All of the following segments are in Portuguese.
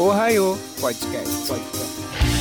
Ohio Podcast. Podcast.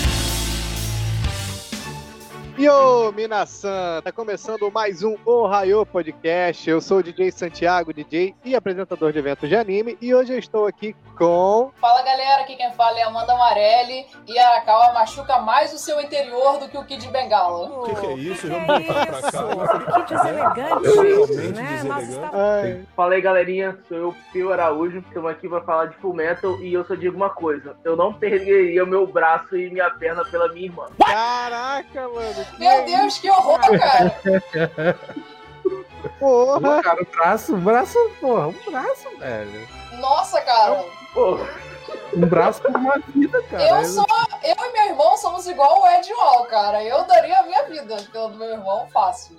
Yo, Minasan! Tá começando mais um Ohio Podcast. Eu sou o DJ Santiago, DJ e apresentador de eventos de anime, e hoje eu estou aqui com. Fala galera, aqui quem fala é Amanda Amarelli e a Arakawa machuca mais o seu interior do que o Kid Bengala. O que, que é isso? Que Vamos que voltar é pra isso? cá. Que deselegante, né? Nossa, deselegante. Fala aí, galerinha. Sou eu, Pio Araújo. Estamos aqui para falar de Full Metal e eu só digo uma coisa: eu não perderia o meu braço e minha perna pela minha irmã. caraca, mano! Meu Deus, que horror, cara! Porra! Cara, o braço, o braço, porra, um braço, velho. Nossa, cara. Pô, Um braço por uma vida, cara. Eu sou. Eu e meu irmão somos igual o Ed Wall, cara. Eu daria a minha vida pelo do meu irmão fácil.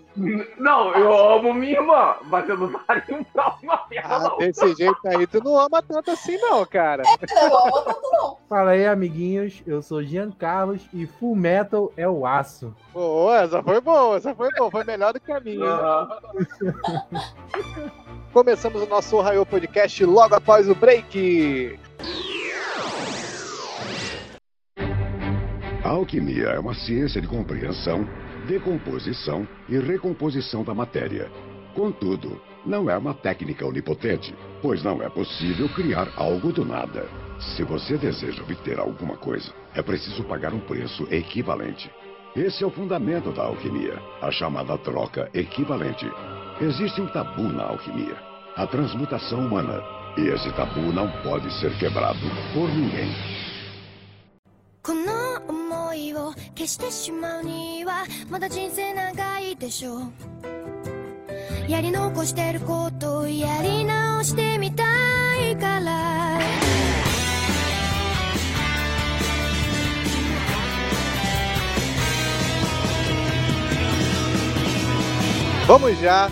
não, eu amo minha irmã, mas eu não daria um braço uma perna, Ah, não. desse jeito aí, tu não ama tanto assim, não, cara. É, não amo tanto não. Fala aí, amiguinhos. Eu sou Jean Carlos e Full Metal é o aço. Pô, essa foi boa, essa foi boa, foi melhor do que a minha. Aham. Começamos o nosso Ohio Podcast logo após o break. A alquimia é uma ciência de compreensão, decomposição e recomposição da matéria. Contudo, não é uma técnica onipotente, pois não é possível criar algo do nada. Se você deseja obter alguma coisa, é preciso pagar um preço equivalente. Esse é o fundamento da alquimia, a chamada troca equivalente. Existe um tabu na alquimia, a transmutação humana, e esse tabu não pode ser quebrado por ninguém. この想いを消してしまうにはまだ人生長いでしょうやり残してることをやり直してみたいから Vamos já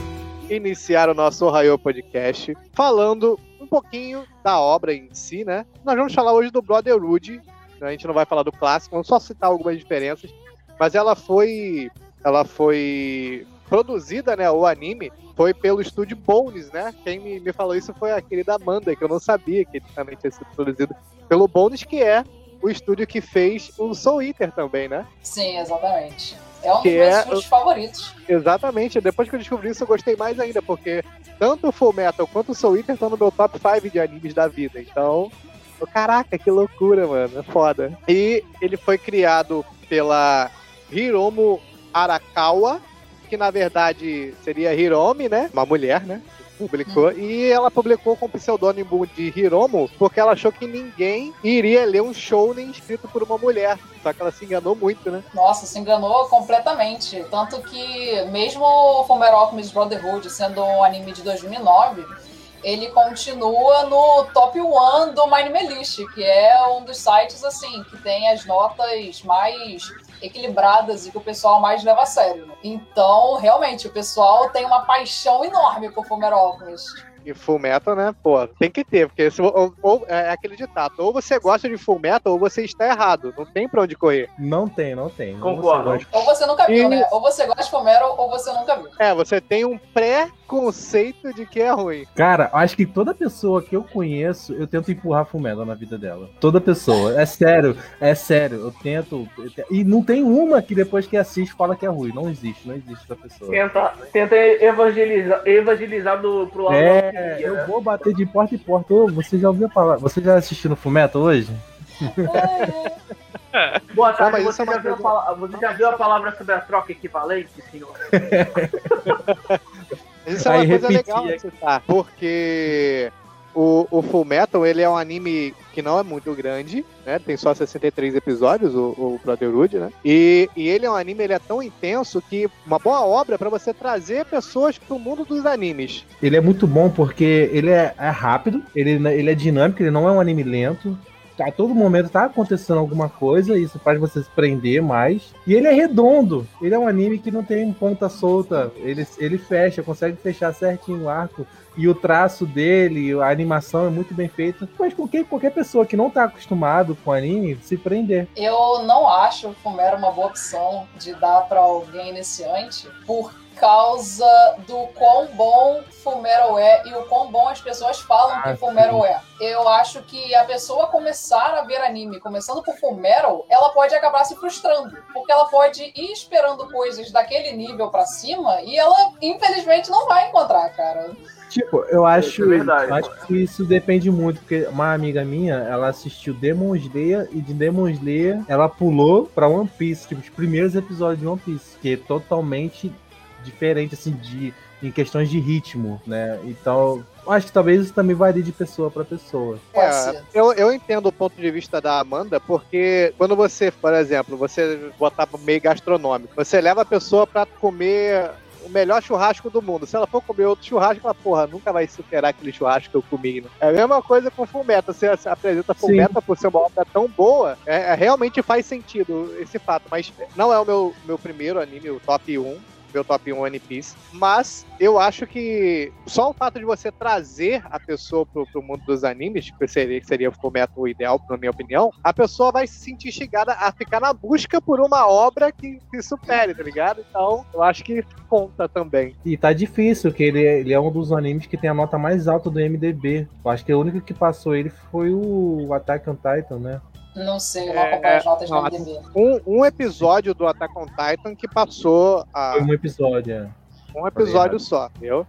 iniciar o nosso Ohio Podcast falando um pouquinho da obra em si, né? Nós vamos falar hoje do Brotherhood. a gente não vai falar do clássico, vamos só citar algumas diferenças. Mas ela foi, ela foi produzida, né? O anime foi pelo estúdio Bones, né? Quem me, me falou isso foi a querida Amanda, que eu não sabia que ele também tinha sido produzido pelo Bones, que é o estúdio que fez o Soul Eater também, né? Sim, exatamente. É um dos Que meus é- favoritos. Exatamente. Depois que eu descobri isso, eu gostei mais ainda, porque tanto o Full Metal quanto o Soul Eater estão no meu top 5 de animes da vida. Então, caraca, que loucura, mano. É foda. E ele foi criado pela Hiromu Arakawa, que na verdade seria Hiromi, né? Uma mulher, né? Publicou. E ela publicou com o pseudônimo de Hiromo porque ela achou que ninguém iria ler um shounen escrito por uma mulher. Só que ela se enganou muito, né? Nossa, se enganou completamente. Tanto que, mesmo o Fullmetal Alchemist Brotherhood sendo um anime de 2009, ele continua no top 1 do My Anime List, que é um dos sites assim que tem as notas mais equilibradas e que o pessoal mais leva a sério. Então, realmente, o pessoal tem uma paixão enorme por Alchemist. E Full Metal, né? Pô, tem que ter, porque se, ou, ou- é aquele ditado: ou você gosta de Full Metal ou você está errado. Não tem pra onde correr. Não tem, não tem. Concordo. você gosta. Ou você nunca viu, E- né? Ou você gosta de Fullmetal ou você nunca viu. É, você tem um pré-conceito de que é ruim. Cara, acho que toda pessoa que eu conheço, eu tento empurrar Fumela na vida dela. Toda pessoa. É sério, é sério. Eu tento. eu te- E não tem uma que depois que assiste fala que é ruim. Não existe, não existe essa pessoa. Tenta, tenta evangelizar, evangelizar do, pro lado da É, alquimia, né? eu vou bater de porta em porta. Ô, você já ouviu a palavra? Você já assistiu no Fumeto hoje? Boa Ah, tarde, você, é já viu a você já viu a palavra sobre a troca equivalente, senhor? Isso é uma coisa legal de citar, porque o, o Full Metal ele é um anime que não é muito grande, né? Tem só 63 episódios, o, o Brotherhood, né? E, e ele é um anime, ele é tão intenso que uma boa obra para você trazer pessoas pro mundo dos animes. Ele é muito bom porque ele é, é rápido, ele, ele é dinâmico, ele não é um anime lento. A todo momento tá acontecendo alguma coisa, isso faz você se prender mais. E ele é redondo. Ele é um anime que não tem ponta solta. Ele, ele fecha, consegue fechar certinho o arco. E o traço dele, a animação é muito bem feita. Com que qualquer pessoa que não tá acostumado com anime se prender. Eu não acho o Fumero uma boa opção de dar pra alguém iniciante, porque causa do quão bom Fullmetal é e o quão bom as pessoas falam Ah, que Fullmetal é. Eu acho que a pessoa começar a ver anime começando por Fullmetal, ela pode acabar se frustrando, porque ela pode ir esperando coisas daquele nível pra cima e ela, infelizmente, não vai encontrar, cara. Tipo, eu acho, é verdade. eu acho que isso depende muito, porque uma amiga minha, ela assistiu Demon Slayer e de Demon Slayer ela pulou pra One Piece, tipo, os primeiros episódios de One Piece, que é totalmente diferente, assim, de, em questões de ritmo, né? Então, acho que talvez isso também varie de pessoa pra pessoa. É, eu, eu entendo o ponto de vista da Amanda, porque quando você, por exemplo, você botar pro meio gastronômico, você leva a pessoa pra comer o melhor churrasco do mundo. Se ela for comer outro churrasco, ela, porra, nunca vai superar aquele churrasco que eu comi. Né? É a mesma coisa com Fullmetal. Você se apresenta Fullmetal por ser uma obra tão boa, é, é, realmente faz sentido esse fato. Mas não é o meu, meu primeiro anime, o top 1 meu top 1 One Piece. Mas eu acho que só o fato de você trazer a pessoa pro, pro mundo dos animes, que seria, seria o método ideal, na minha opinião, a pessoa vai se sentir instigada a ficar na busca por uma obra que, que supere, tá ligado? Então, eu acho que conta também. E tá difícil, que ele, é- ele é um dos animes que tem a nota mais alta do MDB. Eu acho que o único que passou ele foi o Attack on Titan, né? Não sei, eu não É, acompanho as notas não, do MDB. Um, um episódio do Attack on Titan que passou a Foi um episódio, é. um episódio só, entendeu?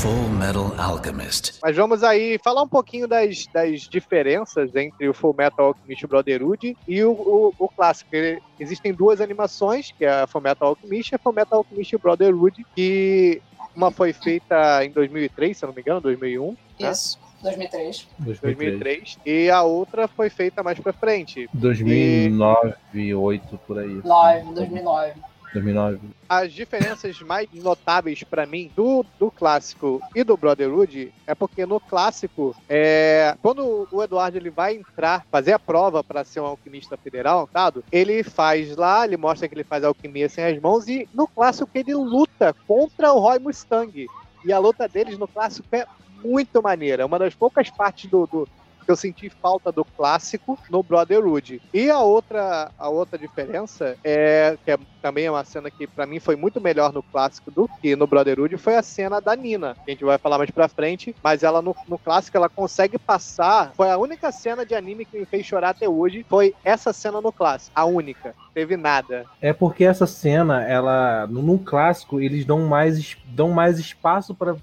Full Metal Alchemist. Mas vamos aí falar um pouquinho das, das diferenças entre o Full Metal Alchemist Brotherhood e o, o, o clássico. Existem duas animações, que é a Full Metal Alchemist e a Full Metal Alchemist Brotherhood, que uma foi feita em 2003, se eu não me engano, 2001, né? Isso, 2003. 2003. 2003, e a outra foi feita mais pra frente. 2009, 2008, por aí. 9, 2009. 2009. As diferenças mais notáveis pra mim do, do clássico e do Brotherhood é porque no clássico, é, quando o Eduardo ele vai entrar, fazer a prova pra ser um alquimista federal, dado, ele faz lá, ele mostra que ele faz alquimia sem as mãos e no clássico ele luta contra o Roy Mustang. E a luta deles no clássico é muito maneira. Uma das poucas partes do, do- que eu senti falta do clássico no Brotherhood. E a outra, a outra diferença é que é, também é uma cena que pra mim foi muito melhor no clássico do que no Brotherhood foi a cena da Nina. Que a gente vai falar mais pra frente, mas ela no, no clássico ela consegue passar. Foi a única cena de anime que me fez chorar até hoje. Foi essa cena no clássico, a única. Teve nada. É porque essa cena, ela no, no clássico, eles dão mais, dão mais espaço pra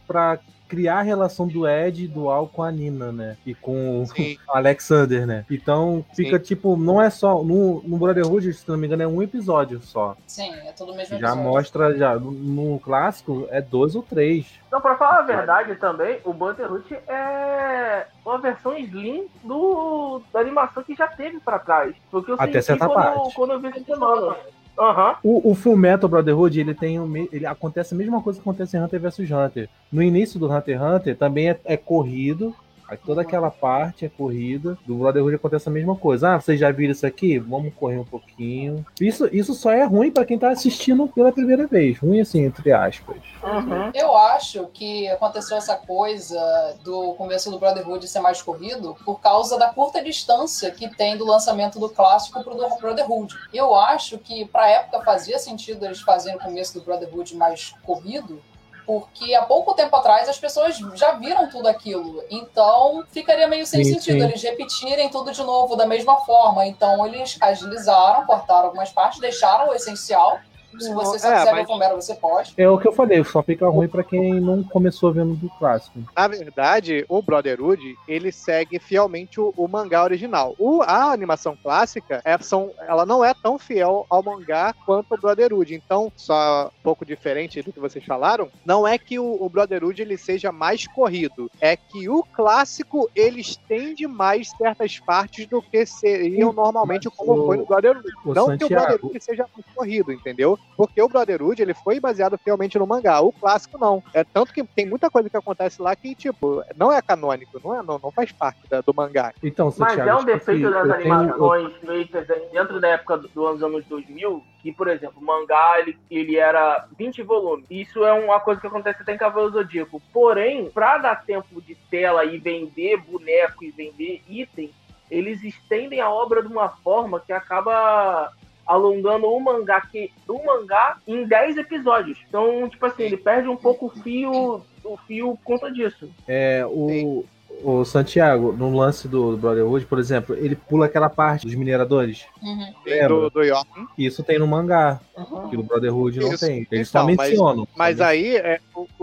criar a relação do Ed e do Al com a Nina, né? E com Sim. o Alexander, né? Então fica tipo, não é só. No, no Brotherhood, se não me engano, é um episódio só. Sim, é tudo o mesmo Já episódio. mostra, já. No, no clássico é dois ou três. Então, pra falar a verdade também, o Brotherhood é uma versão slim do, da animação que já teve pra trás. Porque eu Até senti certa quando, parte. quando eu vi essa semana. Aham. O, o Full Metal Brotherhood, ele tem me- ele acontece a mesma coisa que acontece em Hunter vs Hunter. No início do Hunter x Hunter também é, é corrido, aí toda aquela parte é corrida. Do Brotherhood acontece a mesma coisa. Ah, vocês já viram isso aqui? Vamos correr um pouquinho. Isso, isso só é ruim pra quem tá assistindo pela primeira vez. Ruim assim, entre aspas. Uhum. Eu acho que aconteceu essa coisa do começo do Brotherhood ser mais corrido por causa da curta distância que tem do lançamento do clássico pro do Brotherhood. Eu acho que pra época fazia sentido eles fazerem o começo do Brotherhood mais corrido, porque há pouco tempo atrás as pessoas já viram tudo aquilo. Então ficaria meio sem Sim, sentido sim. eles repetirem tudo de novo da mesma forma. Então eles agilizaram, cortaram algumas partes, deixaram o essencial. Se você só É, quiser mas- ver o Fumero, você pode. É o que eu falei, só fica ruim pra quem não começou vendo do clássico. Na verdade, o Brotherhood, ele segue fielmente o, o mangá original. O, a animação clássica, é, são, ela não é tão fiel ao mangá quanto o Brotherhood. Então, só um pouco diferente do que vocês falaram, não é que o, o Brotherhood ele seja mais corrido, é que o clássico, ele estende mais certas partes do que seriam normalmente como o- foi no Brotherhood. o não que o Santiago- Brotherhood seja muito corrido, entendeu? Porque o Brotherhood, ele foi baseado fielmente no mangá. O clássico, não. É tanto que tem muita coisa que acontece lá que, tipo, não é canônico, não, é, não, não faz parte da- do mangá. Então, Mas Santiago, é um tipo defeito assim, das tenho- eu- animações feitas dentro da época do- dos anos 2000, que, por exemplo, o mangá ele, ele era 20 volumes. Isso é uma coisa que acontece até em Cavaleiro do Zodíaco. Porém, pra dar tempo de tela e vender boneco e vender item, eles estendem a obra de uma forma que acaba alongando o mangá que o mangá em 10 episódios. Então, tipo assim, ele perde um pouco o fio, o fio por conta disso. É, o, o Santiago, no lance do Brotherhood, por exemplo, ele pula aquela parte dos mineradores. Uhum. Do, do York. Isso tem no mangá, Uhum. que no Brotherhood não Isso. tem. Eles Então, só mas- mencionam. Mas Só aí é,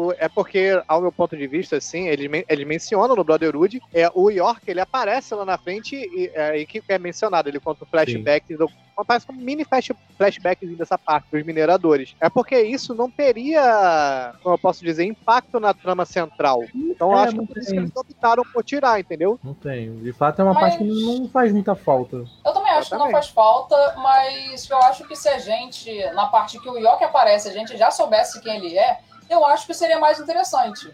o- é porque, ao meu ponto de vista, assim, eles, men- eles mencionam no Brotherhood, é, o York ele aparece lá na frente e, é, e que é mencionado, ele conta o flashback, do, aparece como mini flash, flashback dessa parte dos mineradores. É porque isso não teria, como eu posso dizer, impacto na trama central. Então eu É, acho que não por isso que eles optaram por tirar, entendeu? Não tem. De fato, é uma Mas- parte que não faz muita falta. Eu também acho que não também. faz falta, mas eu acho que se a gente, na parte que o Yoki aparece, a gente já soubesse quem ele é, eu acho que seria mais interessante.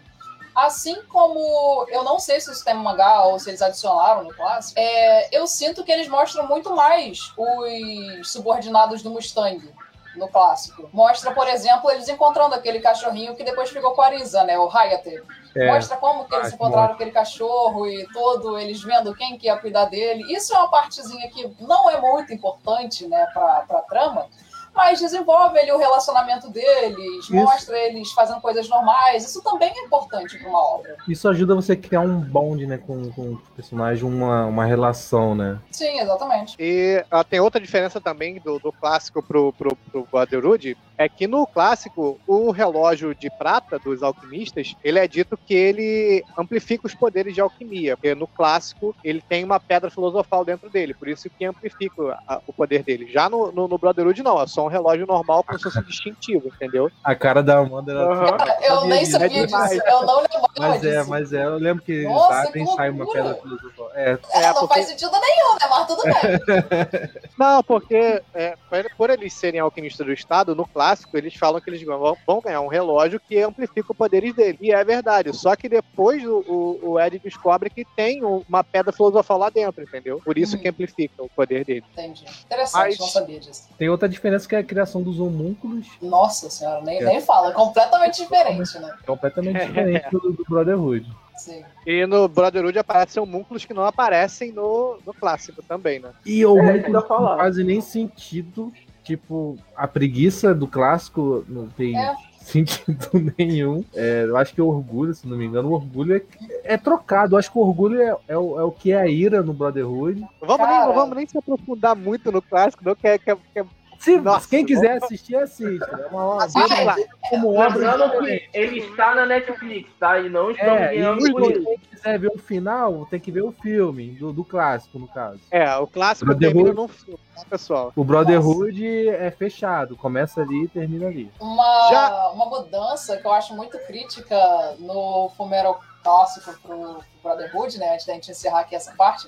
Assim como eu não sei se isso tem mangá ou se eles adicionaram no clássico, é, eu sinto que eles mostram muito mais os subordinados do Mustang no clássico. Mostra, por exemplo, eles encontrando aquele cachorrinho que depois ficou com a Arisa, né? O Hayate. É, Mostra como que eles Ah, encontraram mostra. aquele cachorro e todo, eles vendo quem que ia cuidar dele. Isso é uma partezinha que não é muito importante, né, pra, pra trama, mas desenvolve ali o relacionamento deles, Isso. mostra eles fazendo coisas normais. Isso também é importante pra uma obra. Isso ajuda você a criar um bond, né, com, com o personagem, uma, uma relação, né? Sim, exatamente. E ah, tem outra diferença também do, do clássico pro, pro, pro Brotherhood, é que no clássico, o relógio de prata dos alquimistas, ele é dito que ele amplifica os poderes de alquimia, porque no clássico ele tem uma pedra filosofal dentro dele, por isso que amplifica a- o poder dele. Já no, no, no Brotherhood não, é só um relógio normal como se fosse um distintivo, entendeu? A cara da Amanda era. Aham. Eu nem disso. sabia É demais. disso, eu não lembrava Mas é, disso. mas é, eu lembro que Nossa, que e sai uma pedra filosofal. É, É, É, não porque- faz sentido nenhum, né? Mas tudo bem. Não, porque é, por- por eles serem alquimistas do Estado, no clássico, eles falam que eles vão, vão ganhar um relógio que amplifica os poderes dele. E é verdade. Só que depois o, o, o Ed descobre que tem um- uma pedra filosofal lá dentro, entendeu? Por isso Uhum. que amplifica o poder dele. Entendi. Interessante, Mas- não sabia disso. tem outra diferença que é a criação dos homúnculos, Nossa senhora, nem, É. nem fala. É completamente diferente, né? completamente diferente do, do Brotherhood. Sim. E no Brotherhood aparecem homúnculos que não aparecem no, no clássico também, né? E o É, não faz nem sentido. Tipo, a preguiça do clássico não tem É. sentido nenhum. É, eu acho que o orgulho, se não me engano, o orgulho é, é trocado. Eu acho que o orgulho é, é, o, é o que é a ira no Brotherhood. Vamos nem, não vamos nem se aprofundar muito no clássico, não, que é, que é- que é- Se Nossa, quem quiser assistir, assiste. É uma obra como obra Lembrando que ele está na Netflix, tá? E não É, e ganhando por isso. quem quiser ver o final, tem que ver o filme, do, do clássico, no caso. É, o clássico Brotherhood. termina num filme, tá, pessoal? O Brotherhood é fechado, começa ali e termina ali. Uma, Já- uma mudança que eu acho muito crítica no Fumero clássico pro Brotherhood, né? Antes da gente encerrar aqui essa parte.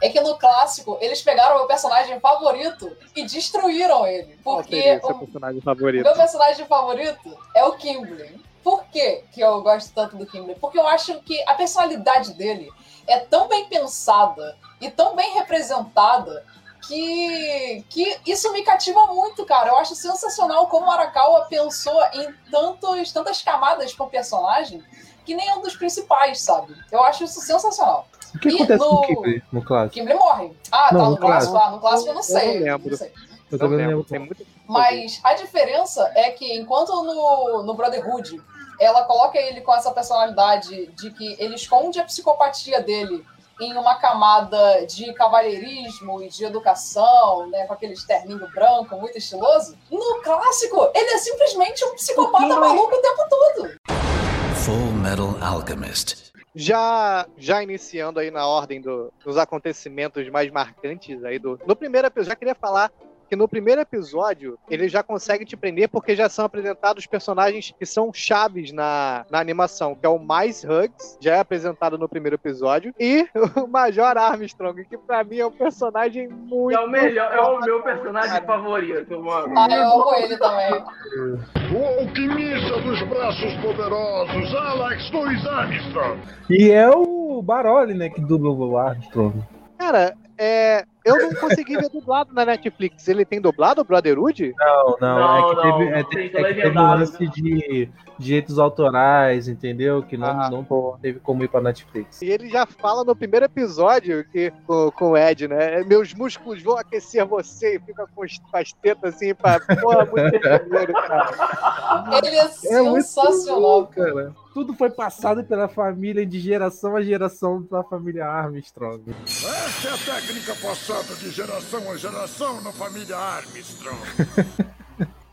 É que no clássico eles pegaram o meu personagem favorito e destruíram ele. Porque o personagem favorito? meu personagem favorito é o Kimberly. Por que, que eu gosto tanto do Kimberly? Porque eu acho que a personalidade dele é tão bem pensada e tão bem representada que, que isso me cativa muito, cara. Eu acho sensacional como Arakawa pensou em tantos, tantas camadas um personagem que nem é um dos principais, sabe? Eu acho isso sensacional. O que E acontece no- com o Kimberly no clássico? Kimberly morre. Ah, Não, tá no no clássico. Ah, no clássico eu não Eu sei. não lembro. sei. Eu Não também lembro, lembro. tem muito- Mas a diferença é que enquanto no, no Brotherhood ela coloca ele com essa personalidade de que ele esconde a psicopatia dele em uma camada de cavalheirismo e de educação, né, com aquele terninho branco muito estiloso, no clássico ele é simplesmente um psicopata maluco o tempo todo. Full Metal Alchemist. Já, já iniciando aí na ordem do- dos acontecimentos mais marcantes aí do. No primeiro episódio, já queria falar que no primeiro episódio ele já consegue te prender porque já são apresentados personagens que são chaves na, na animação, que é o Mais Hugs, já é apresentado no primeiro episódio, e o Major Armstrong, que pra mim é um personagem muito. É o melhor, é o meu personagem cara. favorito, mano. Ah, eu amo ele também. O alquimista dos braços poderosos, Alex Louis Armstrong. E é o Baroli, né, que dubla o Armstrong. Cara, é, eu não consegui ver dublado na Netflix. Ele tem dublado o Brotherhood? Não, não. Não, é que não, teve, é, não te- tem é que teve um lance né? de direitos autorais, entendeu? Que não, Ah, não teve como ir pra Netflix. E ele já fala no primeiro episódio que, com, com o Ed, né? Meus músculos vão aquecer você e fica com, as tetas assim pra. Porra, muito maneiro, cara. Ele é, É muito sensacional, bom, cara. Tudo foi passado pela família de geração a geração da família Armstrong. Essa é a técnica passada de geração a geração na família Armstrong.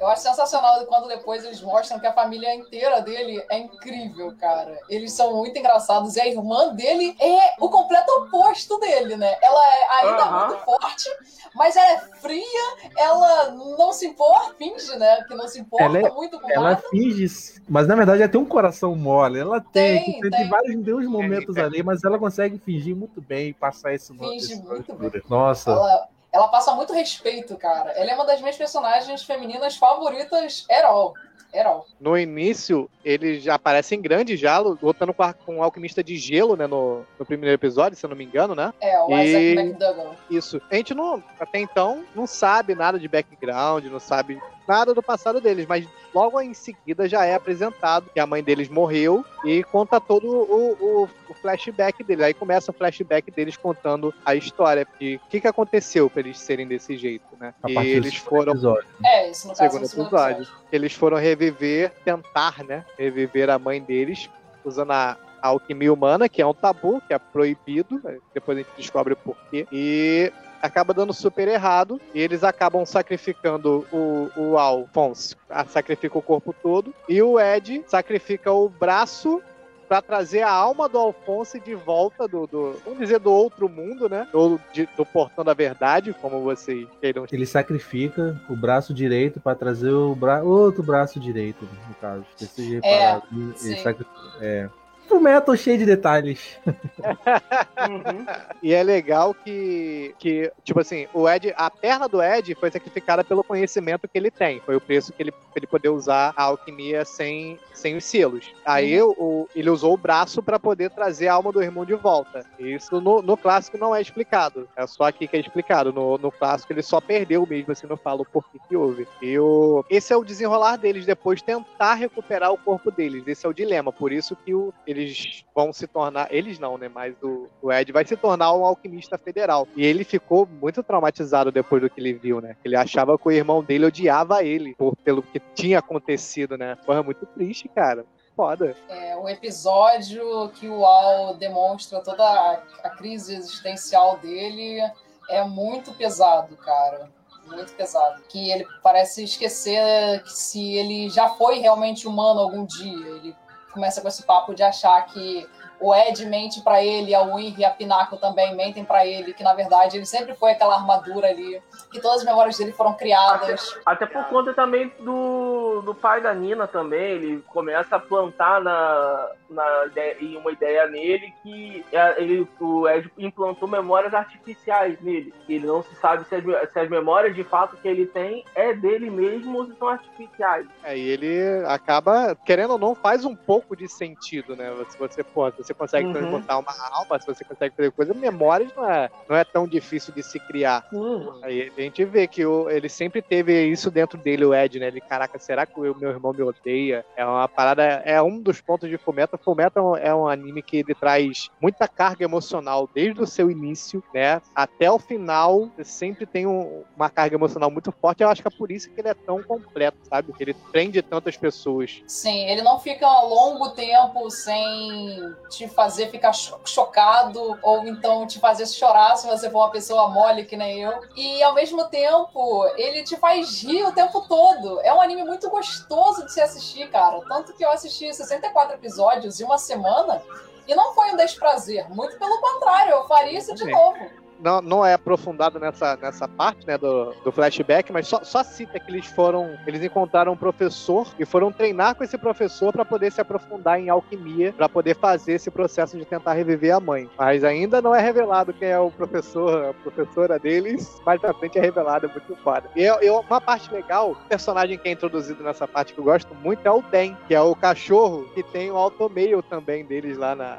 Eu acho sensacional quando depois eles mostram que a família inteira dele é incrível, cara. Eles são muito engraçados. E a irmã dele é o completo oposto dele, né? Ela é ainda muito forte, mas ela é fria, ela não se importa, finge, né? Que não se importa Ela é- muito com Ela nada. finge, mas na verdade ela tem um coração mole. Ela tem, Tem, que tem, tem. vários tem uns momentos ali, mas ela consegue fingir muito bem e passar esse Finge muito Nossa, Ela, ela passa muito respeito, cara. Ela é uma das minhas personagens femininas favoritas, Herol. Herol. No início, ele já aparece em grande já, lutando com, com um alquimista de gelo, né? No, no primeiro episódio, se eu não me engano, né? É, o E- Isaac McDougall. Isso. A gente não, até então, não sabe nada de background, não sabe nada do passado deles, mas logo em seguida já é apresentado que a mãe deles morreu e conta todo o, o- o flashback deles. Aí começa o flashback deles contando a história de o que, que aconteceu pra eles serem desse jeito, né? a E eles foram episódio. É, isso no caso segundo segundo episódio. episódio. Eles foram reviver, tentar, né? Reviver a mãe deles, usando a, a alquimia humana, que é um tabu, que é proibido. né, Depois a gente descobre o porquê. E acaba dando super errado. E eles acabam sacrificando o, o Alphonse. Sacrifica o corpo todo. E o Ed sacrifica o braço. Pra trazer a alma do Alphonse de volta do, do- vamos dizer, do outro mundo, né? Ou de- do portão da verdade, como vocês queiram Ele sacrifica o braço direito pra trazer o bra... outro braço direito, no caso. Vocês repararam. Ele sim. sacri- É. Full Metal cheio de detalhes. Uhum. E é legal que, que, tipo assim, o Ed, a perna do Ed foi sacrificada pelo conhecimento que ele tem. Foi o preço que ele, ele poder usar a alquimia sem, sem os selos. Aí o, ele usou o braço pra poder trazer a alma do irmão de volta. Isso no, no clássico não é explicado. É só aqui que é explicado. No, no clássico ele só perdeu mesmo, assim, não fala o porquê que houve. E o, esse é o desenrolar deles, depois tentar recuperar o corpo deles. Esse é o dilema. Por isso que o, eles vão se tornar. Eles não, né? Mas o, o Ed vai se tornar um alquimista federal. E ele ficou muito traumatizado depois do que ele viu, né? Ele achava que o irmão dele odiava ele por, pelo que tinha acontecido, né? Porra, muito triste, cara. Foda. É, o episódio que o Al demonstra toda a, a crise existencial dele é muito pesado, cara. Muito pesado. Que ele parece esquecer que se ele já foi realmente humano algum dia. Ele começa com esse papo de achar que o Ed mente pra ele, a Winry e a Pinaco também mentem pra ele, que na verdade ele sempre foi aquela armadura ali, que todas as memórias dele foram criadas. Até por conta também do, do pai da Nina também, ele começa a plantar na, na ideia- em uma ideia nele que é, ele, o Ed implantou memórias artificiais nele. Que ele não se sabe se as, se as memórias de fato que ele tem é dele mesmo ou se são artificiais. Aí ele acaba, querendo ou não, faz um pouco de sentido, né? Se você, pô, se você consegue Uhum. transmutar uma alma, se você consegue fazer coisa, memórias não é, não é tão difícil de se criar. Sim. Aí a gente vê que o- ele sempre teve isso dentro dele, o Ed, né? Ele, caraca, será que o meu irmão me odeia? É uma parada, é um dos pontos de Fullmetal. Fullmetal é um anime que ele traz muita carga emocional desde o seu início, né? Até o final, sempre tem um- uma carga emocional muito forte. Eu acho que é por isso que ele é tão completo, sabe? Ele prende tantas pessoas. Sim, ele não fica um longo tempo sem te fazer ficar cho- chocado ou então te fazer chorar se você for uma pessoa mole que nem eu. E ao mesmo tempo, ele te faz rir o tempo todo. É um anime muito gostoso de se assistir, cara. Tanto que eu assisti 64 episódios em uma semana e não foi um desprazer. Muito pelo contrário, eu faria isso de novo. Não, não é aprofundado nessa, nessa parte, né, do, do flashback, mas só, só cita que eles foram, eles encontraram um professor e foram treinar com esse professor para poder se aprofundar em alquimia, para poder fazer esse processo de tentar reviver a mãe. Mas ainda não é revelado quem é o professor, a professora deles, mais pra frente é revelado, é muito foda. E eu, eu- uma parte legal, o personagem que é introduzido nessa parte que eu gosto muito é o Den, que é o cachorro que tem o automail também deles lá na,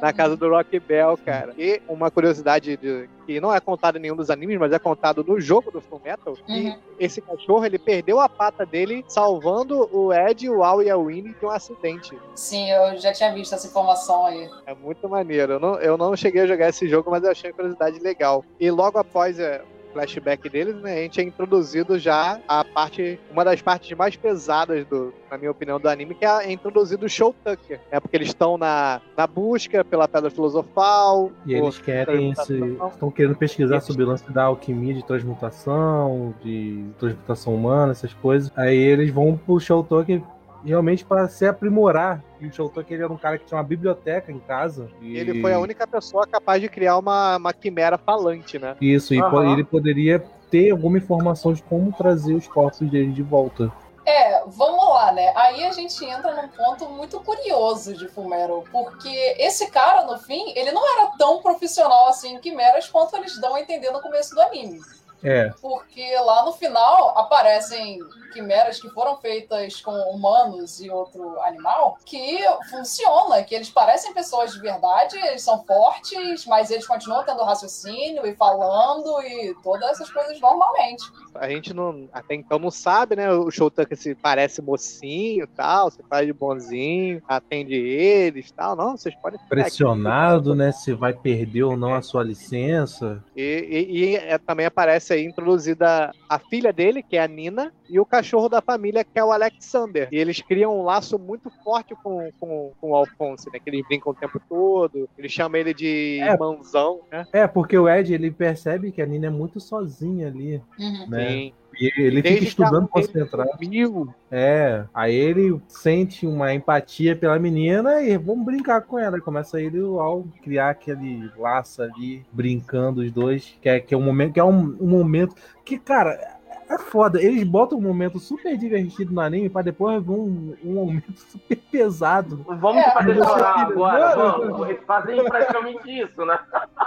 na casa do Rock Bell, cara. E uma curiosidade de- que não é contada em nenhum dos animes, mas é contado no jogo do Full Metal, que Uhum. esse cachorro, ele perdeu a pata dele salvando o Ed, o Al e a Winnie de um acidente. Sim, eu já tinha visto essa informação aí. É muito maneiro. Eu não, eu não cheguei a jogar esse jogo, mas eu achei uma curiosidade legal. E logo após é, flashback deles, né, a gente é introduzido já a parte, uma das partes mais pesadas do, na minha opinião, do anime, que é, é introduzido o Show Tucker. É porque eles estão na, na busca pela Pedra Filosofal. E eles querem se. Estão querendo pesquisar sobre o lance da alquimia de transmutação, de transmutação humana, essas coisas. Aí eles vão pro Showtoken realmente para se aprimorar. E o Showtoken ele era um cara que tinha uma biblioteca em casa. E Ele foi a única pessoa capaz de criar uma, uma quimera falante, né? Isso, e po- Aham. ele poderia ter alguma informação de como trazer os corpos dele de volta. É, vamos lá, né? Aí a gente entra num ponto muito curioso de Fumero, porque esse cara, no fim, ele não era tão profissional assim em quimeras quanto eles dão a entender no começo do anime. É, Porque lá no final aparecem quimeras que foram feitas com humanos e outro animal que funciona, que eles parecem pessoas de verdade, eles são fortes, mas eles continuam tendo raciocínio e falando e todas essas coisas normalmente. A gente não, até então não sabe, né? O Showtucker se parece mocinho e tal, se faz de bonzinho, atende eles e tal. Não, vocês podem ficar aqui. pressionado, né? Se vai perder ou não a sua licença. E, e- e, é, também aparece aí introduzida a filha dele, que é a Nina, e o cachorro da família, que é o Alexander. E eles criam um laço muito forte com, com, com o Alphonse, né? Que eles brincam o tempo todo. Ele chama ele de É. irmãozão, né? É, porque o Ed ele percebe que a Nina é muito sozinha ali, Uhum. né? Sim. E ele Desde fica estudando concentrado. Mil. É, aí ele sente uma empatia pela menina e vamos brincar com ela. Começa ele ao criar aquele laço ali, brincando os dois, que é, que é um momento, que é um, um momento que, cara, é foda. Eles botam um momento super divertido no anime pra depois vir um, um momento super pesado. Vamos É, fazer chorar agora, Mano. vamos. Eles fazem praticamente isso, né?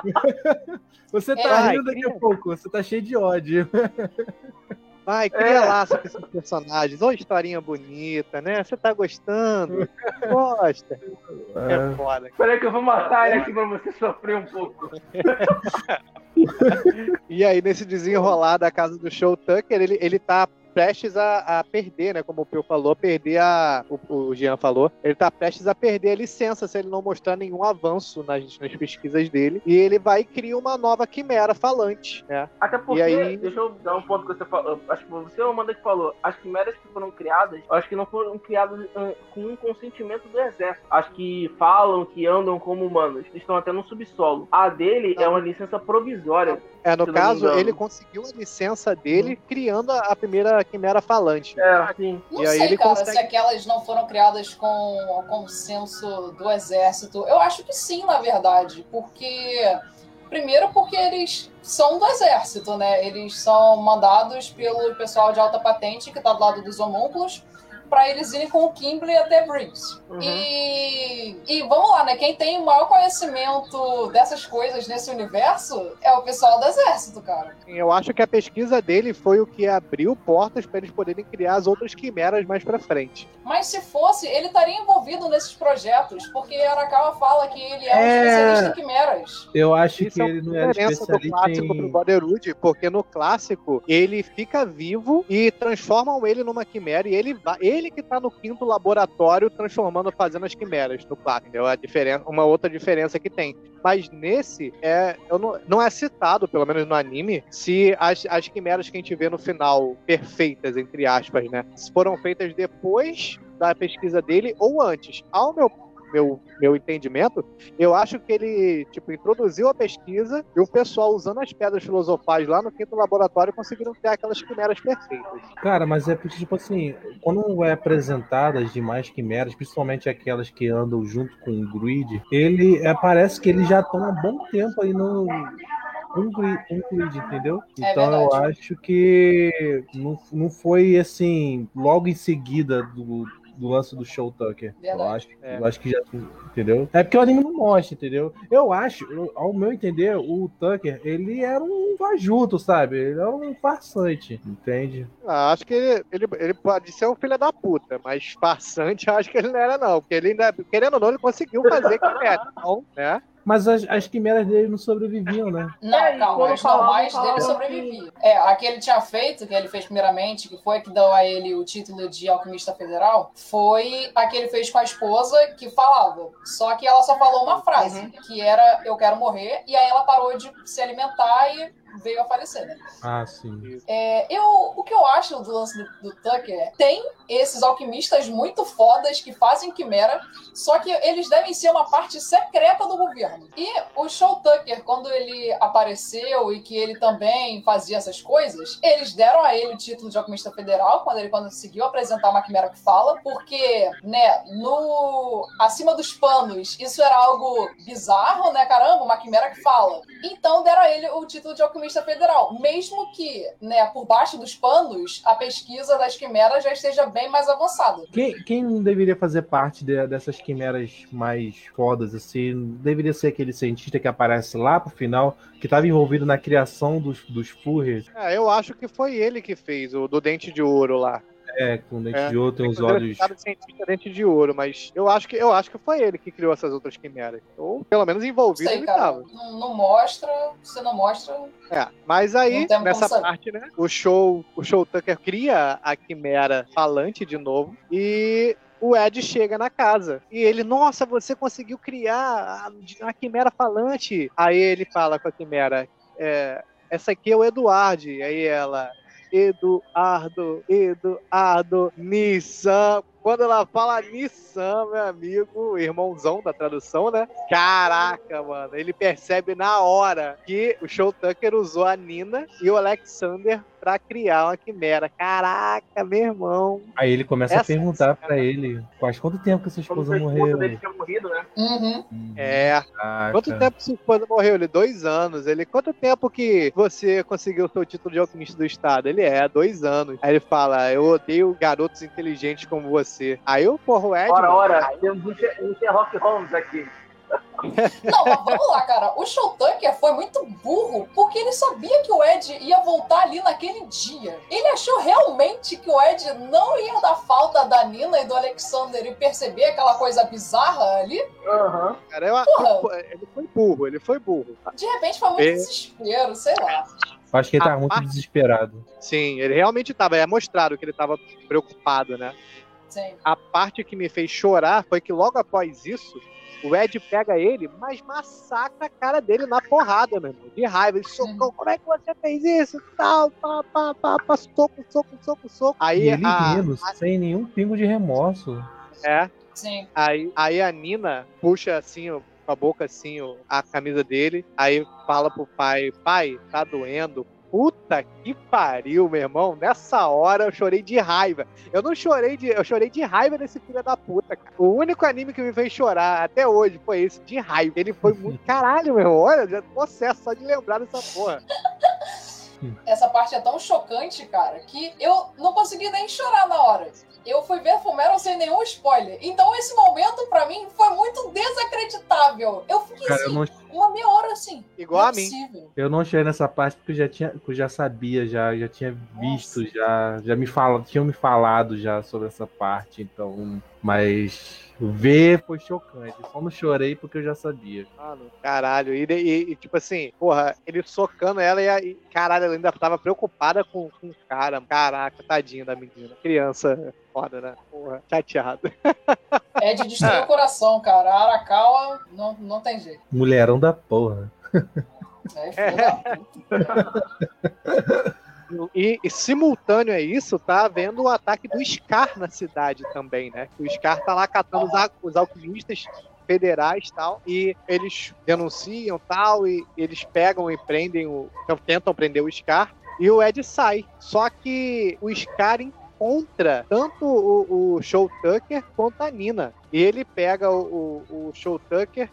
Você tá É, rindo daqui a pouco, você tá cheio de ódio. Vai, cria É. laço com esses personagens. Olha historinha bonita, né? Você tá gostando? Gosta. É foda. Peraí que eu vou matar ele aqui pra você sofrer um pouco. E aí, nesse desenrolar da casa do Show Tucker, ele, ele tá prestes a, a perder, né? Como o Pio falou, perder a. O, o Jean falou. Ele tá prestes a perder a licença se ele não mostrar nenhum avanço nas, nas pesquisas dele. E ele vai e cria uma nova quimera falante, né? Até porque, aí- deixa eu dar um ponto que você falou. Acho que você é o Amanda que falou. As quimeras que foram criadas, acho que não foram criadas com um consentimento do exército. Acho que falam que andam como humanos. Estão até no subsolo. A dele é uma licença provisória. É, no não caso, ele conseguiu a licença dele criando a, a primeira quimera falante. É, assim. Não E aí sei, ele cara, consegue- se aquelas não foram criadas com o consenso do exército. Eu acho que sim, na verdade, porque primeiro porque eles são do exército, né? Eles são mandados pelo pessoal de alta patente que tá do lado dos homúnculos para eles irem com o Kimberly até Briggs. Uhum. E, e vamos lá, né? Quem tem o maior conhecimento dessas coisas nesse universo é o pessoal do exército, cara. Eu acho que a pesquisa dele foi o que abriu portas para eles poderem criar as outras quimeras mais pra frente. Mas se fosse, ele estaria envolvido nesses projetos, porque Arakawa fala que ele é um É. especialista em quimeras. Eu acho Isso que é ele não era diferença do especialista clássico pro em. Brotherhood, porque no clássico ele fica vivo e transformam ele numa quimera e ele vai, ele que tá no quinto laboratório transformando, fazendo as quimeras no entendeu? A diferença, uma outra diferença que tem. Mas nesse é, não, não é citado, pelo menos no anime, se as, as quimeras que a gente vê no final perfeitas entre aspas, né, foram feitas depois da pesquisa dele ou antes. Ao meu meu, meu entendimento, eu acho que ele, tipo, introduziu a pesquisa e o pessoal usando as pedras filosofais lá no quinto laboratório conseguiram criar aquelas quimeras perfeitas. Cara, mas é porque, tipo assim, quando é apresentado as demais quimeras, principalmente aquelas que andam junto com o Grid, ele é, parece que eles já estão há bom tempo aí no. Um grid, um grid, entendeu? É Então eu verdade. acho que não, não foi assim, logo em seguida do, do lance do Show Tucker. Eu Verdade. acho, É. eu acho que já. Entendeu? É porque o anime não mostra, entendeu? Eu acho, eu- ao meu entender, o Tucker, ele era um fajuto, sabe? Ele era um farsante, entende? Ah, acho que ele, ele, ele pode ser um filho da puta, mas farsante eu acho que ele não era, não. Porque ele ainda, querendo ou não, ele conseguiu fazer quimera. Então, né? Mas as, as quimeras dele não sobreviviam, né? Não, calma, quando as normais dele sobreviviam. É, a que ele tinha feito, que ele fez primeiramente, que foi a que deu a ele o título de alquimista federal, foi a que ele fez com a esposa, que falava. Só que ela só falou uma frase, que era eu quero morrer, e aí ela parou de se alimentar e veio a falecer, né? Ah, sim. É, eu, o que eu acho do lance do, do Tucker é, tem esses alquimistas muito fodas que fazem quimera, só que eles devem ser uma parte secreta do governo. E o Show Tucker, quando ele apareceu e que ele também fazia essas coisas, eles deram a ele o título de alquimista federal quando ele conseguiu apresentar uma quimera que fala, porque, né, no acima dos panos, isso era algo bizarro, né, caramba, uma quimera que fala. Então deram a ele o título de alquimista federal, mesmo que, né, por baixo dos panos, a pesquisa das quimeras já esteja bem mais avançada. Quem, quem deveria fazer parte de- dessas quimeras mais fodas, assim, deveria ser aquele cientista que aparece lá pro final, que estava envolvido na criação dos, dos furries, É, eu acho que foi ele que fez o do dente de ouro lá. É, com dente É. de ouro, tem os olhos. no cientista dente de ouro, mas eu acho que eu acho que foi ele que criou essas outras quimeras. Ou pelo menos envolvido sei, ele cara. tava. Não, não mostra, se não mostra. É, mas aí, nessa parte, né? O show, o show Tucker cria a quimera falante de novo e o Ed chega na casa. E ele, nossa, você conseguiu criar a, a quimera falante. Aí ele fala com a quimera, é, essa aqui é o Eduardo. Aí ela, Eduardo, Eduardo, Nissan. Quando ela fala Nissan, meu amigo, irmãozão da tradução, né? Caraca, mano. Ele percebe na hora que o Show Tucker usou a Nina e o Alexander pra criar uma quimera. Caraca, meu irmão. Aí ele começa Essa a perguntar pra ele, quase quanto tempo que sua esposa morreu? dele tinha morrido, né? Uhum. É. Caraca. Quanto tempo sua esposa morreu? Ele, dois anos. Ele, quanto tempo que você conseguiu o seu título de alquimista do estado? Ele é, dois anos. Aí ele fala, eu odeio garotos inteligentes como você. Aí eu, porra, o Ed. Ora, mano, ora, temos um um Sherlock Holmes aqui. Não, mas vamos lá, cara. O Show Tucker foi muito burro porque ele sabia que o Ed ia voltar ali naquele dia. Ele achou realmente que o Ed não ia dar falta da Nina e do Alexander e perceber aquela coisa bizarra ali. Aham. Cara, eu, Porra. ele foi burro, ele foi burro. De repente foi muito É. desespero, sei lá. Eu Acho que ele A tá muito parte- desesperado. Sim, ele realmente tava. É mostrado que ele tava preocupado, né? Sim. A parte que me fez chorar foi que logo após isso, o Ed pega ele, mas massacra a cara dele na porrada, meu irmão. De raiva. Ele socou, como é que você fez isso? Tal, pá, pá, pá, pá, soco, soco, soco, soco. Aí E ele a, rindo, sem nenhum pingo de remorso. é, Sim. aí, aí a Nina puxa assim, ó, com a boca assim, ó, a camisa dele. Aí fala pro pai, pai, tá doendo. Puta que pariu, meu irmão. Nessa hora eu chorei de raiva. Eu não chorei de. Eu chorei de raiva desse filho da puta, cara. O único anime que me fez chorar até hoje foi esse, de raiva. Ele foi muito. Caralho, meu irmão. Olha, já tô possesso só de lembrar dessa porra. Essa parte é tão chocante, cara, que eu não consegui nem chorar na hora. Eu fui ver Fullmetal sem nenhum spoiler. Então esse momento, pra mim, foi muito desacreditável. Eu fiquei Cara, eu assim, não, uma meia hora assim. Igual a mim. possível. eu não chorei nessa parte porque eu já tinha, que eu já sabia, já, já tinha visto, Nossa. já, já me fala, tinham me falado já sobre essa parte, então. Mas ver foi chocante. Só não chorei porque eu já sabia. Mano, caralho. E, e- e, tipo assim, porra, ele socando ela e, a- e caralho, ela ainda tava preocupada com, com o cara. Caraca, tadinha da menina. Criança foda, né? Porra, chateado. É de destruir o coração, cara. A Arakawa não, não tem jeito. Mulherão da porra. É, filho da puta. E, e simultâneo a isso, tá havendo o ataque do Scar na cidade também, né? O Scar tá lá catando os, os alquimistas federais tal, e eles denunciam tal, e eles pegam e prendem o. tentam prender o Scar, e o Ed sai. Só que o Scar encontra tanto o, o Show Tucker quanto a Nina. E ele pega o, o, o Show Tucker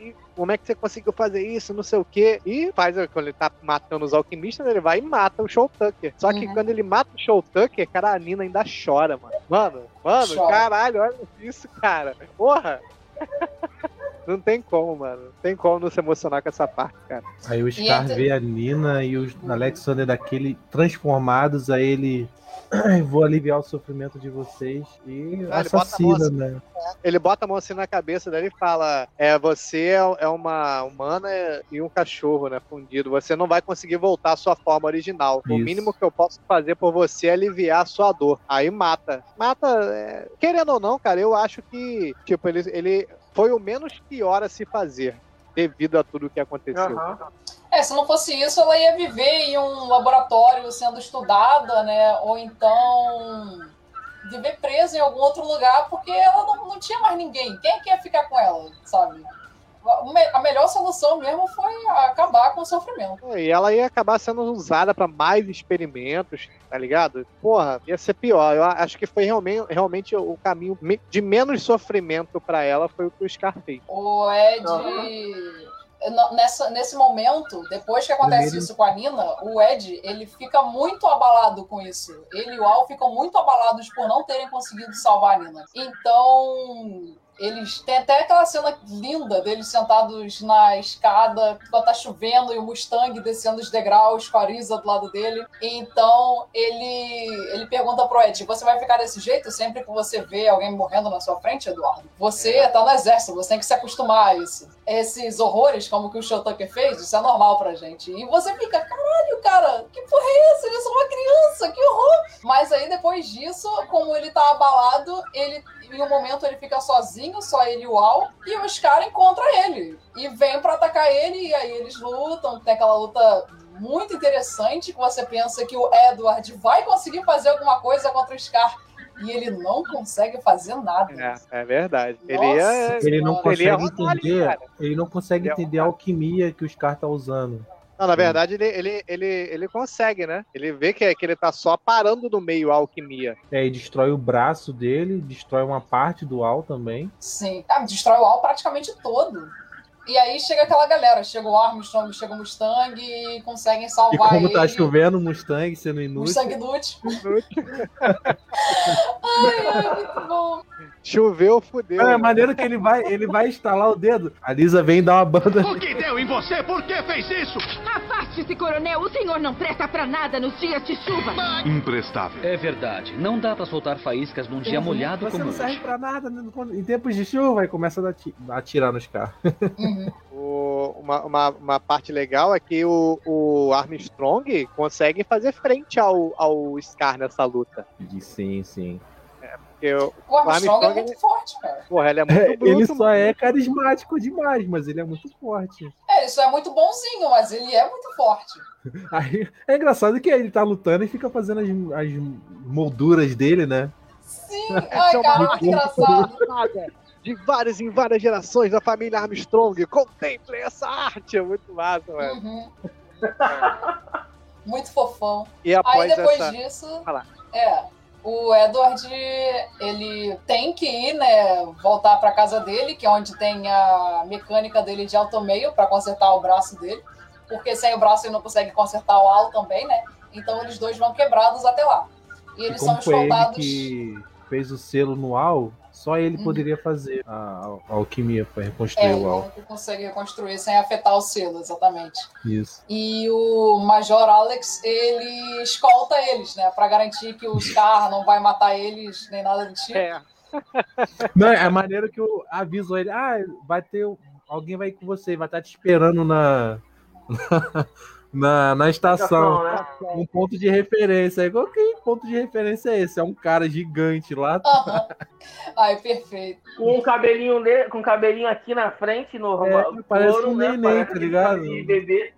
e como é que você conseguiu fazer isso, não sei o quê. E faz, quando ele tá matando os alquimistas, ele vai e mata o Show Tucker. Só que Uhum. quando ele mata o Show Tucker, cara, a Nina ainda chora, mano. Mano, mano, Chora. caralho, olha isso, cara. Porra! Não tem como, mano. Não tem como não se emocionar com essa parte, cara. Aí o Scar vê a Nina e o Alexander daquele transformados, aí ele. "Ai, Vou aliviar o sofrimento de vocês e Ah, ele bota a assassina, mão assim. né? Ele bota a mão assim na cabeça dele e fala: É, você é- é uma humana e um cachorro, né? Fundido. Você não vai conseguir voltar à sua forma original. O Isso. mínimo que eu posso fazer por você é aliviar a sua dor. Aí mata. Mata, é, querendo ou não, cara, eu acho que, tipo, ele, ele foi o menos pior a se fazer. Devido a tudo que aconteceu. Aham. É, se não fosse isso, ela ia viver em um laboratório sendo estudada, né? Ou então viver presa em algum outro lugar, porque ela não, não tinha mais ninguém. Quem é que ia ficar com ela, sabe? A me- A melhor solução mesmo foi acabar com o sofrimento. E ela ia acabar sendo usada pra mais experimentos, tá ligado? Porra, ia ser pior. Eu acho que foi realmente, realmente o caminho de menos sofrimento pra ela foi o que o Scar fez. O Ed. no- Nessa, nesse momento, depois que acontece isso com a Nina, o Ed ele fica muito abalado com isso. Ele e o Al ficam muito abalados por não terem conseguido salvar a Nina. Então, eles têm até aquela cena linda deles sentados na escada, quando tá chovendo, e o Mustang descendo os degraus com a Risa do lado dele. Então, ele, ele pergunta pro Ed: Você vai ficar desse jeito sempre que você vê alguém morrendo na sua frente, Eduardo? Você tá no exército, você tem que se acostumar a isso. Esses horrores, como que o Show Tucker fez, isso é normal pra gente. E você fica: Caralho, cara, que porra é essa? Eu sou uma criança, que horror! Mas aí, depois disso, como ele tá abalado, ele em um momento ele fica sozinho, só ele e o Al, e o Scar encontra ele. E vem pra atacar ele, e aí eles lutam, tem aquela luta muito interessante, que você pensa que o Edward vai conseguir fazer alguma coisa contra o Scar, e ele não consegue fazer nada. É, é verdade. Nossa. Ele ia. Ele não Ele consegue é ali, entender. cara. Ele não consegue Ele é entender a alquimia que o Scar tá usando. Não, na verdade, ele, ele, ele, ele consegue, né? Ele vê que, que ele tá só parando no meio a alquimia. É, e destrói o braço dele, destrói uma parte do Al também. Sim. Ah, destrói o Al praticamente todo. E aí chega aquela galera, chega o Armstrong, chega o Mustang e conseguem E salvar como ele. tá chovendo, Mustang sendo inútil. Mustang inútil. ai, ai, muito bom. Choveu, fudeu. É né? maneiro que ele vai, ele vai estalar o dedo. A Lisa vem dar uma banda. O que deu em você? Por que fez isso? Afaste-se, coronel. O senhor não presta pra nada nos dias de chuva. Imprestável. É verdade. Não dá pra soltar faíscas num dia molhado Você como não serve hoje. pra nada em tempos de chuva e começa a ati- a atirar nos carros. Uhum. O- uma, uma, uma parte legal é que o, o Armstrong consegue fazer frente ao, ao Scar nessa luta. Sim, sim. Porque o, O Armstrong é muito forte, cara. porra, ele é muito bruto, ele só mano. é carismático demais, mas ele é muito forte. É, isso é muito bonzinho, mas ele é muito forte. Aí, é engraçado que ele tá lutando e fica fazendo as, as molduras dele, né? Sim, ai, cara, muito engraçado. De várias em várias gerações da família Armstrong. Contemplem essa arte. É muito massa, mano. Uhum. Muito fofão. E Aí após depois essa. disso, é, o Edward, ele tem que ir, né, voltar pra casa dele, que é onde tem a mecânica dele de automeio pra consertar o braço dele, porque sem o braço ele não consegue consertar o Al também, né? Então eles dois vão quebrados até lá. E E eles como são foi ele escoltados. que fez o selo no Al, só ele Uhum. poderia fazer a, a alquimia pra reconstruir É, o não consegue reconstruir sem afetar o selo, exatamente. Isso. E o Major Alex, ele escolta eles, né? Pra garantir que o Scar não vai matar eles, nem nada do tipo. É. Não, é maneiro que eu aviso ele, ah, vai ter. Alguém vai ir com você, vai estar te esperando na. Na, na estação. né? Um ponto de referência. Aí, qual que ponto de referência é esse? É um cara gigante lá. Aham. Ai, perfeito. Com um cabelinho, de, com um cabelinho aqui na frente, normal. É, parece couro, um né? neném, Parece tá ligado? cabelinho de bebê.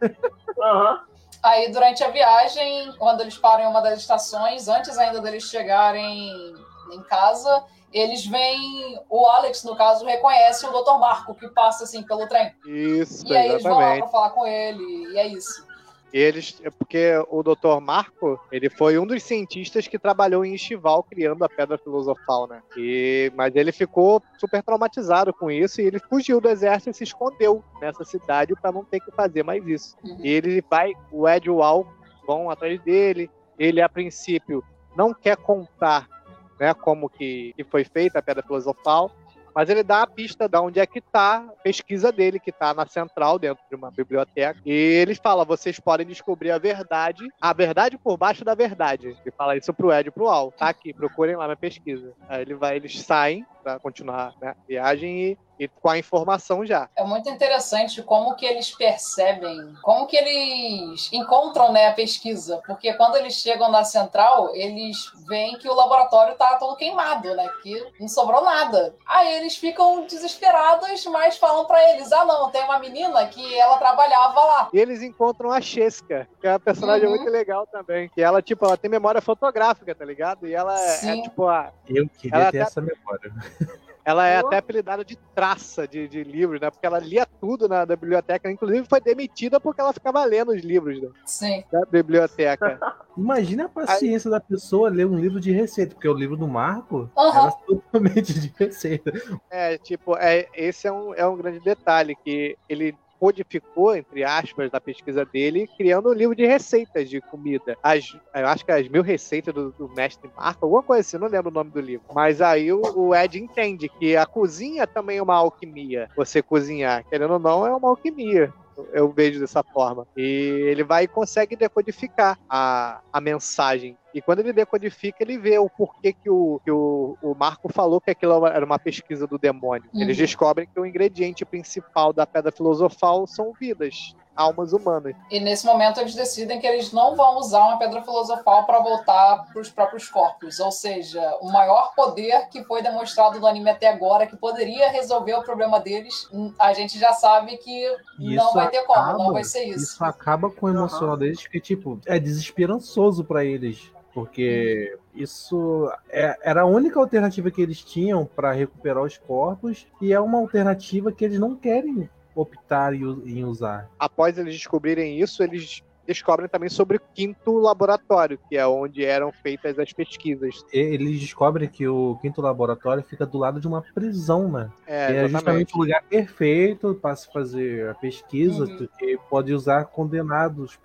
Aham. Aí, durante a viagem, quando eles param em uma das estações, antes ainda deles chegarem em casa, eles veem. O Alex, no caso, reconhece o Dr. Marco, que passa assim pelo trem. Isso, E aí eles vão lá exatamente. pra falar com ele, e é isso. Eles, é porque o Dr. Marco, ele foi um dos cientistas que trabalhou em Estival criando a Pedra Filosofal, né? E, mas ele ficou super traumatizado com isso e ele fugiu do exército e se escondeu nessa cidade para não ter que fazer mais isso. E ele vai, o Ed e o Al vão atrás dele. Ele, a princípio, não quer contar né, como que, que foi feita a Pedra Filosofal, mas ele dá a pista de onde é que tá a pesquisa dele, que tá na central, dentro de uma biblioteca. E ele fala: vocês podem descobrir a verdade, a verdade por baixo da verdade. Ele fala isso pro Ed e pro Al. Tá aqui, procurem lá minha pesquisa. Aí ele vai, eles saem pra continuar né, a viagem e, e com a informação já. É muito interessante como que eles percebem, como que eles encontram né, a pesquisa. Porque quando eles chegam na central, eles veem que o laboratório tá todo queimado, né? Que não sobrou nada. Aí eles ficam desesperados, mas falam pra eles: ah, não, tem uma menina que ela trabalhava lá. E eles encontram a Chesca, que é uma personagem Uhum. muito legal também. Que ela, tipo, ela tem memória fotográfica, tá ligado? E ela é, Sim. tipo a. Eu queria Ela ter até- essa memória. Ela é até apelidada de traça de, de livros, né? Porque ela lia tudo na, da biblioteca. Inclusive foi demitida porque ela ficava lendo os livros né, Sim. da biblioteca. Imagina a paciência da pessoa ler um livro de receita, porque o livro do Marco Aham. era totalmente de receita. É, tipo, é, esse é um, é um grande detalhe, que ele codificou, entre aspas, da pesquisa dele, criando um livro de receitas de comida. As, eu acho que as mil receitas do, do mestre Marco, alguma coisa assim, não lembro o nome do livro. Mas aí o, o Ed entende que a cozinha também é uma alquimia. Você cozinhar, querendo ou não, é uma alquimia. Eu vejo dessa forma. E ele vai e consegue decodificar a, a mensagem. E quando ele decodifica, ele vê o porquê que o, que o, o Marco falou que aquilo era uma pesquisa do demônio. Uhum. Eles descobrem que o ingrediente principal da pedra filosofal são vidas, almas humanas. E nesse momento eles decidem que eles não vão usar uma pedra filosofal para voltar para os próprios corpos. Ou seja, o maior poder que foi demonstrado no anime até agora, que poderia resolver o problema deles, hum, a gente já sabe que E não vai ter como, acaba- não vai ser isso. Isso acaba com o emocional deles, que, tipo, é desesperançoso pra eles. Porque isso é- era a única alternativa que eles tinham pra recuperar os corpos, e é uma alternativa que eles não querem optar em usar. Após eles descobrirem isso, eles descobrem também sobre o quinto laboratório, que é onde eram feitas as pesquisas. E- Eles descobrem que o quinto laboratório fica do lado de uma prisão, né? É, é exatamente. justamente o lugar perfeito para se fazer a pesquisa, Uhum. porque pode usar condenados,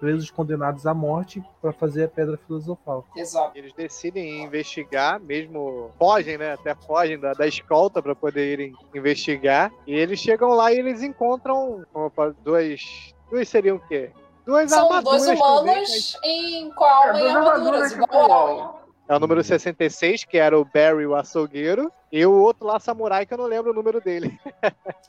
presos condenados à morte para fazer a pedra filosofal. Exato. Eles decidem investigar, mesmo fogem, né? Até fogem da, da escolta para poder irem investigar. E eles chegam lá e eles encontram falo, dois. Duas seriam o quê? Duas São armaduras dois também, humanos em alma É, em armaduras, igual. É o número 66, que era o Barry, o açougueiro, e o outro lá, samurai, que eu não lembro o número dele.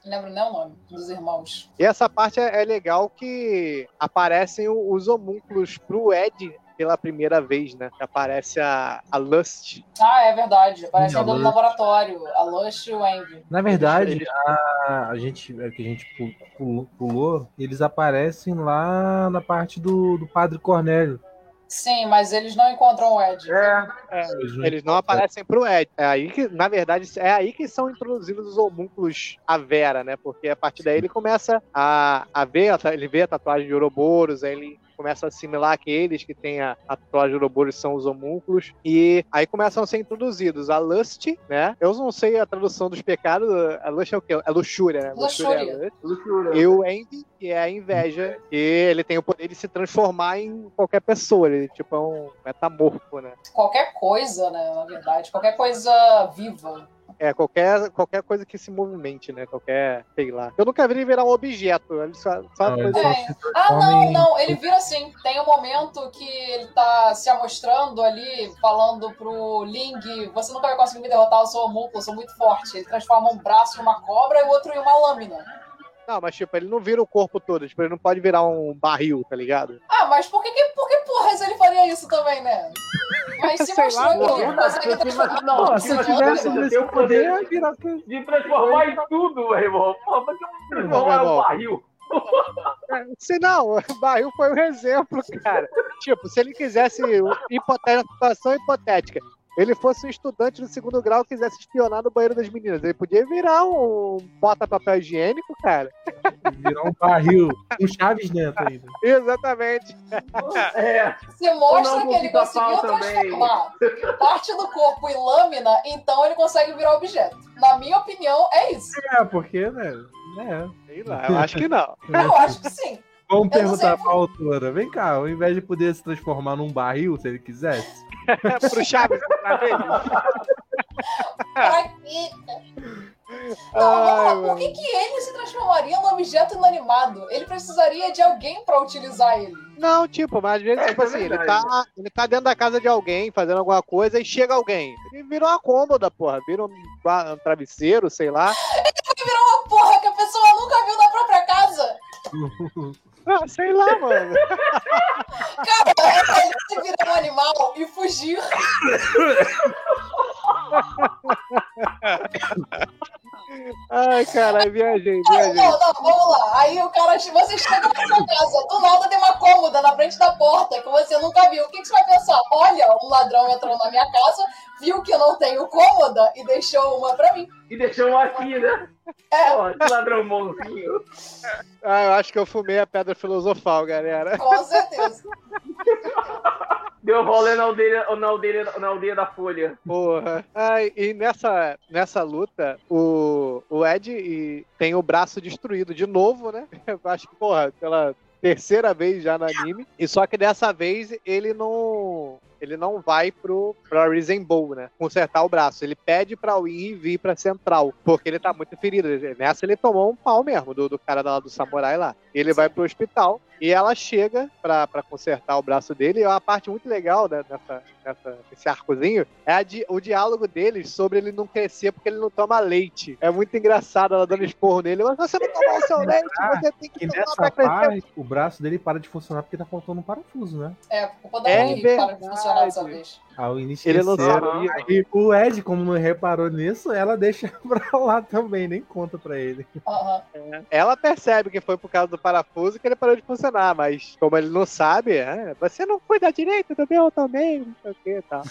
Lembro nem o nome dos irmãos. E essa parte é, é legal que aparecem o- os homúnculos pro Ed pela primeira vez, né? Que aparece a, a Lust. Ah, é verdade. Parece Sim, a ainda no Lush. laboratório. A Lush e o Envy. Na verdade, a, a gente é que a gente pu- pu- pulou, eles aparecem lá na parte do, do Padre Cornélio. Sim, mas eles não encontram o Ed. É, Eles não aparecem pro Ed. É aí que, na verdade, é aí que são introduzidos os homúnculos à Vera, né? Porque a partir daí ele começa a, a ver, a ele vê a tatuagem de Ouroboros, aí ele começa a assimilar que eles que têm a, a tatuagem de Ouroboros são os homúnculos, e aí começam a ser introduzidos a Lust, né? Eu não sei a tradução dos pecados, a Lust é o quê? É luxúria, né? Luxúria. é Lust. luxúria. E o Envy, que é a inveja, e ele tem o poder de se transformar em qualquer pessoa, ele tipo é um metamorfo, né? Qualquer coisa, né? Na verdade. Qualquer coisa viva. É, qualquer, qualquer coisa que se movimente, né? Qualquer, sei lá. Eu nunca vi ele virar um objeto. Ele só, só Não, coisa- ele só É. se Ah, não, em- não. Ele vira assim. Tem um momento que ele tá se amostrando ali, falando pro Ling: Você nunca vai conseguir me derrotar, eu sou homúnculo, eu sou muito forte. Ele transforma um braço em uma cobra e o outro em uma lâmina. Não, mas tipo, ele não vira o corpo todo. Tipo, ele não pode virar um barril, tá ligado? Ah, mas por que, que, por que porras ele faria isso também, né? Mas se mostrou que ele não, consegue não, transformar. não, Pô, se tivesse o poder, virar. de transformar em tudo, meu irmão. Pô, pra que transformar um barril? Se não, o barril foi um exemplo, cara. tipo, se ele quisesse, hipotética, situação hipotética, ele fosse um estudante do segundo grau que quisesse espionar no banheiro das meninas. Ele podia virar um bota-papel higiênico, cara. Virar um barril com chaves dentro ainda. Exatamente. É. Se mostra não, que ele conseguiu pica-pau também. transformar parte do corpo em lâmina, então ele consegue virar objeto. Na minha opinião, é isso. É, porque, né? É. Sei lá, eu acho que não. Eu acho que sim. Vamos Eu perguntar pra autora. Vem cá, ao invés de poder se transformar num barril, se ele quisesse. Pro Chaves, pra ele. Pra quê? Não, Ai. Por que, que ele se transformaria num objeto inanimado? Ele precisaria de alguém pra utilizar ele. Não, tipo, mas às vezes, É, tipo é assim, ele tá, ele tá dentro da casa de alguém, fazendo alguma coisa, e chega alguém. Ele vira uma cômoda, porra. Vira um, um travesseiro, sei lá. Ele virou uma porra que a pessoa nunca viu na. Ah, sei lá, mano. Cara, ele virar um animal e fugir. Ai, caralho, viajei, viajei. não, não, vamos lá. Aí o cara, você chega na sua casa, do nada tem uma cômoda na frente da porta que você nunca viu. O que, que você vai pensar? Olha, um ladrão entrou na minha casa, viu que eu não tenho cômoda e deixou uma pra mim. E deixou um aqui, né? É, ladrão bonzinho. Ah, eu acho que eu fumei a pedra filosofal, galera. com certeza. Deu rolê na aldeia, na aldeia, na aldeia da Folha. Porra. Ai, e nessa, nessa luta, o, o Ed e- tem o braço destruído de novo, né? Eu acho que, porra, pela terceira vez já no anime. E só que dessa vez ele não. Ele não vai pro, pra Risen Bowl, né? Consertar o braço. Ele pede pra Win vir pra Central. Porque ele tá muito ferido. Nessa ele tomou um pau mesmo do, do cara lá do samurai lá. Ele vai pro hospital e ela chega pra, pra consertar o braço dele. E uma parte muito legal né, nessa, nessa, nesse arcozinho é a di- o diálogo deles sobre ele não crescer porque ele não toma leite. É muito engraçado ela dando esporro nele. Mas você não tomou o seu leite, você tem que E tomar pra crescer. parte, o braço dele para de funcionar porque tá faltando um parafuso, né? É, culpa da É para de funcionar dessa vez. Ao início Ele não sabia. Aí o Ed, como não reparou nisso, ela deixa pra lá também, nem conta pra ele. Aham. Ela percebe que foi por causa do parafuso que ele parou de funcionar, mas como ele não sabe, é, você não cuida direito do meu também, não sei o que e tal.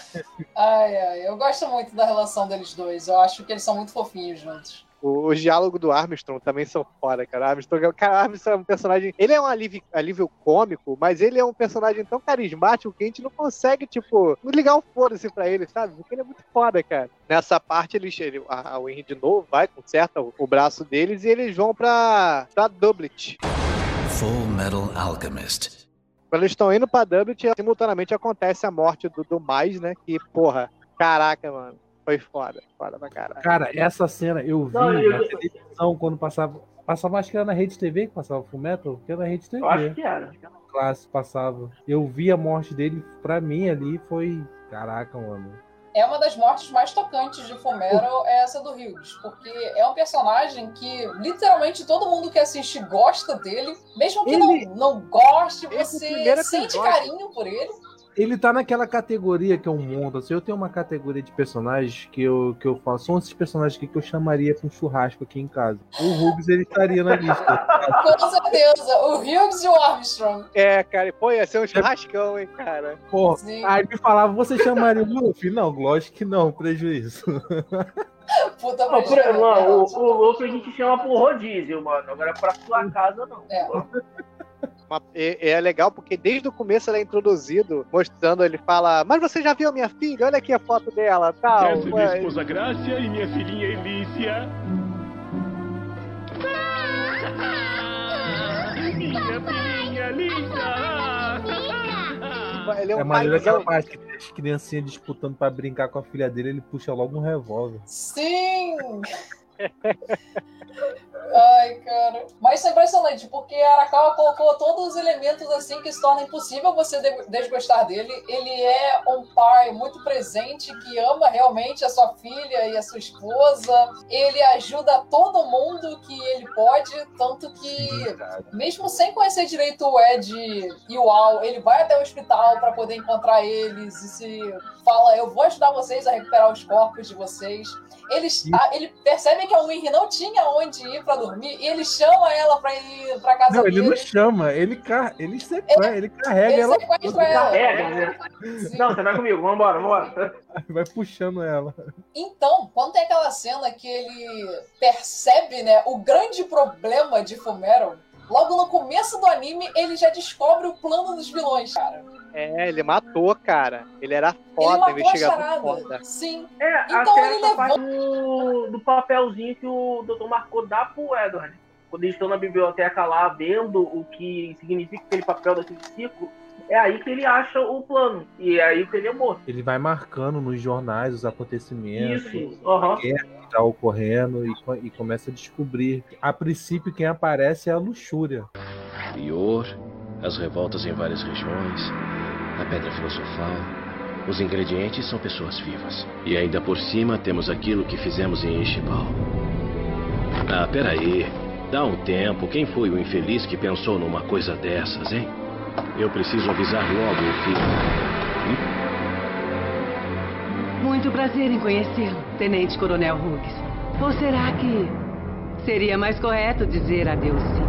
Ai, ai, eu gosto muito da relação deles dois. Eu acho que eles são muito fofinhos juntos. O, os diálogos do Armstrong também são foda, cara. Armstrong, cara, Armstrong é um personagem. Ele é um alívio, alívio cômico, mas ele é um personagem tão carismático que a gente não consegue, tipo, ligar o foda-se pra ele, sabe? Porque ele é muito foda, cara. Nessa parte, ele, ele, a, a Winry de novo vai, conserta o, o braço deles e eles vão pra, pra Dublet. Full Metal Alchemist. Quando eles estão indo pra Dublet, simultaneamente acontece a morte do, do Mais, né? Que, porra, caraca, mano. Foi foda, foda pra caralho. Cara, essa cena eu vi Não, eu- na televisão quando passava. Passava, acho que era na Rede TV que passava Full Metal, que era na Rede TV. Eu acho que era. Classe passava. Eu vi a morte dele, pra mim ali foi. Caraca, mano. É uma das mortes mais tocantes de Fumero é essa do Hughes, porque é um personagem que literalmente todo mundo que assiste gosta dele, mesmo que Ele- não, não goste, você sente carinho por ele. Ele tá naquela categoria que é um mundo. Assim, eu tenho uma categoria de personagens que eu, que eu faço. São esses personagens aqui que eu chamaria pra um churrasco aqui em casa. O Rubens, ele estaria na lista. Com certeza, o Hughes e o Armstrong. É, cara, e, pô, ia ser um churrascão, hein, cara. Pô, Sim. aí me falava, você chamaria o Luffy? Não, lógico que não, prejuízo. Puta Não, por, prejuízo, não, é, o, o Luffy a gente chama por rodízio, mano. Agora pra sua casa, não. É. Uma- é, é legal porque desde o começo ele é introduzido, mostrando, ele fala, mas você já viu minha filha? Olha aqui a foto dela, tal. Essa é minha esposa Grácia e minha filhinha Elícia. Minha filhinha linda! Ele é um É maneiro aquela parte que tem as criancinhas disputando pra brincar com a filha dele, ele puxa logo um revólver. Sim! Ai, cara. Mas isso é impressionante, porque a Arakawa colocou todos os elementos assim que se torna impossível você de- desgostar dele. Ele é um pai muito presente, que ama realmente a sua filha e a sua esposa. Ele ajuda todo mundo que ele pode, tanto que, mesmo sem conhecer direito o Ed e o Al, ele vai até o hospital para poder encontrar eles e se fala: Eu vou ajudar vocês a recuperar os corpos de vocês. Eles, ele percebe que a Winry não tinha onde ir pra dormir e ele chama ela pra ir pra casa Não, ele dele. não chama, ele, car... ele, sequestra, ele carrega ele ela. sequestra ela. Carrega, né? Não, você vai comigo, vambora, vambora. Vai puxando ela. Então, quando tem aquela cena que ele percebe, né, o grande problema de Fullmetal, logo no começo do anime, ele já descobre o plano dos vilões, cara. É, ele matou, cara. Ele era Ele foda, matou a investigador foda. Sim. É, Então até ele essa parte do, do papelzinho que o Dr. Marco dá pro Edward. Quando eles estão na biblioteca lá, vendo o que significa aquele papel daquele ciclo, é aí que ele acha o plano. E é aí que ele é morto. Ele vai marcando nos jornais os acontecimentos. Isso, guerra que tá ocorrendo e, e começa a descobrir. A princípio, quem aparece é a luxúria. Ior, as revoltas em várias regiões, a pedra filosofal. Os ingredientes são pessoas vivas. E ainda por cima temos aquilo que fizemos em Ishibal. Ah, peraí. Dá um tempo. Quem foi o infeliz que pensou numa coisa dessas, hein? Eu preciso avisar logo o filho. Muito prazer em conhecê-lo, Tenente Coronel Hughes. Ou será que seria mais correto dizer adeus?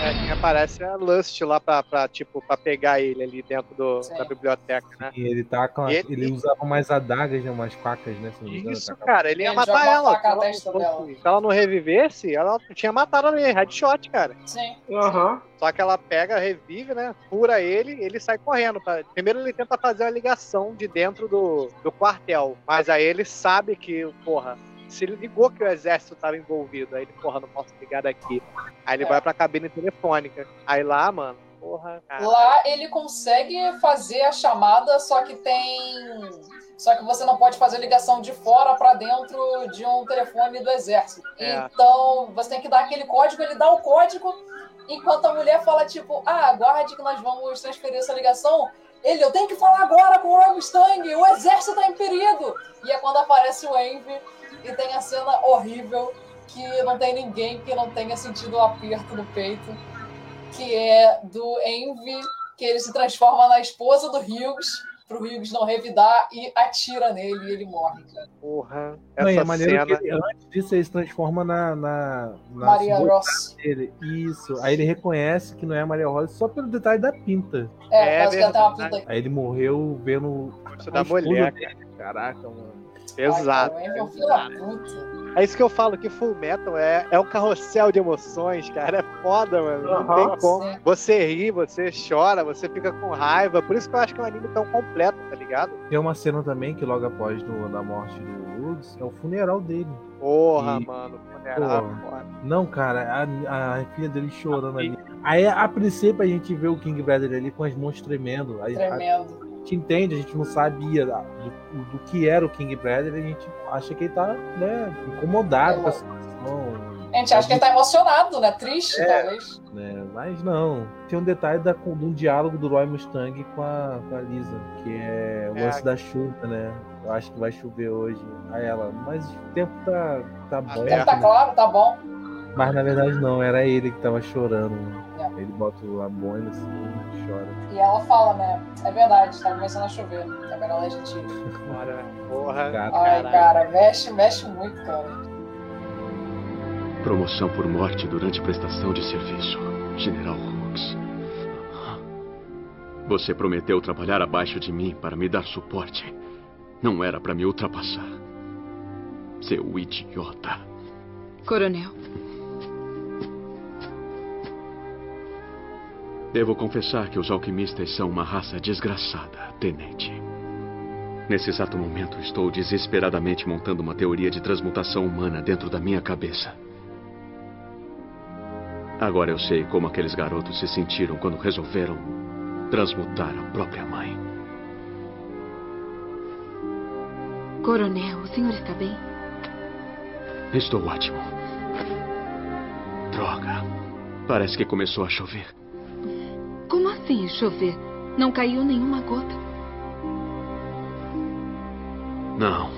É, quem aparece é a Lust lá pra, pra, tipo, pra pegar ele ali dentro do, da biblioteca, né? E ele tá com a- ele, ele- usava mais adagas, né? Umas facas, né? Isso, tá- cara, ele ia Ele matar ela. Se ela, se ela não revivesse, ela tinha matado ali, headshot, cara. Sim. Aham. Só que ela pega, revive, né? Cura ele ele sai correndo. pra- Primeiro ele tenta fazer a ligação de dentro do, do quartel. Mas aí ele sabe que, porra, se ele ligou que o exército tava envolvido, aí ele, porra, não posso ligar daqui. Aí ele É. vai pra cabine telefônica. Aí lá, mano, porra, cara. Lá ele consegue fazer a chamada, só que tem. Só que você não pode fazer ligação de fora pra dentro de um telefone do exército. É. Então você tem que dar aquele código, ele dá o código, enquanto a mulher fala, tipo, ah, aguarde que nós vamos transferir essa ligação. Ele, eu tenho que falar agora com o Rob Stang, o exército tá em perigo! E é quando aparece o Envy e tem a cena horrível que não tem ninguém que não tenha sentido o aperto no peito que é do Envy, que ele se transforma na esposa do Hughes, pro Hughes não revidar e atira nele e ele morre. Porra, Não, e essa a maneira cena. que ele, antes disso ele se transforma na, na, na Maria Ross. dele. Isso. Aí ele reconhece que não é a Maria Rosa só pelo detalhe da pinta. É, É parece que ela tem uma verdade. pinta Aí ele morreu vendo Gosto a da mulher, dele. Caraca, mano. Pesado. Ai, é um. É isso que eu falo, que Full Metal é, é um carrossel de emoções, cara. É foda, mano. Não Aham. tem como. Você ri, você chora, você fica com raiva. Por isso que eu acho que é um anime tão completo, tá ligado? Tem uma cena também que logo após do, da morte do Woods é o funeral dele. Porra, E- mano. Funeral, Pô. foda. Não, cara, a, a filha dele chorando ali. Aí, a princípio, a gente vê o King Bradley ali com as mãos tremendo. Aí, a, Tremendo. Gente entende, a gente não sabia da- do, do que era o King Bradley, a gente acha que ele tá, né, incomodado com a situação. A gente acha que ele tá emocionado, né? Triste, É. talvez. Né? Mas não. Tem um detalhe da, de um diálogo do Roy Mustang com a, com a Lisa, que é o É. lance da chuva, né? Eu acho que vai chover hoje. Aí ela, mas o tempo tá, tá bom. Ele tá claro, tá bom. Mas na verdade não, era ele que tava chorando. né? É. Ele bota a boina assim e chora. E ela fala, né? É verdade, tá começando a chover. É melhor a gente ir. Bora, porra. Gato. Ai, Caralho. cara, mexe, mexe muito, cara. Promoção por morte durante prestação de serviço. General Hooks. Você prometeu trabalhar abaixo de mim para me dar suporte. Não era para me ultrapassar. Seu idiota. Coronel, Devo confessar que os alquimistas são uma raça desgraçada, tenente. Nesse exato momento, estou desesperadamente montando uma teoria de transmutação humana dentro da minha cabeça. Agora eu sei como aqueles garotos se sentiram quando resolveram transmutar a própria mãe. coronel, o senhor está bem? Estou ótimo. Droga. Parece que começou a chover. Como assim chover? Não caiu nenhuma gota. Não.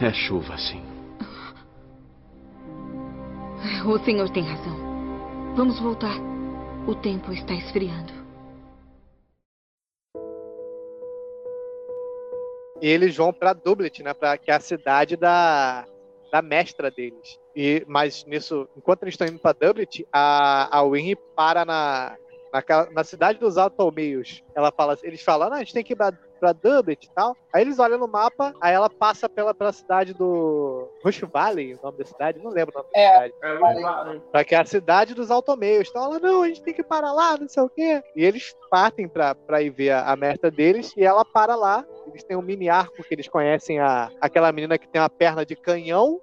É chuva, sim. O senhor tem razão. Vamos voltar. O tempo está esfriando. E eles vão pra Dublet, né? Pra, que é a cidade da, da mestra deles. E, mas nisso, enquanto eles estão indo pra Dublet, a, a Winry para na, naquela, na cidade dos Altomeios. Ela fala, eles falam, não, a gente tem que ir pra, pra Dublet e tal. Aí eles olham no mapa, aí ela passa pela, pela cidade do Rush Valley, o nome da cidade, não lembro o nome da É, cidade. É? Pra que é a cidade dos Altomeios. Então ela, não, a gente tem que parar lá, não sei o quê. E eles partem pra, pra ir ver a, a mestra deles e ela para lá. Eles têm um mini arco que eles conhecem a, aquela menina que tem uma perna de canhão.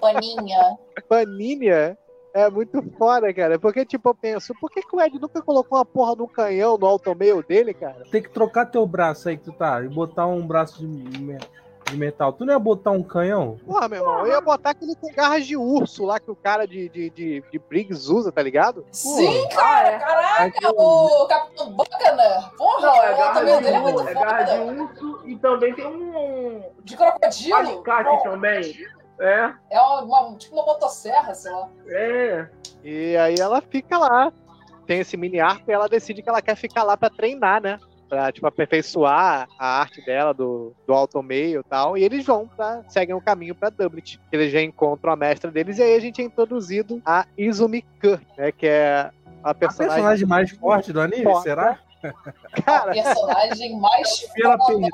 Paninha. Paninha. É muito foda, cara. Porque, tipo, eu penso, por que, que o Ed nunca colocou uma porra de um canhão no automeio dele, cara? Tem que trocar teu braço aí que tu tá e botar um braço de, me- de metal. Tu não ia botar um canhão? Porra, meu irmão, eu ia botar aquele com garras de urso lá que o cara de, de, de, de Briggs usa, tá ligado? Sim, cara, caraca, o Capitão Buchanan. Porra, Não, é o garra de, dele é muito urso, é garra de urso e também tem um De crocodilo. alicate também. É, É uma, uma- tipo uma motosserra, sei lá. é. E aí ela fica lá. Tem esse mini arco e ela decide que ela quer ficar lá pra treinar, né? Pra, tipo, aperfeiçoar a arte dela do, do automeio e tal. E eles vão pra, seguem o caminho pra Dublet. Eles já encontram a mestra deles e aí a gente é introduzido a Izumi Kun, né? Que é a A personagem, personagem mais forte do anime, Foda. será? Cara, Personagem mais Pela foda.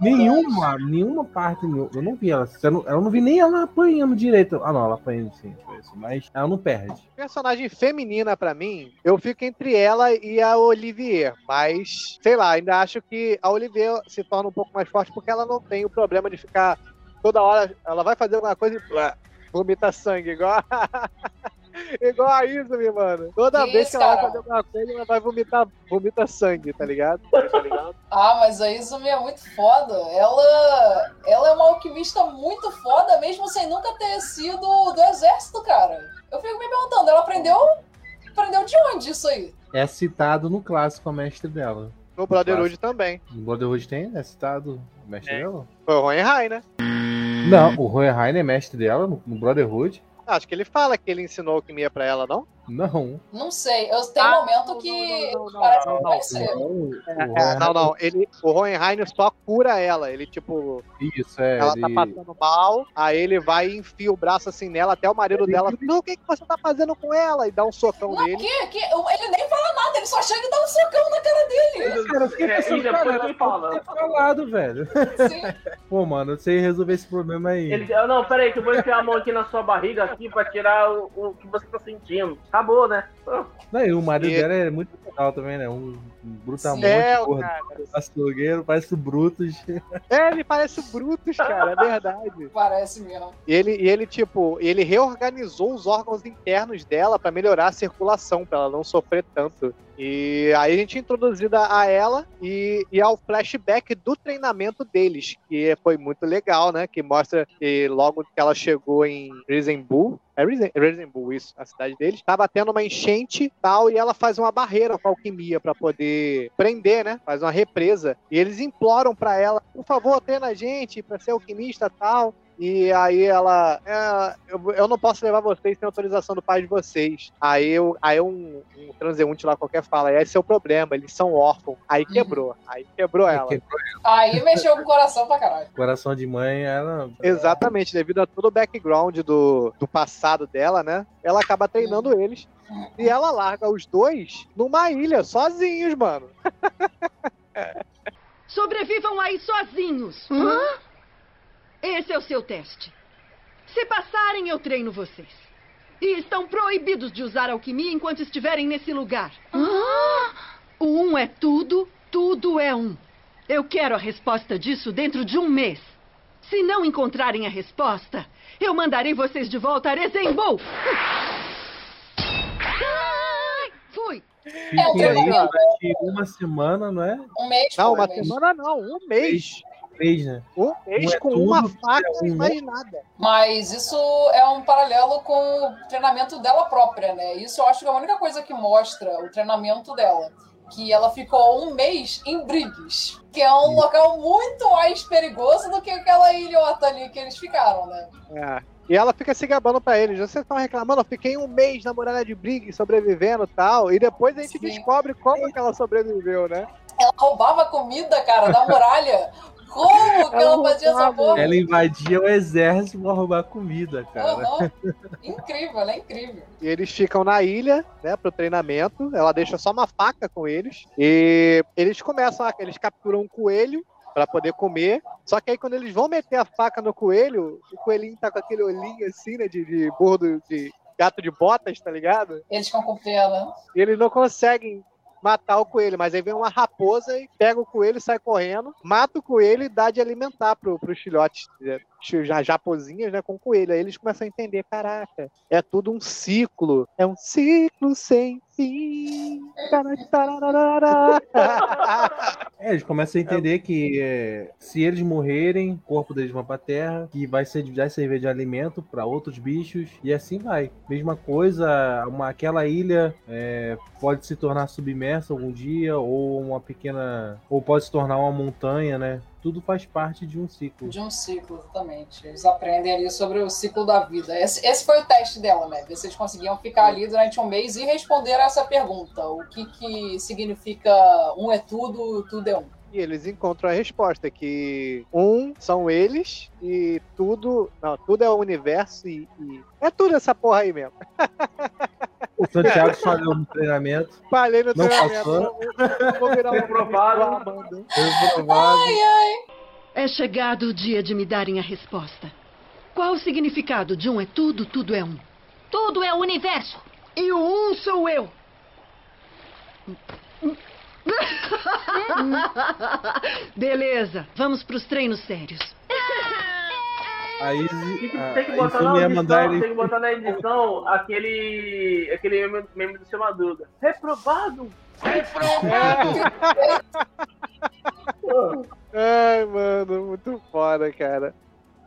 Nenhuma, nenhuma parte, eu não vi ela. Eu não, eu não vi nem ela apanhando direito. Ah, não, ela apanhando sim, mas ela não perde. personagem feminina pra mim, eu fico entre ela e a Olivier, mas sei lá, ainda acho que a Olivier se torna um pouco mais forte porque ela não tem o problema de ficar toda hora, ela vai fazer alguma coisa e blá, vomita sangue, igual a, igual a Izumi, mano. Toda Que vez isso, que ela vai cara? fazer alguma coisa, ela vai vomitar, vomita sangue, tá ligado? Tá ligado? Ah, mas a Izumi é muito foda. Ela, ela é uma alquimista muito foda, mesmo sem nunca ter sido do exército, cara. Eu fico me perguntando, ela aprendeu, aprendeu de onde isso aí? É citado no clássico a mestre dela. No Brotherhood também. No Brotherhood tem? É citado o mestre dela? Foi o Hohenheim, né? Não, o Hohenheim é mestre dela no, no Brotherhood. Acho que ele fala que ele ensinou alquimia pra ela, não? Não. Não sei, eu tenho Ah, um momento que parece que vai ser. É, não, não. Ele, o Hohenheim só cura ela. Ele, tipo, Isso, é. ela ele... tá passando mal, aí ele vai e enfia o braço assim nela, até o marido dela. Não, o que, que você tá fazendo com ela? E dá um socão Não, nele. que, que, ele nem fala nada, ele só chega e dá um socão na cara dele. Cara, eu fiquei É, pensando, e depois cara, ele fala. falado, velho. Pô, mano, eu sei resolver esse problema aí. Ele, não, pera aí, que eu vou enfiar a mão aqui na sua barriga aqui pra tirar o, o que você tá sentindo. Acabou, né? Não, e o marido E- dela é muito legal também, né? Um, um brutamonte, É, o porra, cara. açougueiro, parece o Brutus. É, ele parece o Brutus, cara, é verdade. Parece mesmo. E ele, e ele, tipo, ele reorganizou os órgãos internos dela pra melhorar a circulação, pra ela não sofrer tanto. E aí a gente é introduzida a ela e, e ao flashback do treinamento deles, que foi muito legal, né? Que mostra que logo que ela chegou em Risen Bull, é Bull, isso, a cidade deles, tava tendo uma enchente tal, e ela faz uma barreira com a alquimia pra poder prender, né? Faz uma represa. E eles imploram pra ela, por favor, treina a gente pra ser alquimista tal. E aí ela, é, eu, eu não posso levar vocês sem autorização do pai de vocês. Aí, eu, aí um, um transeunte lá qualquer fala, esse é o problema, eles são órfãos. Aí quebrou, aí quebrou ela. Aí mexeu com o coração pra caralho. Coração de mãe, ela. Exatamente, devido a todo o background do, do passado dela, né? Ela acaba treinando eles. E ela larga os dois numa ilha, sozinhos, mano. Sobrevivam aí sozinhos. Esse é o seu teste. Se passarem, eu treino vocês. E estão proibidos de usar alquimia enquanto estiverem nesse lugar. O um é tudo, tudo é um. Eu quero a resposta disso dentro de um mês. Se não encontrarem a resposta, eu mandarei vocês de volta a Resembo. Fui. É Fiquem aí treinamento. durante uma semana, não é? Um mês, Não, uma um mês. semana não, um mês. Mês, né? Um mês Um é com tudo, uma tudo faca é e um, mais nada. Mas isso é um paralelo com o treinamento dela própria, né? Isso eu acho que é a única coisa que mostra o treinamento dela. Que ela ficou um mês em Briggs, que é um local muito mais perigoso do que aquela ilhota ali que eles ficaram, né? É. E ela fica se gabando pra eles. Vocês estão reclamando, eu fiquei um mês na muralha de Briggs sobrevivendo e tal. E depois a gente Sim. descobre como que ela sobreviveu, né? Ela roubava comida, cara, da muralha Como que ela fazia essa porra? Ela invadia o exército pra roubar comida, cara. Aham. Incrível, ela é incrível. E eles ficam na ilha, né, pro treinamento. Ela deixa só uma faca com eles. E eles começam, a, eles capturam um coelho pra poder comer. Só que aí quando eles vão meter a faca no coelho, o coelhinho tá com aquele olhinho assim, né, de, de bordo de gato de botas, tá ligado? Eles ficam com pena. E eles não conseguem matar o coelho, mas aí vem uma raposa e pega o coelho, sai correndo, mata o coelho e dá de alimentar pro, pros filhotes, né, já japozinhas, né, com o coelho. Aí eles começam a entender, caraca, é tudo um ciclo, é um ciclo sem fim. É, eles começam a entender que é, se eles morrerem, o corpo deles vai pra terra, que vai, ser, vai servir de alimento para outros bichos, e assim vai. Mesma coisa, uma, aquela ilha é, pode se tornar submersa algum dia, ou uma pequena. ou pode se tornar uma montanha, né? Tudo faz parte de um ciclo. De um ciclo, exatamente. Eles aprendem ali sobre o ciclo da vida. Esse, esse foi o teste dela, né? Ver se eles conseguiam ficar ali durante um mês e responder essa pergunta. O que, que significa um é tudo, tudo é um. E eles encontram a resposta, que um são eles e tudo. Não, tudo é o universo e. e- é tudo essa porra aí mesmo. O Santiago falhou no treinamento. Falei no Não treinamento. passou. Vou, vou virar Reprovado. Amanda. Reprovado. É chegado o dia de me darem a resposta. Qual o significado de um é tudo, tudo é um? Tudo é o universo. E o um sou eu. Beleza, vamos pros treinos sérios. Aí Tem que, a- tem que botar na edição, mandar ele. tem que botar na edição aquele, aquele meme, meme do seu Madruga. Reprovado! Ai, mano, muito foda, cara.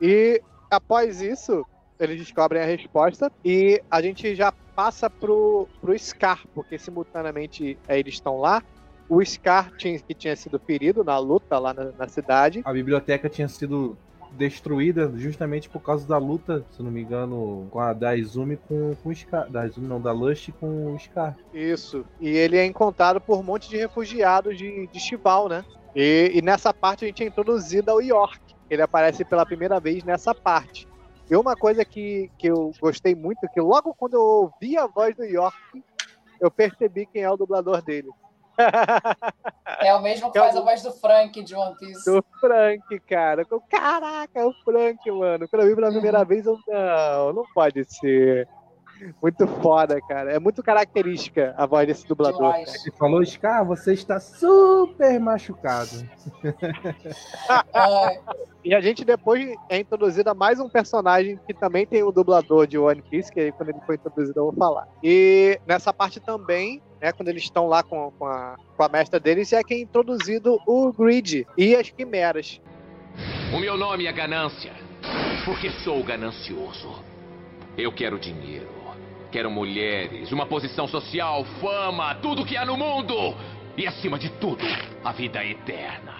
E após isso, eles descobrem a resposta e a gente já passa pro, pro Scar, porque simultaneamente eh, eles estão lá. O Scar, tinha, que tinha sido ferido na luta lá na, na cidade, A biblioteca tinha sido destruída justamente por causa da luta, se não me engano, com a da Izumi com, com o Scar. Não, da Lush com o Scar. Isso. E ele é encontrado por um monte de refugiados de, de Chival, né? E, e nessa parte a gente é introduzido ao York. Ele aparece pela primeira vez nessa parte. E uma coisa que, que eu gostei muito, que logo quando eu ouvi a voz do York, eu percebi quem é o dublador dele. É o mesmo que faz a voz do Frank de One Piece. Do Frank, cara. Caraca, é o Frank, mano. Quando eu vi pela primeira vez, eu não, não pode ser. Muito foda, cara. É muito característica a voz desse dublador. cara. Ele falou, Scar, você está super machucado. E a gente depois é introduzido a mais um personagem que também tem o dublador de One Piece, que aí quando ele foi introduzido eu vou falar. E nessa parte também, né, quando eles estão lá com, com, a, com a mestra deles, é que é introduzido o Grid e as quimeras. O meu nome é Ganância, porque sou ganancioso. Eu quero dinheiro, quero mulheres, uma posição social, fama, tudo que há no mundo. E acima de tudo, a vida eterna.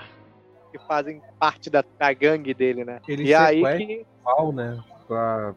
Que fazem parte da, da gangue dele, né? Ele e aí que. o Al, né? Pra,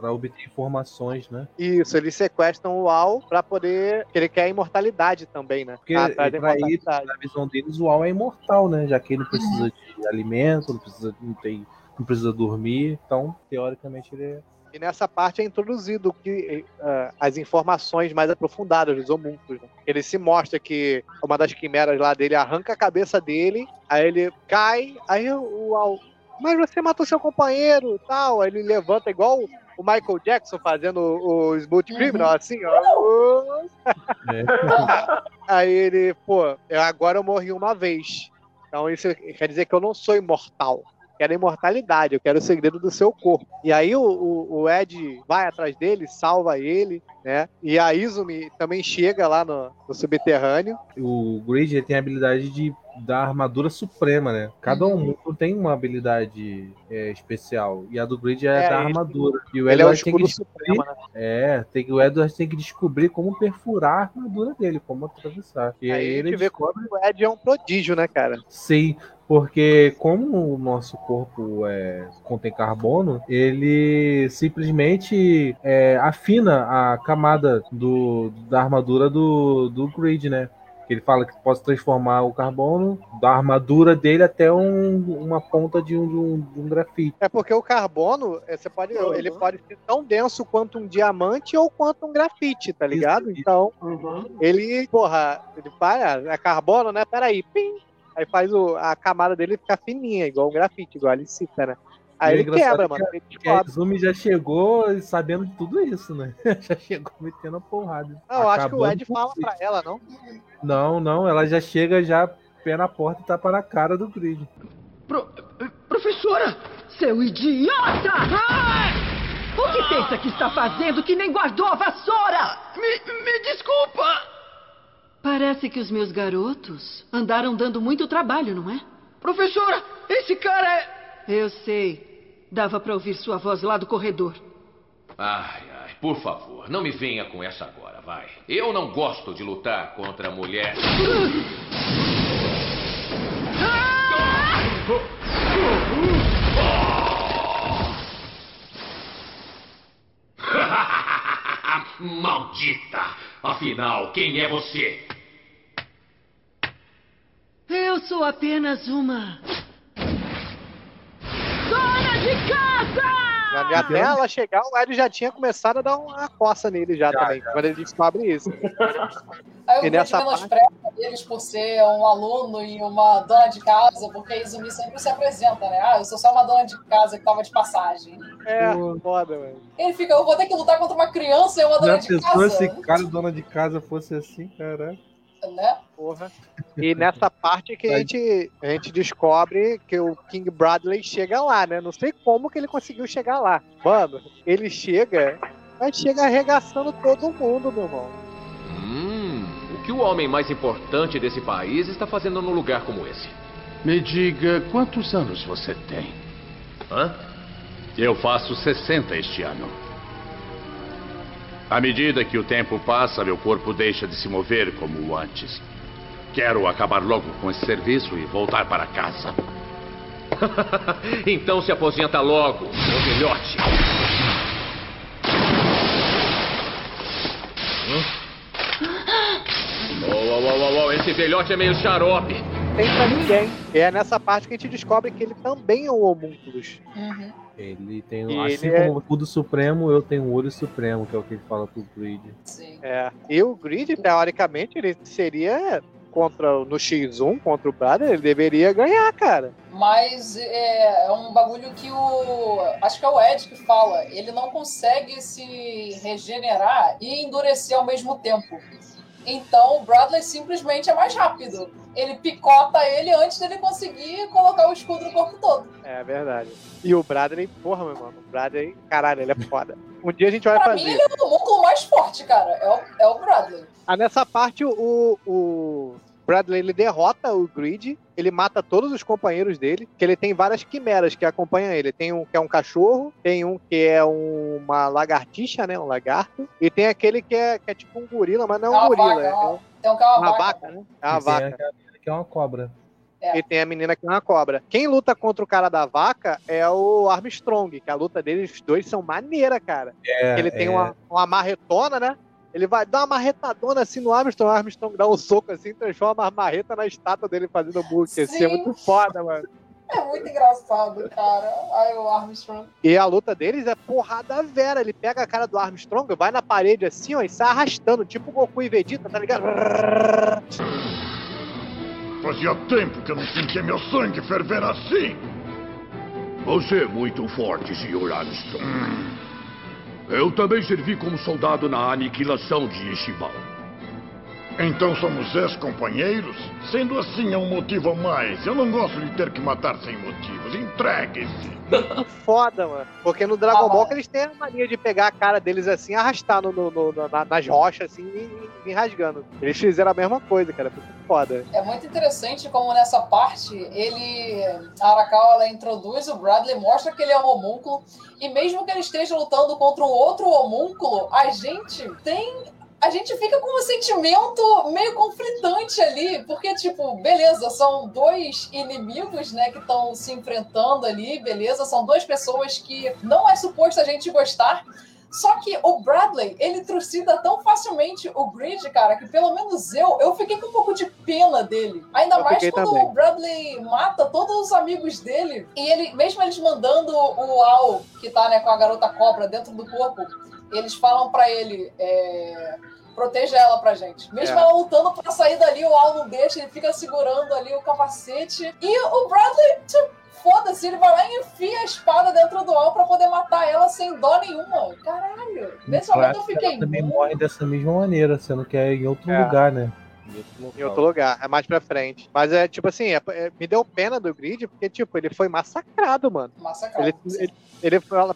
pra obter informações, né? Isso, eles sequestram o Al pra poder. ele quer a imortalidade também, né? Porque imortalidade. na visão deles, o Al é imortal, né? Já que ele não precisa de alimento, não precisa, não tem, não precisa dormir. Então, teoricamente, ele é. E nessa parte é introduzido que, eh, as informações mais aprofundadas dos homúnculos. né? Ele se mostra que uma das quimeras lá dele arranca a cabeça dele, aí ele cai, aí o Al. Mas você matou seu companheiro tal. Aí ele levanta igual o Michael Jackson fazendo o Smooth Criminal, assim, ó. Aí ele, pô, agora eu morri uma vez. Então isso quer dizer que eu não sou imortal. Quero a imortalidade, eu quero o segredo do seu corpo. E aí o, o- o Ed vai atrás dele, salva ele, né? E a Izumi também chega lá no, no subterrâneo. O Grid tem a habilidade de dar armadura suprema, né? Cada um tem uma habilidade é, especial. E a do Grid é, É, da armadura. E o ele é o Edward tem que escudo descobrir. supremo, né? É, tem, que- o Edward tem que descobrir como perfurar a armadura dele, como atravessar. E Aí a ele gente vê como o Ed é um prodígio, né, cara? Sim, porque como o nosso corpo é, contém carbono, ele simplesmente é, afina a camada do, da armadura do, do grid, né? Que ele fala que pode transformar o carbono da armadura dele até um- uma ponta de um, de um- de um grafite. É porque o carbono, é, você pode, ele pode ser tão denso quanto um diamante ou quanto um grafite, tá ligado? Então, ele, porra, ele faz, é carbono, né? Peraí, pim. Aí faz o, a camada dele ficar fininha, igual um grafite, igual ele cita, né? Aí E é ele quebra, que mano. Ele Que a. Izumi já chegou sabendo tudo isso, né? Já chegou metendo a porrada. Não, eu acho que o Ed fala pra ela, não? Não, não, ela já chega já pé na porta e tapa na cara do grid. Professora! Seu idiota! Ai! O que pensa que está fazendo que nem guardou a vassoura? Me, me desculpa! Parece que os meus garotos andaram dando muito trabalho, não é? Professora, esse cara é. Eu sei. Dava pra ouvir sua voz lá do corredor. Ai, ai, por favor, não me venha com essa agora, vai. Eu não gosto de lutar contra a mulher. Maldita! Afinal, quem é você? Eu sou apenas uma. Dona de até ela chegar, o Ed já tinha começado a dar uma coça nele já, também, quando ele descobre isso. Aí E nessa menospreza eles por ser um aluno e uma dona de casa, porque a Izumi sempre se apresenta, né? Ah, eu sou só uma dona de casa que tava de passagem. É, foda, velho. Ele fica, eu vou ter que lutar contra uma criança e uma dona Já de casa. se cara dona de casa fosse assim, caralho? Né? Porra. E nessa parte que a gente, a gente descobre que o King Bradley chega lá, né? Não sei como que ele conseguiu chegar lá. Mano, ele chega, mas chega arregaçando todo mundo, meu irmão. Hum, o que o homem mais importante desse país está fazendo num lugar como esse? Me diga, quantos anos você tem? Hã? Eu faço 60 este ano. À medida que o tempo passa, meu corpo deixa de se mover como antes. Quero acabar logo com esse serviço e voltar para casa. então se aposenta logo, meu filhote. Oh, oh, oh, oh, esse velhote é meio xarope. Tem pra ninguém. E é nessa parte que a gente descobre que ele também é um homúnculos. Ele tem, E assim ele é- como o escudo supremo, eu tenho o olho supremo, que é o que ele fala pro Grid. É. E o Grid, teoricamente, ele seria contra no X1 contra o Brother, ele deveria ganhar, cara. Mas é, é um bagulho que o. Acho que é o Ed que fala. Ele não consegue se regenerar e endurecer ao mesmo tempo. Então o Bradley simplesmente é mais rápido. Ele picota ele antes dele conseguir colocar o escudo no corpo todo. É verdade. E o Bradley, porra, meu irmão, o Bradley, caralho, ele é foda. Um dia a gente vai Pra fazer. mim, ele é o músculo mais forte, cara. É o, é o Bradley. Ah, nessa parte, o, o Bradley ele derrota o Grid, ele mata todos os companheiros dele, que ele tem várias quimeras que acompanham ele. Tem um que é um cachorro, tem um que é um- uma lagartixa, né? Um lagarto, e tem aquele que é, que é tipo um gorila, mas não é um gorila. vaca, é é uma- um- Tem um que é uma uma vaca. vaca, né? É uma E tem vaca. aquela que é uma cobra. É. E tem a menina que é uma cobra. Quem luta contra o cara da vaca é o Armstrong, que a luta deles os dois são maneira, cara. É, ele tem é. uma, uma marretona, né? Ele vai dar uma marretadona assim no Armstrong, o Armstrong dá um soco assim, transforma a marreta na estátua dele fazendo book. Assim, é Sim. muito foda, mano. É muito engraçado, cara. Aí o Armstrong. E a luta deles é porrada vera. Ele pega a cara do Armstrong, vai na parede assim, ó, e sai arrastando, tipo Goku e Vegeta, tá ligado? Fazia tempo que eu não sentia meu sangue ferver assim. Você é muito forte, Sr. Armstrong. Eu também servi como soldado na aniquilação de Ishibal. Então somos ex-companheiros? Sendo assim, é um motivo a mais. Eu não gosto de ter que matar sem motivos. Entregue-se. Foda, mano. Porque no Dragon Ball que eles têm a mania de pegar a cara deles assim, arrastar no, no- no- na- nas rochas assim e, e- e rasgando. Eles fizeram a mesma coisa, cara. Foda. É muito interessante como nessa parte ele. A Arakawa ela introduz o Bradley, mostra que ele é um homúnculo. E mesmo que ele esteja lutando contra um outro homúnculo, a gente tem. A gente fica com um sentimento meio conflitante ali, porque, tipo, beleza, são dois inimigos, né, que estão se enfrentando ali, beleza, são duas pessoas que não é suposto a gente gostar, Só que o Bradley, ele trucida tão facilmente o Grid, cara, que pelo menos eu, eu fiquei com um pouco de pena dele. Ainda Eu mais quando também. o Bradley mata todos os amigos dele. E ele, mesmo eles mandando o Al, que tá né, com a garota cobra dentro do corpo, eles falam pra ele. É... Proteja ela pra gente. Mesmo É. ela lutando pra sair dali, o Al não deixa, ele fica segurando ali o capacete. E o Bradley, tipo, foda-se, ele vai lá e enfia a espada dentro do Al pra poder matar ela sem dó nenhuma. Caralho. Nesse momento eu fiquei. ela também morre dessa mesma maneira, sendo que é em outro É. lugar, né? Em outro lugar, é mais pra frente. Mas é tipo assim, é- é- me deu pena do Grid, porque, tipo, ele foi massacrado, mano. Massacrado. Ele, ele, ele, fala-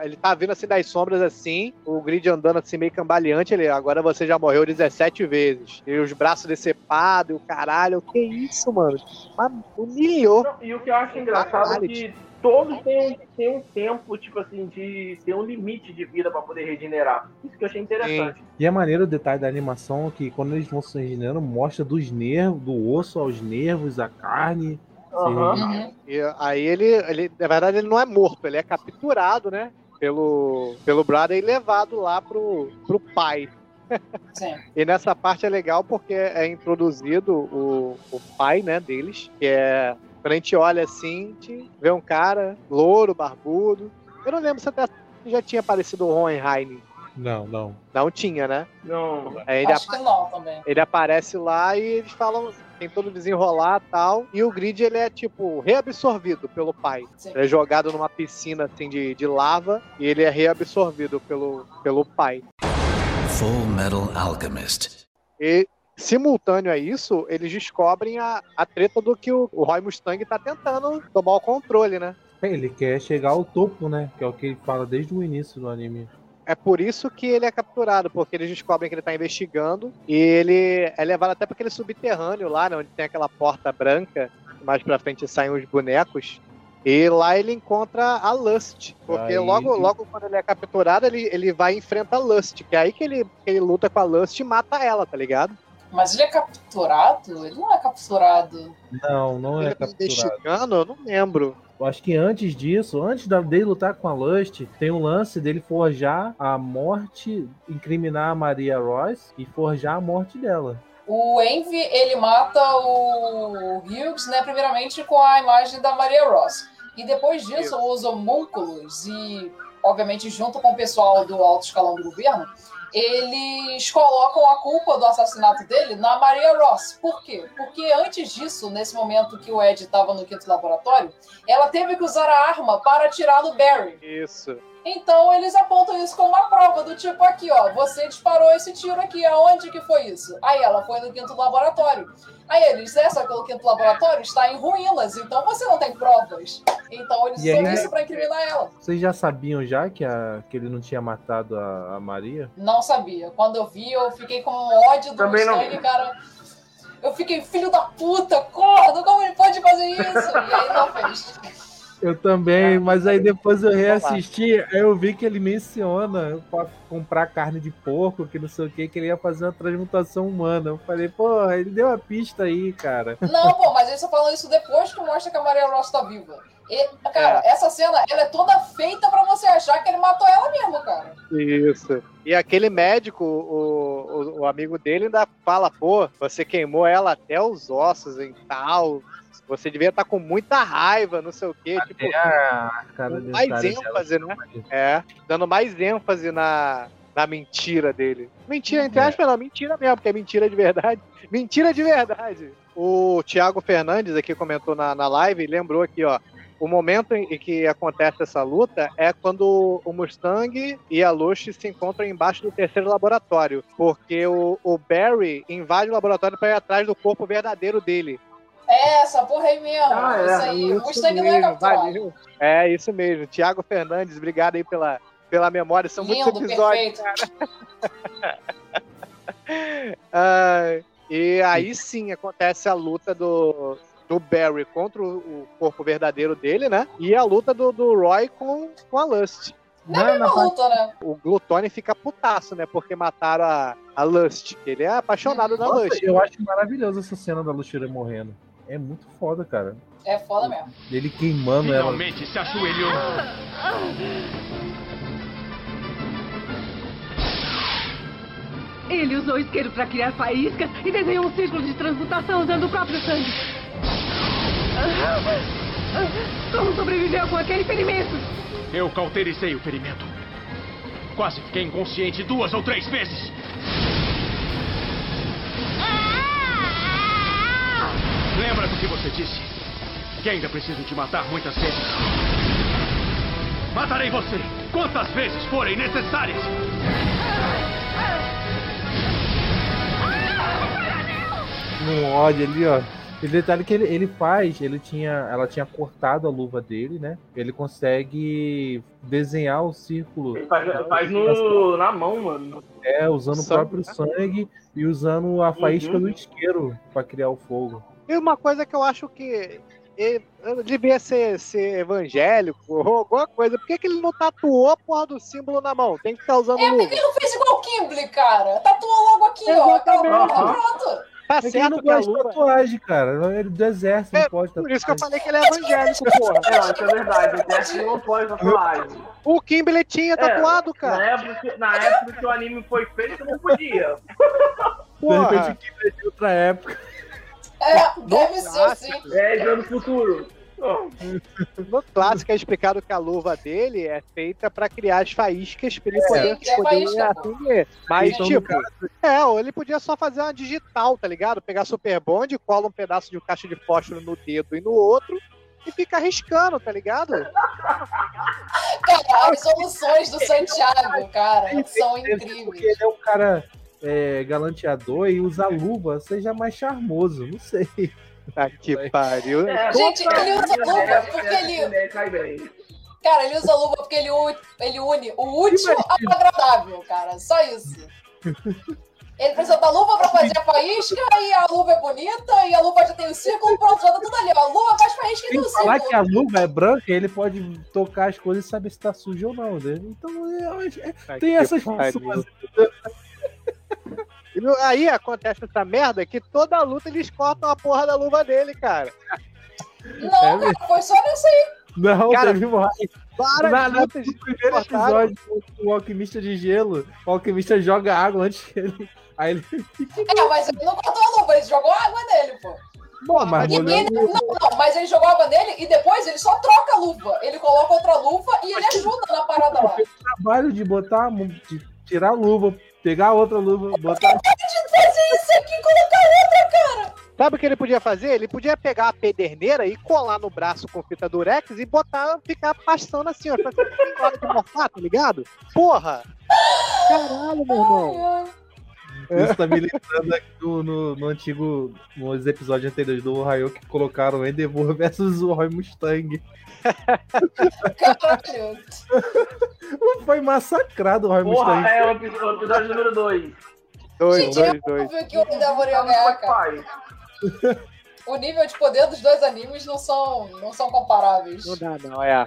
ele tá vindo assim das sombras assim, o Grid andando assim meio cambaleante, ele, agora você já morreu 17 vezes. E os braços decepados, e o caralho, que isso, mano? Mano, humilhou. Não, e o que eu acho engraçado é que todos têm, têm um tempo, tipo assim, de ter um limite de vida pra poder regenerar. Isso que eu achei interessante. E é maneiro o detalhe da animação que quando eles vão se regenerando, mostra dos nervos, do osso aos nervos, a carne. regenerando. E aí ele, ele, na verdade, ele não é morto, ele é capturado, né? Pelo, pelo Brother e levado lá pro, pro pai. Sim. E nessa parte é legal porque é introduzido o, o pai, né, deles, que é. Quando a gente olha assim, a gente vê um cara louro, barbudo. Eu não lembro se até já tinha aparecido o Hohenheim. Não, não. Não tinha, né? Não. Aí ele, Acho que não também. ele aparece lá e eles falam, tem todo desenrolar e tal. E o grid ele é tipo reabsorvido pelo pai. Sim. Ele é jogado numa piscina assim de, de lava e ele é reabsorvido pelo, pelo pai. Full Metal Alchemist. E simultâneo a isso, eles descobrem a, a treta do que o, o Roy Mustang tá tentando tomar o controle, né? Ele quer chegar ao topo, né? Que é o que ele fala desde o início do anime. É por isso que ele é capturado, porque eles descobrem que ele tá investigando e ele é levado até para aquele subterrâneo lá, né, onde tem aquela porta branca, mais pra frente saem os bonecos. E lá ele encontra a Lust, porque Aí- logo, logo quando ele é capturado, ele, ele vai e enfrenta a Lust, que é aí que ele, que ele luta com a Lust e mata ela, tá ligado? Mas ele é capturado? Ele não é capturado. Não, não é Ele tá capturado. eu não lembro. Eu acho que antes disso, antes da- dele lutar com a Lust, tem um lance dele forjar a morte, incriminar a Maria Royce e forjar a morte dela. O Envy, ele mata o Hughes, né, primeiramente com a imagem da Maria Ross. E depois disso, os homúnculos e, obviamente, junto com o pessoal do alto escalão do governo, eles colocam a culpa do assassinato dele na Maria Ross. Por quê? Porque antes disso, nesse momento que o Ed estava no quinto laboratório, ela teve que usar a arma para atirar no Barry. Isso. Então eles apontam isso como uma prova do tipo aqui, ó, você disparou esse tiro aqui, aonde que foi isso? Aí ela foi no quinto laboratório. Aí eles, essa que o quinto laboratório está em ruínas, então você não tem provas. Então eles usam aí- isso pra incriminar ela. Vocês já sabiam já que, a, que ele não tinha matado a, a Maria? Não sabia. Quando eu vi, eu fiquei com ódio do Também não. Cara. Eu fiquei, filho da puta, corno, como ele pode fazer isso? E aí não fez. Eu também, mas aí depois eu reassisti, aí eu vi que ele menciona pra comprar carne de porco, que não sei o que, que ele ia fazer uma transmutação humana. Eu falei, pô, ele deu a pista aí, cara. Não, pô, mas eles só falam isso depois que mostra que a Maria Ross tá viva. E, cara, essa cena, ela é toda feita pra você achar que ele matou ela mesmo, cara. Isso. E aquele médico, o, o, o amigo dele ainda fala, pô, você queimou ela até os ossos e tal. Você devia estar com muita raiva, não sei o quê. Tipo, a cara dando mais ênfase, né? É, dando mais ênfase na, na mentira dele. Mentira, entre aspas, não, mentira mesmo, porque é mentira de verdade. Mentira de verdade. O Thiago Fernandes aqui comentou na, na live, lembrou aqui, ó. O momento em que acontece essa luta é quando o Mustang e a Lush se encontram embaixo do terceiro laboratório. Porque o, o Barry invade o laboratório para ir atrás do corpo verdadeiro dele. É, essa porra aí mesmo. Ah, é. isso aí. O Isso Mustang não é mesmo, capturado. valeu. É, isso mesmo. Tiago Fernandes, obrigado aí pela, pela memória. São Lindo, muitos episódios. Ai, e aí sim acontece a luta do, do Barry contra o, corpo verdadeiro dele, né? E a luta do, do Roy com, com a Lust. Não é a mesma luta, né? O Glutone fica putaço, né? Porque mataram a, a Lust. Ele é apaixonado da Nossa, Lust. eu acho maravilhosa essa cena da Luxira morrendo. É muito foda, cara. É foda mesmo. Ele queimando Finalmente ela. Finalmente se ajoelhou. Ele usou isqueiro para criar faíscas e desenhou um círculo de transmutação usando o próprio sangue. Como sobreviveu com aquele ferimento? Eu cauterizei o ferimento. Quase fiquei inconsciente duas ou três vezes. Lembra do que você disse? Que ainda preciso te matar muitas vezes. Matarei você quantas vezes forem necessárias. Um ódio ali, ó. E detalhe que ele, ele faz, ele tinha, ela tinha cortado a luva dele, né? Ele consegue desenhar o círculo. Ele faz, faz no, na mão, mano. É, usando o Sangue, próprio sangue e usando a faísca Uhum. do isqueiro pra criar o fogo. E uma coisa que eu acho que ele, devia ser, ser evangélico ou alguma coisa. Por que, que ele não tatuou a porra do símbolo na mão? Tem que ficar usando É, por luva. que ele não fez igual o Kimble, cara? Tatuou logo aqui, ó. Exatamente. porra, pronto. Tá É que ele certo não gosta de tatuagem, cara. Ele do exército não pode Por isso que eu tatuagem. falei que ele é evangélico, porra. Não, isso é verdade. O Teste não pode tatuagem. O Kimberly tinha tatuado, Na cara. época, que- na época que o anime foi feito, não podia. De Porra. repente, o Kimber é de outra época. É, deve ser assim. É, já no futuro. No clássico é explicado que a luva dele é feita pra criar as faíscas pra ele poder, Sim, é poder faísca, pô. atender. Mas, Então, tipo, é, ou ele podia só fazer uma digital, tá ligado? Pegar Super Bond, cola um pedaço de caixa de fósforo no dedo e no outro e fica riscando, tá ligado? Cara, as soluções do Santiago, cara, são incríveis. Porque ele é um cara é, galanteador e usa luva, seja mais charmoso, não sei. Tá que pariu. É, Gente, ele usa luva porque ele-. Cara, ele usa luva porque ele, u- ele une o útil ao agradável, cara. Só isso. Ele precisa da luva pra fazer a faísca, e a luva é bonita, e a luva já tem o círculo, pronto, já tá tudo ali. ó. A luva faz faísca e tem o falar que a círculo. luva é branca, ele pode tocar as coisas e saber se tá sujo ou não, né? Então acho- é- Ai, tem essas pessoas. Aí acontece essa merda que toda luta eles cortam a porra da luva dele, cara. Não, cara, foi só nesse aí. Não, Cara, teve mais. Várias Na, na, lutas no primeiro episódio, o, o alquimista de gelo, o alquimista joga água antes que ele. Aí ele. É, mas ele não cortou a luva, ele jogou água nele, pô. Bom, mas E ele, não, não, mas ele jogou água nele e depois ele só troca a luva. Ele coloca outra luva e ele ajuda na parada lá. o trabalho de botar, a de tirar a luva, pegar outra luva, botar. De fazer isso aqui e colocar outra, cara. Sabe o que ele podia fazer? Ele podia pegar a pederneira e colar no braço com fita durex e botar, ficar passando assim, ó. Hora de morfar, tá ligado? Porra! Caralho, meu irmão. Isso tá me lembrando aqui no, no, no antigo. Nos episódios anteriores do Ohio que colocaram o Endeavor versus o Roy Mustang. Foi massacrado o Roy Porra, Mustang. é o episódio, o episódio número 2. Dois, Gente, dois, é dois. óbvio que o Endeavor ia ganhar, cara. O nível de poder dos dois animes não são, não são comparáveis. Não dá, não, é.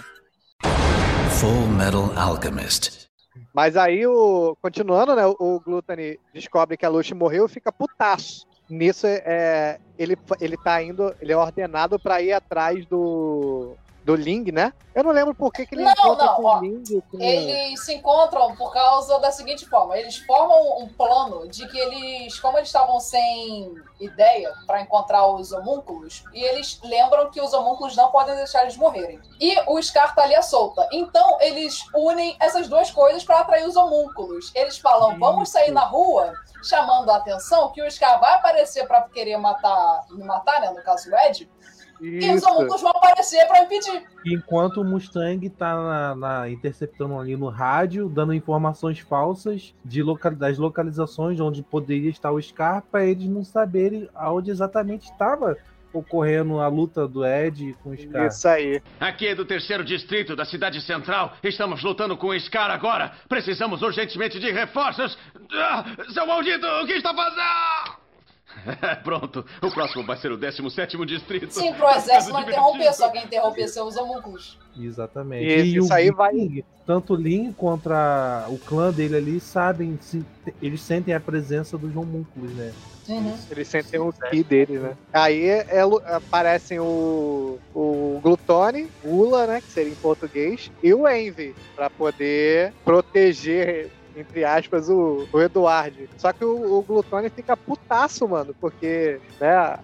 Full Metal Alchemist. Mas aí, o, continuando, né? O, o Gluttony descobre que a Lucy morreu e fica putaço. Nisso, é, ele, ele tá indo, ele é ordenado pra ir atrás do, do Ling, né? Eu não lembro por que, que ele Não, encontra não, com ó, o Ling. Com... Eles se encontram por causa da seguinte forma: eles formam um plano de que eles, como eles estavam sem ideia para encontrar os homúnculos, e eles lembram que os homúnculos não podem deixar eles morrerem. E o Scar tá ali à solta. Então eles unem essas duas coisas para atrair os homúnculos. Eles falam: vamos sair na rua, chamando a atenção que o Scar vai aparecer para querer matar, me matar, né? No caso o Ed. E os Isso. homúnculos vão aparecer para impedir. Enquanto o Mustang tá na, na- interceptando ali no rádio, dando informações falsas de local, das localizações onde poderia estar o Scar, para eles não saberem aonde exatamente estava ocorrendo a luta do Ed com o Scar. Isso aí. Aqui é do terceiro distrito da cidade central. Estamos lutando com o Scar agora. Precisamos urgentemente de reforços. Ah, seu maldito, o que está fazendo? Pronto, o próximo vai ser o 17 distrito. Sim, pro exército não interromper, só quem interromper são os homúnculos. Exatamente. Isso, e o isso aí Ling, tanto o Lin contra o clã dele ali sabem, se, eles sentem a presença dos homúnculos, né? Eles sentem o ki dele, né? Aí é, aparecem o, o Glutone, Ula, né? Que seria em português, e o Envy, pra poder proteger entre aspas, o, o Eduardo. Só que o, o Glutone fica putaço, mano, porque, né?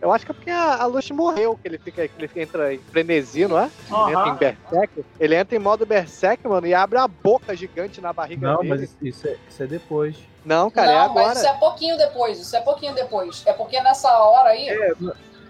Eu acho que é porque a, a Lush morreu, que ele fica, que ele entra em frenesi, não é? Ele Aham. entra em Berserk. Ele entra em modo Berserk, mano, e abre a boca gigante na barriga Não, dele. mas isso- é, isso é depois. Não, cara, é não, agora. mas isso é pouquinho depois, isso é pouquinho depois. É porque nessa hora aí, é,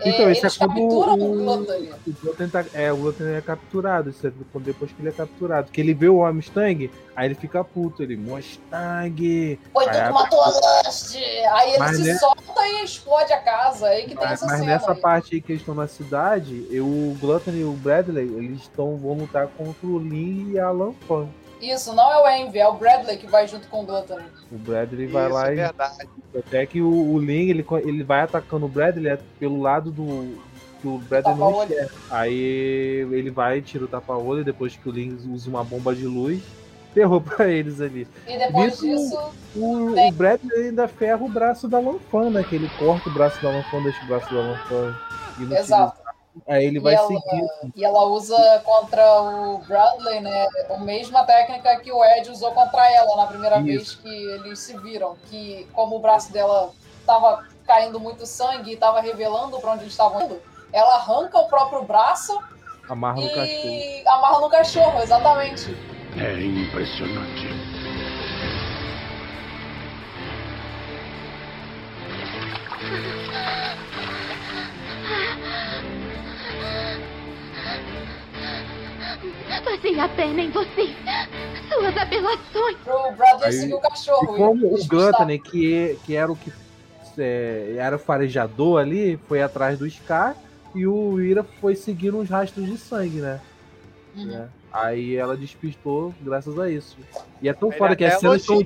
Então, isso é quando capturam o, o tá, é, o Glutton é capturado, isso é quando- depois que ele é capturado. Que ele vê o Mustang, aí ele fica puto, ele, Mustang! Foi Aí tu que abre- matou a Lust! Aí ele Mas se né- solta e explode a casa. Aí que tem Mas, essa mas nessa aí. parte aí que eles estão na cidade, eu, o Glutton e o Bradley, eles estão, vão lutar contra o Lin e a Alan Fan. Isso, não é o Envy, é o Bradley que vai junto com o Glutton. O Bradley vai Isso, lá é e. verdade. Até que o, o Lin, ele, ele vai atacando o Bradley é pelo lado do. que o Bradley não enxerga. Aí ele vai, tira o tapa-olho, e depois que o Lin usa uma bomba de luz, ferrou pra eles ali. E depois Nisso, disso, O, tem- o Bradley ainda ferra o braço da Lanfan, né? Que ele corta o braço da Lanfan, deixa o braço da Lanfan. Exato. Aí ele E vai ela- seguir. E ela usa contra o Bradley, né? A mesma técnica que o Ed usou contra ela na primeira Isso. vez que eles se viram. Que como o braço dela tava caindo muito sangue e tava revelando pra onde eles estavam indo, ela arranca o próprio braço Amarra no cachorro. e amarra no cachorro, exatamente. É impressionante. Fazia a pena em você. Suas apelações. Pro seguir o E cachorro. como o que, que era o que é, era o farejador ali, foi atrás do Scar e o Ira foi seguindo os rastros de sangue, né? Uhum. Né? Aí ela despistou graças a isso. E é tão Ele foda que as cenas são.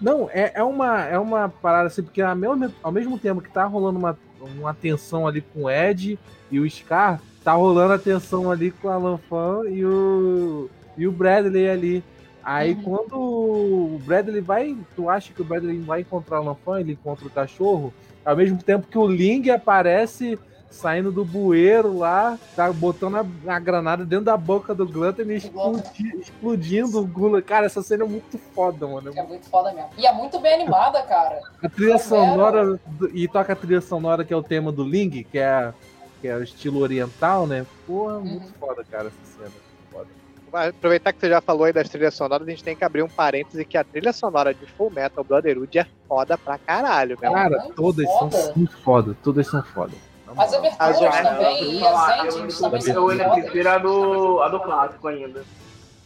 Não, é, é, uma, é uma parada assim, porque ao mesmo, ao mesmo tempo que tá rolando uma, uma tensão ali com o Ed e o Scar, tá rolando a tensão ali com a Lanfan e o, e o Bradley ali. Aí Uhum. quando o Bradley vai. Tu acha que o Bradley vai encontrar a Lanfan, ele encontra o cachorro, ao mesmo tempo que o Ling aparece saindo do bueiro lá, tá botando a, a granada dentro da boca do Glutton e explodi- explodindo o Gula. Cara, essa cena é muito foda, mano. É muito foda mesmo. E é muito bem animada, cara. A trilha sonora. e toca a trilha sonora que é o tema do Ling, que é, que é o estilo oriental, né? Porra, muito foda, cara, essa cena. Foda. Vai aproveitar que você já falou aí das trilhas sonoras, a gente tem que abrir um parêntese que a trilha sonora de Full Metal Brotherhood é foda pra caralho, meu. Cara, todas são muito foda, todas são foda. As aberturas As- também e as endings também são Eu ainda fodas. prefiro a do, a do clássico ainda.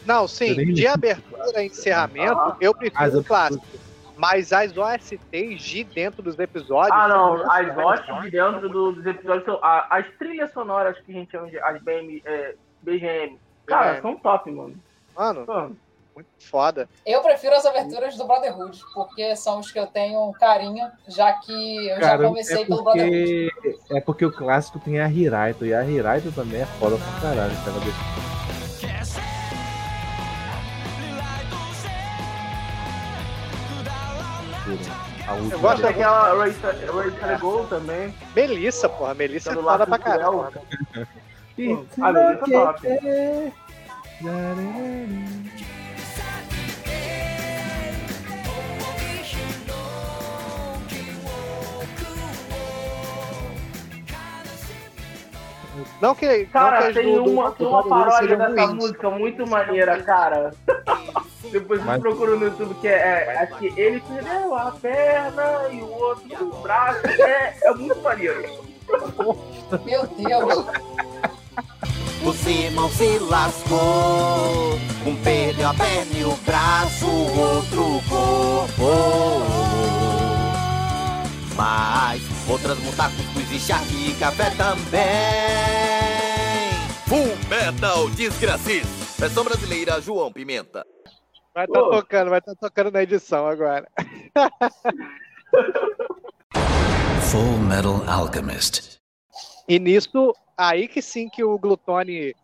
Não, sim, de abertura e encerramento, eu prefiro o clássico. Mas as OSTs de dentro dos episódios. Ah, não, as hostes de dentro do- dos episódios são. a- as trilhas sonoras que a gente chama de. As BM, é, BGM. Cara, É. são top, mano. Mano, muito foda. Eu prefiro as aberturas do Brotherhood, porque são os que eu tenho carinho, já que eu já Cara, comecei é pelo Brotherhood. porque, é porque o clássico tem a Hiraito, e a Hiraito também é foda pra caralho, cara. A Eu última gosto Tem daquela. aquela Race Race Go também. Melissa, porra. Melissa é Do foda lado pra caralho. Ah, Melissa é top. Não que. Cara, não que tem do- uma, do tem uma paródia dessa ruins. música muito maneira, cara. Depois Mas- procura no YouTube que é, é, acho que ele perdeu a perna e o outro o braço. É, é muito maneiro. Meu Deus. O Simão se lascou. Um perdeu a perna e o braço, o outro o corpo. Mas outras montar cuscuz e charque e café também. Full Metal Desgracis. Versão brasileira João Pimenta. Vai tá tocando, vai estar tocando na edição agora. Full Metal Alchemist. E nisso, aí que sim que o Glutone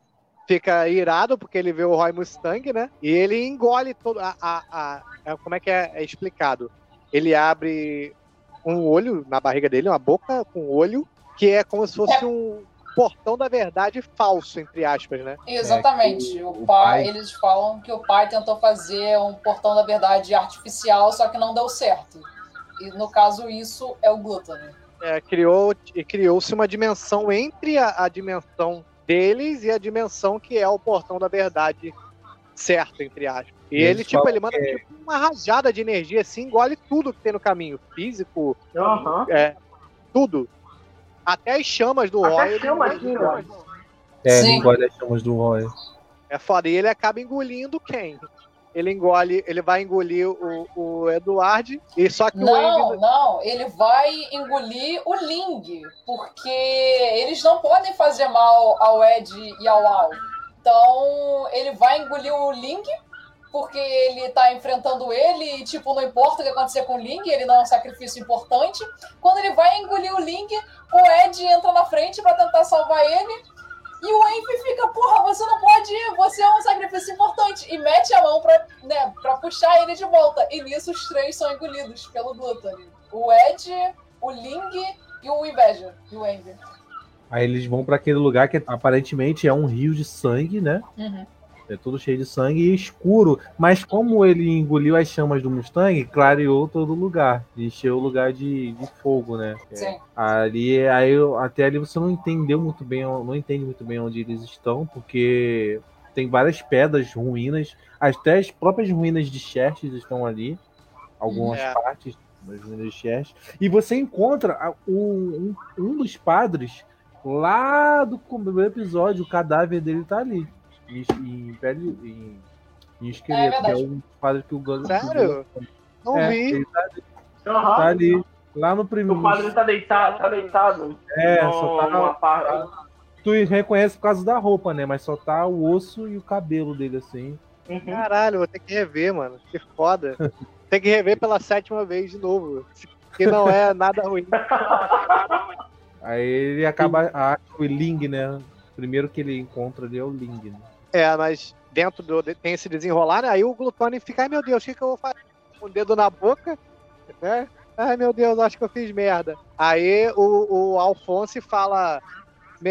fica irado, porque ele vê o Roy Mustang, né? E ele engole todo. A, a, a- a- como é que é, é explicado? Ele abre um olho na barriga dele, uma boca com olho, que é como se fosse um, portão da verdade falso, entre aspas, né? Exatamente. É, o, o pai, pai- eles falam que o pai tentou fazer um portão da verdade artificial, só que não deu certo. E no caso, isso é o Gluttony. É, criou, e criou-se uma dimensão entre a, a dimensão deles e a dimensão que é o portão da verdade certo, entre aspas. E E ele, tipo, ele manda que é- tipo, uma rajada de energia assim, engole tudo que tem no caminho. Físico, Aham. é, tudo. Até as chamas do Até Roy. ele chamas, engole. É, Sim. não engole as chamas do Roy. É foda. E ele acaba engolindo quem? Ele engole, ele vai engolir o, o Eduard, e só que o Não, Andy. não, ele vai engolir o Ling, porque eles não podem fazer mal ao Ed e ao Al. Então, ele vai engolir o Ling, porque ele tá enfrentando ele e, tipo, não importa o que acontecer com o Ling, ele não é um sacrifício importante. Quando ele vai engolir o Ling, o Ed entra na frente pra tentar salvar ele. E o Envy fica, porra, você não pode ir, você é um sacrifício importante. E mete a mão pra, né, pra puxar ele de volta. E nisso os três são engolidos pelo Gluttony. O Ed, o Ling e o Inveja. E o Envy. Aí eles vão pra aquele lugar que aparentemente é um rio de sangue, né? Uhum. É tudo cheio de sangue e escuro. Mas como ele engoliu as chamas do Mustang, clareou todo o lugar. E encheu o lugar de, de fogo, né? É. Sim. Ali, aí, eu- até ali você não entendeu muito bem, não entende muito bem onde eles estão, porque tem várias pedras, ruínas. Até as próprias ruínas de Xerxes estão ali. Algumas É. partes das ruínas de Xerxes. E você encontra o- um, um dos padres lá do primeiro episódio, o cadáver dele tá ali. Em, em pele. Em, em esqueleto, que é um padre que o Gus. Sério? Não É, vi. tá. Tá ali. Lá no primeiro. O padre tá deitado, tá deitado. É, no- só tá- numa parte. Tu reconhece por causa da roupa, né? Mas só tá o osso e o cabelo dele assim. Uhum. Caralho, vou ter que rever, mano. Que foda. Tem que rever pela sétima vez de novo. Que não é nada ruim. Aí ele acaba. Ah, o Ling, né? O primeiro que ele encontra ali é o Ling, né? É, mas dentro do. Tem esse desenrolar, né? Aí o Glutone fica, ai meu Deus, o que, que eu vou fazer? Com o dedo na boca, né? Ai meu Deus, acho que eu fiz merda. Aí o, o Alphonse fala: me,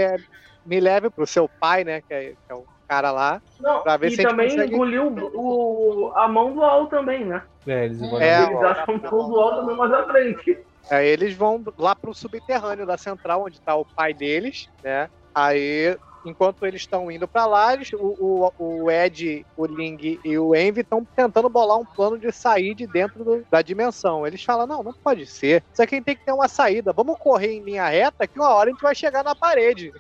me leve pro seu pai, né? Que é, que é o cara lá. Não, pra ver e se a gente também consegue. engoliu o, a mão do Al também, né? É, eles a Eles mão. acham que o do Al também mais à frente. Aí eles vão lá pro subterrâneo da central, onde tá o pai deles, né? Aí, enquanto eles estão indo pra lá, eles- o, o, o Ed, o Ling e o Envy estão tentando bolar um plano de sair de dentro do- da dimensão. Eles falam: não, não pode ser. Isso aqui tem que ter uma saída. Vamos correr em linha reta que uma hora a gente vai chegar na parede.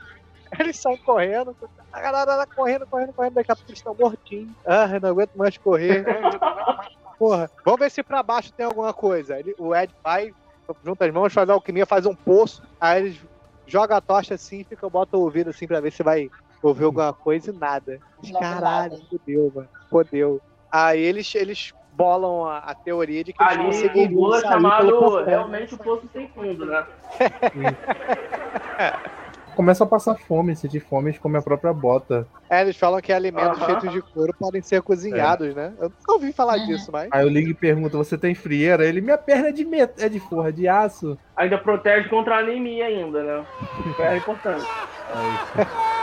Eles saem correndo, a galera tá correndo, correndo, correndo, daqui a pouco eles estão mortinhos. Ah, não aguento mais correr. Porra, vamos ver se pra baixo tem alguma coisa. Ele- o Ed vai, junta as mãos, faz a alquimia, faz um poço, aí eles jogam a tocha assim, fica, bota o ouvido assim pra ver se vai ouvir alguma coisa e nada. Não, Caralho, fodeu, mano. Fodeu. Aí eles, eles bolam a, a teoria de que eles Ali conseguiriam o pelo chamado realmente o Poço Sem Fundo, né? Começa a passar fome, sentir fome, eles comem a própria bota. É, eles falam que alimentos feitos de couro podem ser cozinhados, né? Eu nunca ouvi falar disso, mas. Aí o Ling pergunta: Você tem frieira? Ele, minha perna é de met... é de forra, de aço. Ainda protege contra a anemia ainda, né? É importante.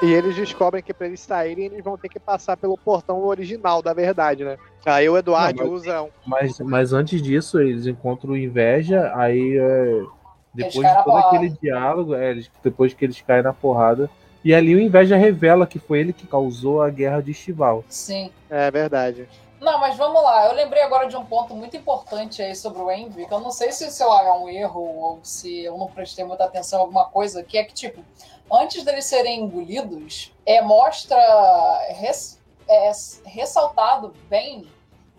E eles descobrem que pra eles saírem, eles vão ter que passar pelo portão original, da verdade, né? Aí o Eduardo Não, mas- usa um. Mas, mas antes disso, eles encontram inveja, aí é, depois de todo porrada. aquele diálogo, é, eles- depois que eles caem na porrada. E ali o inveja revela que foi ele que causou a guerra de Estival. Sim. É verdade. Não, mas vamos lá. Eu lembrei agora de um ponto muito importante aí sobre o Envy, que eu não sei se, sei lá, é um erro ou se eu não prestei muita atenção em alguma coisa, que é que, tipo, antes deles serem engolidos, é, mostra res- é, ressaltado bem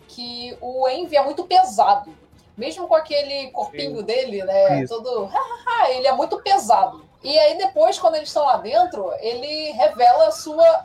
que o Envy é muito pesado. Mesmo com aquele corpinho dele, né? Isso. Todo. ele é muito pesado. E aí, depois, quando eles estão lá dentro, ele revela a sua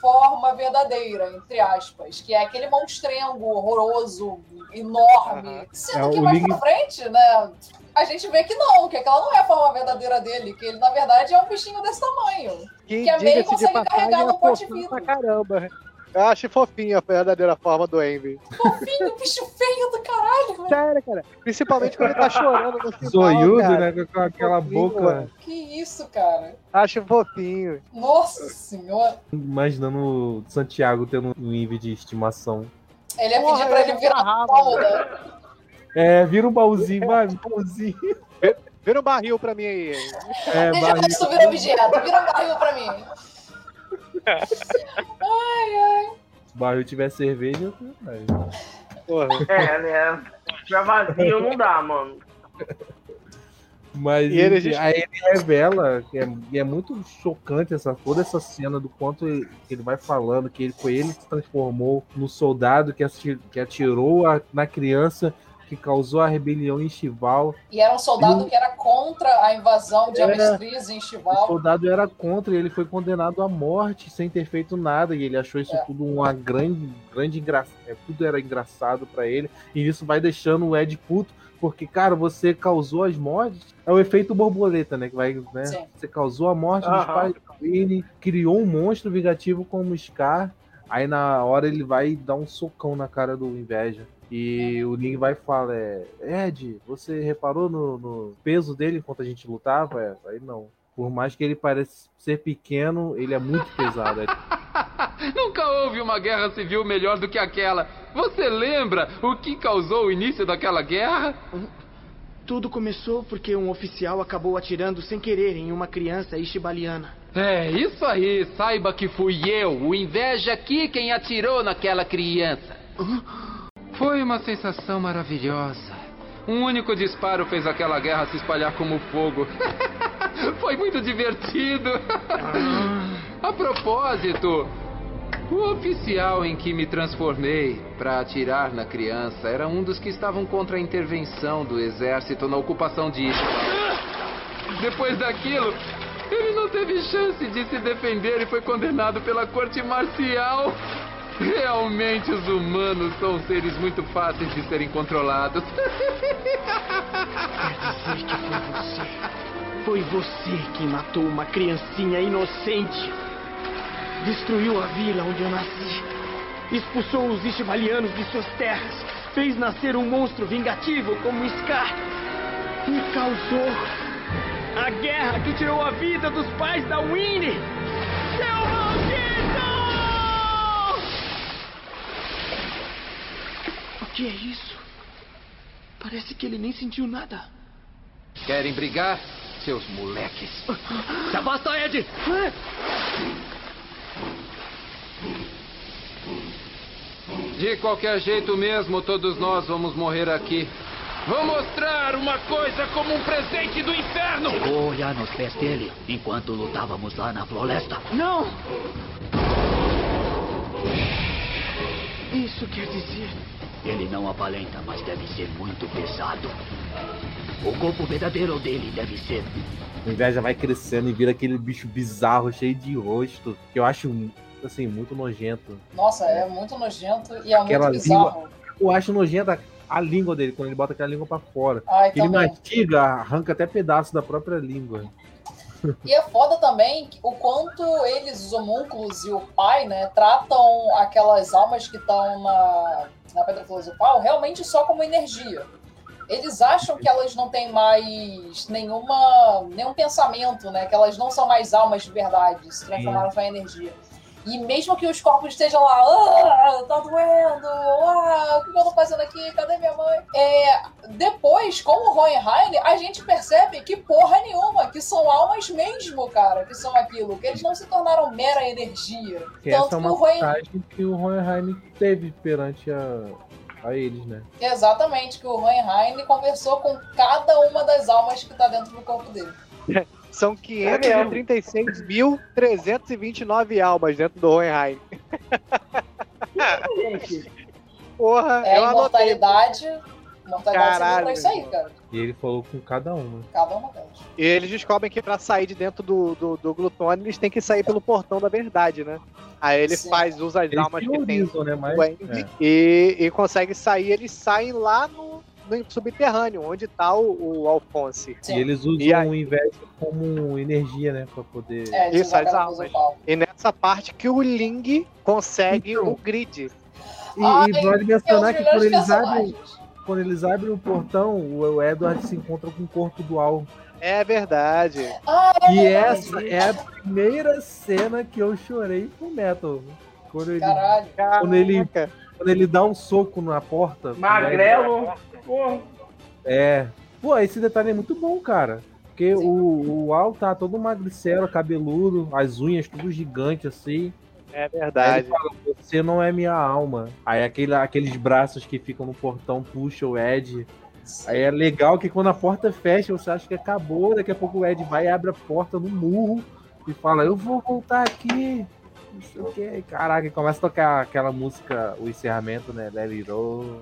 forma verdadeira, entre aspas, que é aquele monstrengo horroroso, enorme. Sendo É, que mais Ling- pra frente, né? A gente vê que não, que aquela não é a forma verdadeira dele, que ele, na verdade, é um bichinho desse tamanho. Que, Que a May consegue carregar é no pote vidro. pra caramba. Eu acho fofinho a verdadeira forma do Envy. Fofinho, bicho feio do caralho, velho. Sério, cara. Principalmente quando ele tá chorando no final, Zoiudo, cara. né? Com aquela Fofinho, boca. mano. Que isso, cara? Acho fofinho. Nossa senhora. Imaginando o Santiago tendo um Envy de estimação. Ele ia Porra, pedir pra ele ele virar né? É, vira um baúzinho, vai, um baúzinho. Vira um barril pra mim aí. É, Deixa barriga. isso virar objeto, vira um barril pra mim. Ai, ai. Se o barril tiver cerveja, eu. Porra. É, né? Pra vazio não dá, mano. Mas E ele just- aí ele revela que é, e é muito chocante essa, toda essa cena do quanto ele, ele vai falando, que ele, foi ele que se transformou no soldado que, que atirou a- na criança, que causou a rebelião em Chival. E era um soldado que era contra a invasão de É. Amestris em O Chival. soldado era contra e ele foi condenado à morte sem ter feito nada. E ele achou isso É. tudo uma grande, grande engraçado. Tudo era engraçado pra ele. E isso vai deixando o Ed puto. Porque, cara, você causou as mortes. É o efeito borboleta, né? Que vai, né? Sim. Você causou a morte dos Aham. pais do Wayne, criou um monstro vingativo como o Scar. Aí na hora ele vai dar um socão na cara do inveja. E o Ling vai e fala: é, Ed, você reparou no, no peso dele enquanto a gente lutava? É, aí não. Por mais que ele pareça ser pequeno, ele é muito pesado. É Nunca houve uma guerra civil melhor do que aquela. Você lembra o que causou o início daquela guerra? Tudo começou porque um oficial acabou atirando sem querer em uma criança ishibaliana. É, isso aí. Saiba que fui eu, o inveja aqui, quem atirou naquela criança. Foi uma sensação maravilhosa. Um único disparo fez aquela guerra se espalhar como fogo. Foi muito divertido. A propósito, o oficial em que me transformei para atirar na criança era um dos que estavam contra a intervenção do exército na ocupação de. Depois daquilo, ele não teve chance de se defender e foi condenado pela corte marcial. Realmente os humanos são seres muito fáceis de serem controlados. Quer dizer que foi você. Foi você que matou uma criancinha inocente. Destruiu a vila onde eu nasci. Expulsou os ishibalianos de suas terras. Fez nascer um monstro vingativo como Scar. E causou a guerra que tirou a vida dos pais da Winnie. Seu maldito! O que é isso? Parece que ele nem sentiu nada. Querem brigar, seus moleques? Se afasta, Ed! De qualquer jeito mesmo, todos nós vamos morrer aqui. Vou mostrar uma coisa como um presente do inferno! Chegou a olhar nos pés dele enquanto lutávamos lá na floresta. Não! Isso quer dizer. Ele não aparenta, mas deve ser muito pesado. O corpo verdadeiro dele deve ser. O inveja vai crescendo e vira aquele bicho bizarro, cheio de rosto, que eu acho, assim, muito nojento. Nossa, é muito nojento e é Aquela muito bizarro. língua. Eu acho nojenta a língua dele, quando ele bota aquela língua pra fora. Ai, ele também. mastiga, arranca até pedaços da própria língua. E é foda também o quanto eles, os homúnculos e o pai, né, tratam aquelas almas que estão na, na Pedra Filosofal realmente só como energia. Eles acham que elas não têm mais nenhuma, nenhum pensamento, né? Que elas não são mais almas de verdade, se transformaram só em energia. E mesmo que os corpos estejam lá, ah, tá doendo, ah, o que eu tô fazendo aqui? Cadê minha mãe? É, depois, com o Hohenheim, a gente percebe que porra nenhuma, que são almas mesmo, cara, que são aquilo, que eles não se tornaram mera energia. Que essa é Tanto que uma o vantagem que o Hohenheim teve perante a, a eles, né? Exatamente, que o Hohenheim conversou com cada uma das almas que tá dentro do corpo dele. São 536.329 almas dentro do Hohenheim. Porra, É eu a imortalidade. Imortalidade serviu Caralho, isso aí, cara. E ele falou com cada uma. Cada uma delas. E eles descobrem que pra sair de dentro do, do, do Glutone, eles têm que sair pelo portão da verdade, né? Aí ele Sim. faz, usa as Eles almas que tem né? Mas, é. e, e consegue sair. Eles saem lá no, no subterrâneo, onde tá o, o Alphonse. E eles usam E aí- o inveja como energia, né? Pra poder. É, Isso, as almas. o. E nessa parte que o Ling consegue o grid. E, Ai, e vale mencionar que quando eles, abrem, quando eles abrem o portão, o, o Edward se encontra com o corpo do Al. É verdade. Ah, é E verdade. essa é a primeira cena que eu chorei com Metal. Quando ele, Caralho. quando ele, quando ele dá um soco na porta. Magrelo. Pô, É. Pô, esse detalhe é muito bom, cara. Porque o, o Al tá todo magricelo, cabeludo, as unhas tudo gigante assim. É verdade. fala, você não é minha alma. Aí aquele, aqueles braços que ficam no portão puxam o Ed. Aí é legal que quando a porta fecha, você acha que acabou, daqui a pouco o Ed vai e abre a porta no murro e fala, eu vou voltar aqui. Não sei o que. Caraca, começa a tocar aquela música, o encerramento, né? Let it go.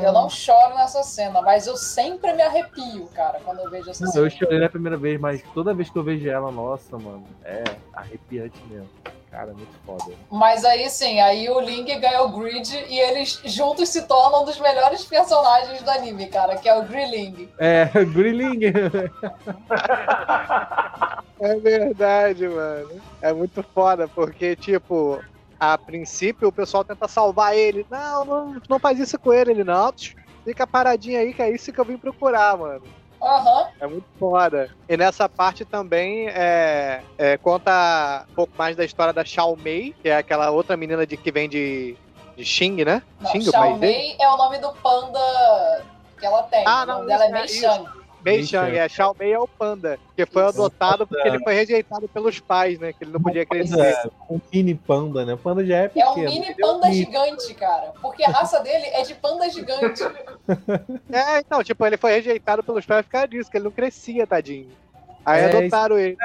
Eu não choro nessa cena, mas eu sempre me arrepio, cara, quando eu vejo essa Não, cena. eu chorei na primeira vez, mas toda vez que eu vejo ela, nossa, mano, é arrepiante mesmo. Cara, muito foda. Mas aí sim, aí o Ling ganha o Grid e eles juntos se tornam um dos melhores personagens do anime, cara, que é o Grilling. É, Grilling. É verdade, mano. É muito foda, porque, tipo, a princípio o pessoal tenta salvar ele. Não, não, não faz isso com ele. Ele, não, fica paradinho aí, que é isso que eu vim procurar, mano. Aham. É muito foda. E nessa parte também é, é, conta um pouco mais da história da Xiao Mei, que é aquela outra menina de, que vem de, de Xing, né? Não, Xing, é o nome do panda que ela tem. Ah, o não, nome dela é Mei. Shang. Mei Mei Shang, Shang. é. Xiao Mei é o panda, que foi Isso. adotado porque ele foi rejeitado pelos pais, né? Que ele não podia crescer. Panda, um mini panda, né? O panda já é É pequeno. um mini é um panda mini. gigante, cara. Porque a raça dele é de panda gigante. É, então, tipo, ele foi rejeitado pelos pais por causa disso, que ele não crescia, tadinho. Aí É, adotaram ele.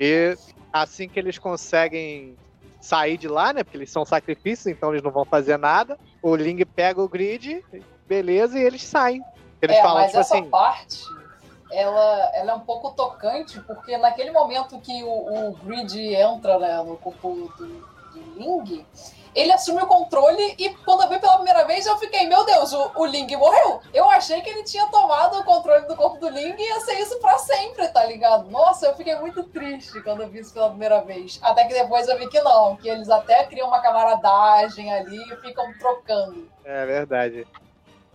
E assim que eles conseguem sair de lá, né? Porque eles são sacrifícios, então eles não vão fazer nada. O Ling pega o grid, beleza, e eles saem. Eles é, falam, mas tipo essa assim. parte, ela, ela é um pouco tocante, porque naquele momento que o, o Grid entra né, no corpo do, do Ling, ele assume o controle e quando eu vi pela primeira vez eu fiquei, meu Deus, o, o Ling morreu. Eu achei que ele tinha tomado o controle do corpo do Ling e ia ser isso pra sempre, tá ligado? Nossa, eu fiquei muito triste quando eu vi isso pela primeira vez. Até que depois eu vi que não, que eles até criam uma camaradagem ali e ficam trocando. É verdade.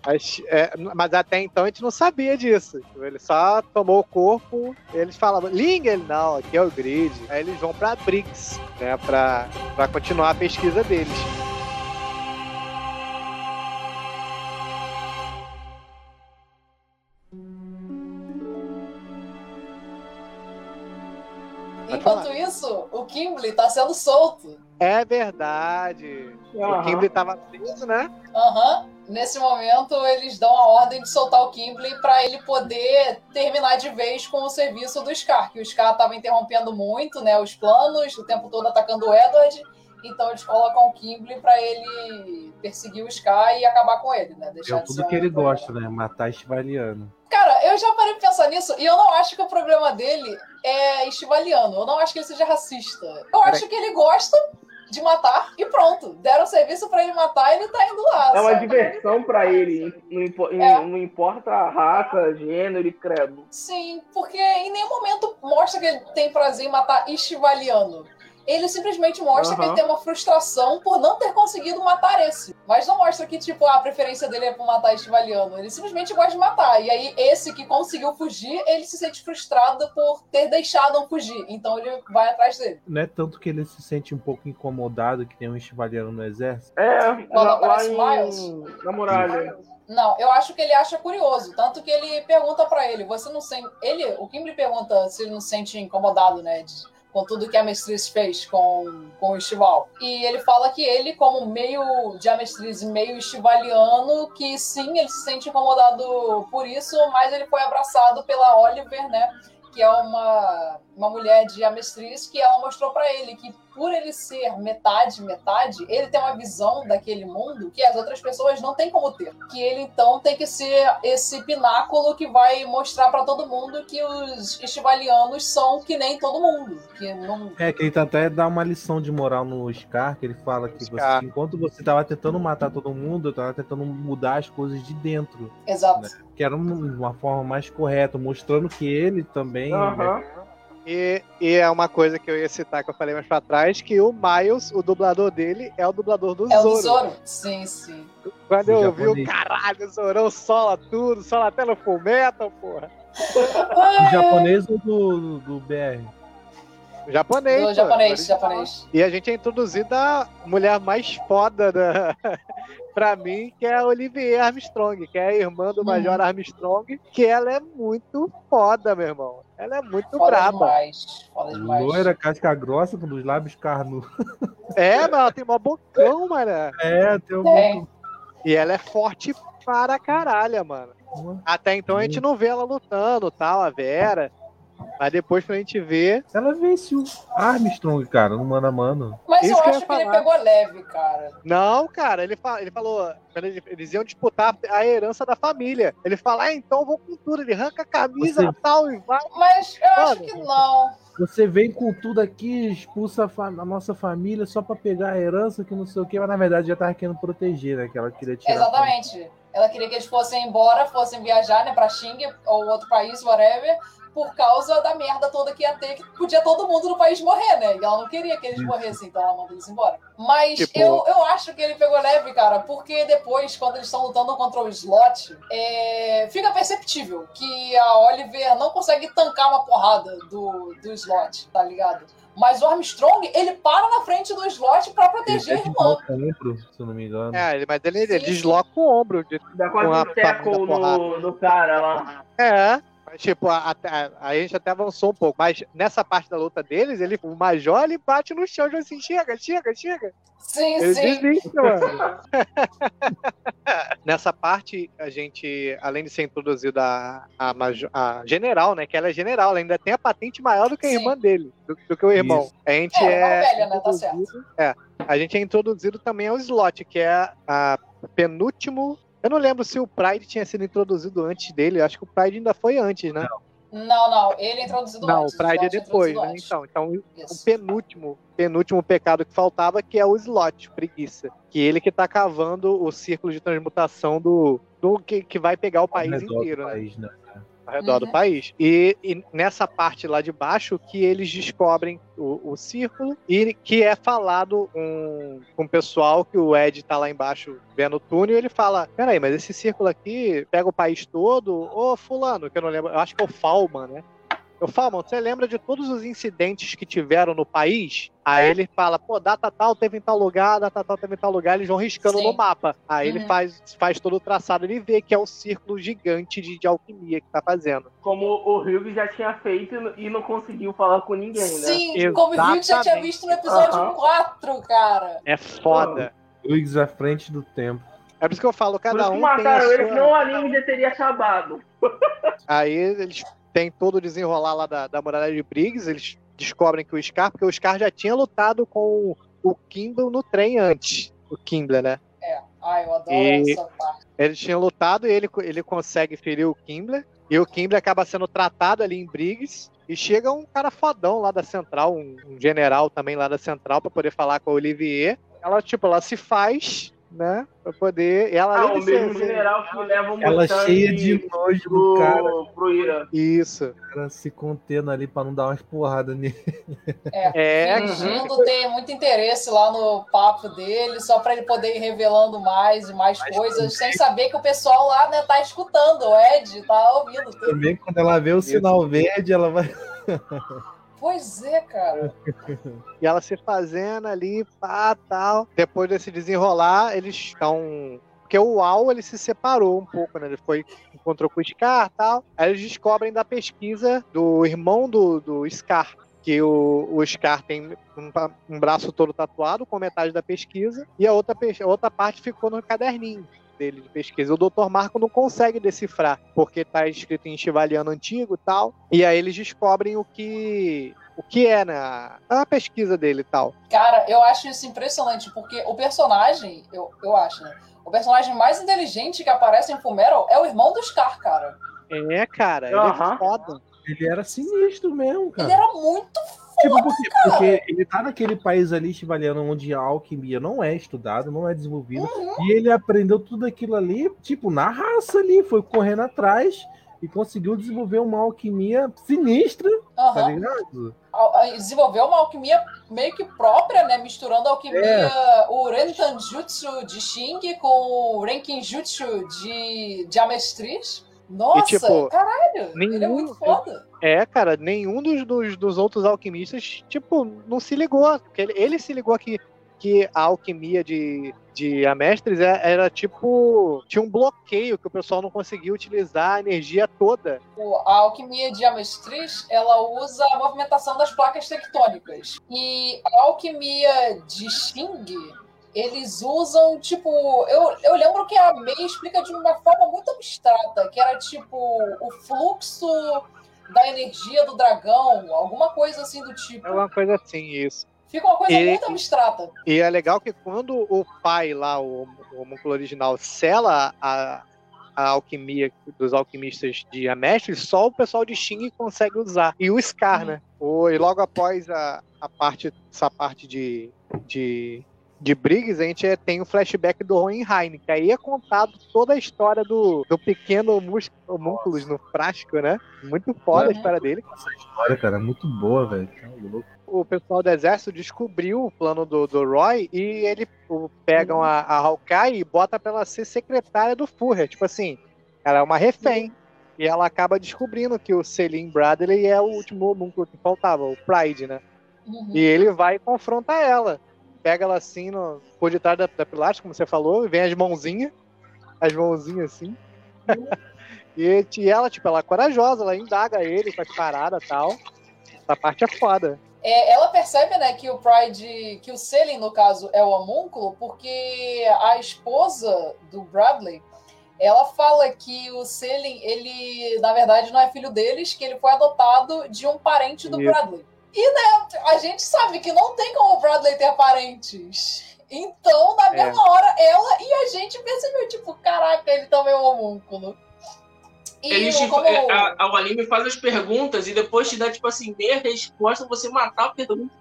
Mas, é, mas até então a gente não sabia disso. Ele só tomou o corpo, eles falavam, Ling, ele não, aqui é o grid. Aí eles vão pra Briggs, né, pra, pra continuar a pesquisa deles. Enquanto isso, o Kimberly tá sendo solto. É verdade. O Aham. Kimberly tava preso, né? Aham. Nesse momento, eles dão a ordem de soltar o Kimberly pra ele poder terminar de vez com o serviço do Scar, que o Scar tava interrompendo muito, né, os planos, o tempo todo atacando o Edward. Então eles colocam o Kimberly pra ele perseguir o Scar e acabar com ele, né? Deixar É de tudo que ele gosta, né? Matar estivaliano. Cara, eu já parei pra pensar nisso e eu não acho que o problema dele é estivaliano. Eu não acho que ele seja racista. Eu acho que ele gosta de matar e pronto. Deram serviço pra ele matar e ele tá indo lá. É uma diversão pra ele. Não, É. não importa a raça, gênero e credo. Sim, porque em nenhum momento mostra que ele tem prazer em matar estivaliano. Ele simplesmente mostra que ele tem uma frustração por não ter conseguido matar esse. Mas não mostra que, tipo, a preferência dele é por matar estivaliano. Ele simplesmente gosta de matar. E aí, esse que conseguiu fugir, ele se sente frustrado por ter deixado um fugir. Então ele vai atrás dele. Não é tanto que ele se sente um pouco incomodado que tem um estivaliano no exército? É, Quando lá, lá aparece em, Miles. na muralha. Não, eu acho que ele acha curioso. Tanto que ele pergunta pra ele, você não sente. Ele, o Kimberly pergunta se ele não se sente incomodado, né? de- com tudo que a Mestriz fez com, com o Estival. E ele fala que ele, como meio de Amestriz meio estivaliano, que sim, ele se sente incomodado por isso, mas ele foi abraçado pela Oliver, né? Que é uma, uma mulher de Amestriz, que ela mostrou pra ele que por ele ser metade, metade, ele tem uma visão daquele mundo que as outras pessoas não têm como ter. Que ele, então, tem que ser esse pináculo que vai mostrar pra todo mundo que os estivalianos são que nem todo mundo. Que não... É, que ele tá até dá uma lição de moral no Scar, que ele fala que você- enquanto você tava tentando matar todo mundo, eu tava tentando mudar as coisas de dentro. Exato. Que era um- uma forma mais correta, mostrando que ele também. né, E, e é uma coisa que eu ia citar que eu falei mais pra trás, que o Miles, o dublador dele, é o dublador do É o Zoro. do Zoro? Sim, sim. Quando Do eu vi o caralho, o Zorão sola tudo, sola até no Full Metal, porra. Do japonês ou do, do BR? Japonês. Do japonês, japonês. E a gente é introduzido a mulher mais foda da... pra mim, que é a Olivier Armstrong, que é a irmã do Major Armstrong, que ela é muito foda, meu irmão. Ela é muito Foda braba. demais. Foda demais. Loira, casca grossa, com os lábios carnudos. É, mas ela tem mó bocão, mano. É, tem um. Tem. E ela é forte para caralho, mano. Até então a gente não vê ela lutando, tal, a Vera. Mas depois pra gente ver. Ela vence o Armstrong, cara, no mano a mano. Mas Isso eu acho que ele pegou leve, cara. Não, cara, ele, fa- ele falou. Eles iam disputar a herança da família. Ele fala, ah, então eu vou com tudo. Ele arranca a camisa Você- tal e vai. Mas eu acho Mano. que não. Você vem com tudo aqui, expulsa a, fa- a nossa família só pra pegar a herança, que não sei o que, mas na verdade já tava querendo proteger, né? Que ela queria tirar. Exatamente. Ela queria que eles fossem embora, fossem viajar, né, pra Xing ou outro país, whatever, por causa da merda toda que ia ter, que podia todo mundo no país morrer, né? E ela não queria que eles morressem, então ela mandou eles embora. Mas Tipo- eu, eu acho que ele pegou leve, cara, porque depois, quando eles estão lutando contra o Slot, é, fica perceptível que a Oliver não consegue tancar uma porrada do, do Slot, tá ligado? Mas o Armstrong, ele para na frente do Slot pra proteger a Ele irmã. desloca o ombro, se eu não me engano. É, ele- mas ele, ele desloca o ombro. De, Dá com a quase um teco no, no cara lá. É. Mas, tipo, a, a, a gente até avançou um pouco. Mas nessa parte da luta deles, ele, o Major ele bate no chão e diz assim: chega, chega, chega. Sim, Ele sim. desiste, mano. Nessa parte, a gente, além de ser introduzido a, a, major- a general, né? Que ela é general, ela ainda tem a patente maior do que a Sim. irmã dele, do, do que o irmão. Isso. A gente É, é. mais velha, né? Tá introduzido- É. A gente é introduzido também ao slot, que é a penúltimo. Eu não lembro se o Pride tinha sido introduzido antes dele. Eu acho que o Pride ainda foi antes, né? Não, não, ele é introduzido Não, antes. o Pride é depois, né? antes. Então, então o penúltimo, penúltimo pecado que faltava, que é o slot, preguiça. Que ele que tá cavando o círculo de transmutação do, do que, que vai pegar o país inteiro, né? país, né? Ao redor do Uhum. país. E, e nessa parte lá de baixo que eles descobrem o, o círculo e que é falado com, com o pessoal que o Ed tá lá embaixo vendo o túnel e ele fala: Peraí, mas esse círculo aqui pega o país todo? Ô, Fulano, que eu não lembro, eu acho que é o Falman, né? Eu falo, você lembra de todos os incidentes que tiveram no país? Aí ele fala, pô, data tal teve em tal lugar, data tal teve em tal lugar, eles vão riscando Sim. no mapa. Aí ele Uhum. faz, faz todo o traçado, ele vê que é o círculo gigante de, de alquimia que tá fazendo. Como o Hugh já tinha feito e não conseguiu falar com ninguém, né? Sim, como o Rio já tinha Exatamente. visto no episódio Aham. 4, cara. É foda. Luiz à frente do tempo. É por isso que eu falo, Por cada isso que um tem a mataram ele, sua... senão o anime já teria acabado. Aí eles têm todo o desenrolar lá da, da muralha de Briggs, eles descobrem que o Scar, porque o Scar já tinha lutado com o Kimble no trem antes. O Kimbler, né? É, ai, eu adoro E- essa parte. Eles tinham lutado e ele, ele consegue ferir o Kimbler. E o Kimbler acaba sendo tratado ali em Briggs. E chega um cara fodão lá da central, um, um general também lá da central, pra poder falar com a Olivier. Ela, tipo, ela se faz, né? Pra poder. Ela, Ah, o mesmo ser- general que leva o Ela cheia de nojo do pro, cara. pro Ira. Isso. cara se contendo ali pra não dar umas porradas nele. É, É, fingindo ter muito interesse lá no papo dele, só pra ele poder ir revelando mais e mais, coisas, sem saber que o pessoal lá, né, tá escutando, o Ed tá ouvindo tudo. Também quando ela vê o sinal verde, ela vai. Pois é, cara. E ela se fazendo ali, pá, tal. Depois desse desenrolar, eles estão. Porque o Al ele se separou um pouco, né? Ele foi, encontrou com o Scar tal. Aí eles descobrem da pesquisa do irmão do, do Scar. Que o, o Scar tem um, um braço todo tatuado com metade da pesquisa. E a outra, a outra parte ficou no caderninho dele de pesquisa. O Dr. Marco não consegue decifrar, porque tá escrito em chivaliano antigo e tal. E aí eles descobrem o que o que é na, na pesquisa dele e tal. Cara, eu acho isso impressionante, porque o personagem, eu, eu acho, né? O personagem mais inteligente que aparece em Fullmetal é o irmão do Scar, cara. É, cara, ele Aham. é foda. Ele era sinistro mesmo, cara. Ele era muito Tipo, por quê? cara. Porque ele tá naquele país ali chivaliano onde a alquimia não é estudada, não é desenvolvida. Uhum. E ele aprendeu tudo aquilo ali, tipo, na raça ali, foi correndo atrás e conseguiu desenvolver uma alquimia sinistra, tá Aham. ligado? A- Desenvolveu uma alquimia meio que própria, né? Misturando a alquimia, É. o Rentanjutsu de Xing com o Renkinjutsu de, de Amestriz. Nossa, tipo, caralho! Ele é nenhum- muito foda. É, cara, nenhum dos, dos, dos outros alquimistas, tipo, não se ligou. Ele, ele se ligou que, que a alquimia de, de Amestres é- era tipo. Tinha um bloqueio que o pessoal não conseguia utilizar a energia toda. A alquimia de Amestriz, ela usa a movimentação das placas tectônicas. E a alquimia de Xing, eles usam, tipo... Eu, eu lembro que a Mei explica de uma forma muito abstrata, que era, tipo, o fluxo da energia do dragão, alguma coisa assim do tipo. É uma coisa assim, isso. Fica uma coisa E- muito abstrata. E é legal que quando o pai lá, o, o homúnculo original, sela a, a alquimia dos alquimistas de Amestres, só o pessoal de Xing consegue usar. E o Scar, né? O, e logo após a, a parte, essa parte de, de, de Briggs, a gente é- tem o flashback do Hohenheim, que aí é contado toda a história do, do pequeno homúnculos no frasco, né? Muito foda a história dele. Olha, cara, é muito boa, velho. Tá o pessoal do exército descobriu o plano do, do Roy e ele o, pegam a, a Hawkeye e bota pra ela ser secretária do Führer. Tipo assim, ela é uma refém. E ela acaba descobrindo que o Selim Bradley é o último homúnculo que faltava, o Pride, né? E ele vai e confronta ela. Pega ela assim no, por detrás da, da pilastra, como você falou, e vem as mãozinhas. As mãozinhas assim. e, e ela, tipo, ela é corajosa, ela indaga ele com as paradas e tal. Essa parte é foda. É, ela percebe, né, que o Pride, que o Selin, no caso, é o homúnculo, porque a esposa do Bradley, ela fala que o Selin, ele, na verdade, não é filho deles, que ele foi adotado de um parente do Isso. Bradley. E, né, a gente sabe que não tem como o Bradley ter parentes. Então, na É. mesma hora, ela e a gente percebeu, tipo, caraca, ele também é um homúnculo. E Eles, tipo, como- é, a, a- o anime faz as perguntas e depois te dá, tipo assim, meia resposta você matar a pergunta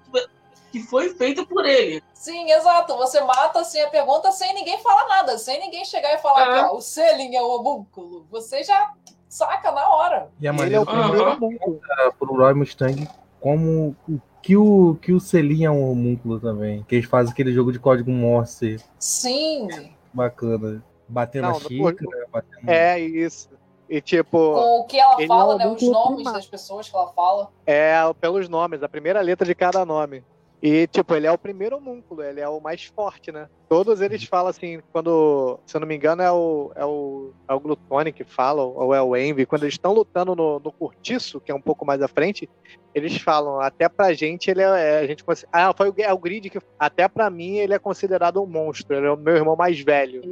que foi feita por ele. Sim, exato. Você mata assim a pergunta sem ninguém falar nada, sem ninguém chegar e falar É. que ó, o Selin é o homúnculo. Você já saca na hora. E a Ele maneira é o primeiro homúnculo. pro Roy Mustang como o- que o, que o Selim é um homúnculo também. Que eles fazem aquele jogo de código Morse Sim. bacana. Batendo Não, a xícara, batendo... É isso. E tipo. Com o que ela ele fala, é um né? Os nomes das pessoas que ela fala. É, pelos nomes, a primeira letra de cada nome. E, tipo, ele é o primeiro homúnculo, ele é o mais forte, né? Todos eles falam assim, quando, se eu não me engano, é o, é o, é o Glutone que fala, ou é o Envy. Quando eles estão lutando no, no Curtiço, que é um pouco mais à frente, eles falam, até pra gente, ele é. A gente, ah, foi o, é o Grid que. Até pra mim, ele é considerado um monstro, ele é o meu irmão mais velho.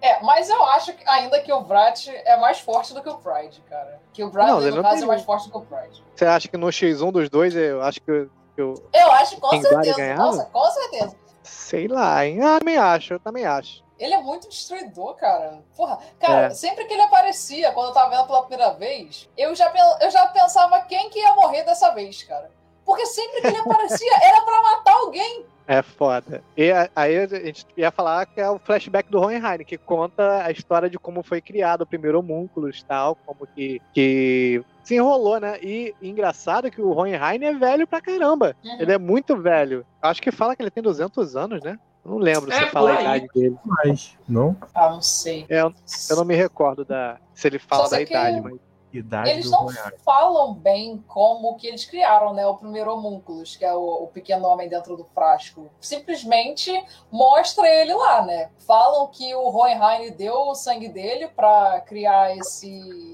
É, mas eu acho que, ainda que o Vrat é mais forte do que o Pride, cara. Que o Não, Bradley, ele no não caso, é mais forte do que o Pride. Você acha que no X1 dos dois, eu acho que, o. Eu acho, com certeza. ganhava? Nossa, com certeza. Sei lá, hein? Ah, também acho, eu também acho. Ele é muito destruidor, cara. Porra, cara, É. sempre que ele aparecia, quando eu tava vendo pela primeira vez, eu já, eu já pensava quem que ia morrer dessa vez, cara. Porque sempre que ele aparecia, era pra matar alguém. É foda. E aí a gente ia falar que é o flashback do Hohenheim, que conta a história de como foi criado o primeiro homúnculos e tal, como que, que se enrolou, né? E engraçado que o Hohenheim é velho pra caramba. Uhum. Ele é muito velho. Acho que fala que ele tem 200 anos, né? Não lembro É, se fala a idade dele. Mas, não? Ah, não sei. É, eu, eu não me recordo da, se ele fala da que idade, mas. Idade Eles do não Royal. falam bem como que eles criaram, né? O primeiro homúnculos, que é o, o pequeno homem dentro do frasco. Simplesmente mostra ele lá, né? Falam que o Hohenheim deu o sangue dele pra criar esse,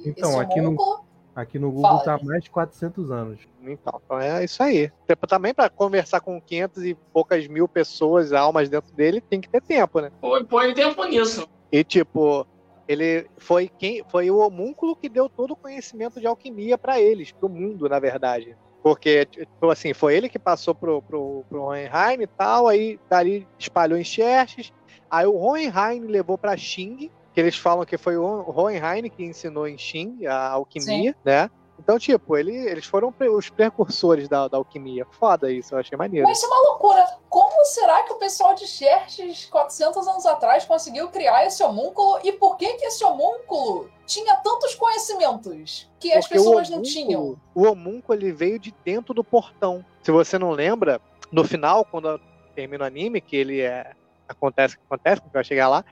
Então, esse aqui no- homúnculo. Aqui no Google Fala. tá mais de 400 anos. Então, então é isso aí. Tempo Também pra conversar com 500 e poucas mil pessoas, almas dentro dele, tem que ter tempo, né? Põe, põe tempo nisso. E tipo, ele foi quem foi o homúnculo que deu todo o conhecimento de alquimia pra eles, pro mundo, na verdade. Porque, tipo assim, foi ele que passou pro, pro, pro Hohenheim e tal, aí dali espalhou em Xerxes, aí o Hohenheim levou pra Xing, que eles falam que foi o Hohenheim que ensinou em Xing a alquimia, Sim. né? Então, tipo, ele, eles foram os precursores da, da alquimia. Foda isso, eu achei maneiro. Mas isso é uma loucura. Como será que o pessoal de Xerxes, 400 anos atrás, conseguiu criar esse homúnculo? E por que, que esse homúnculo tinha tantos conhecimentos que as Porque o pessoas não tinham? O homúnculo ele veio de dentro do portão. Se você não lembra, no final, quando termina o anime, que ele é. Acontece o que acontece, que vai chegar lá,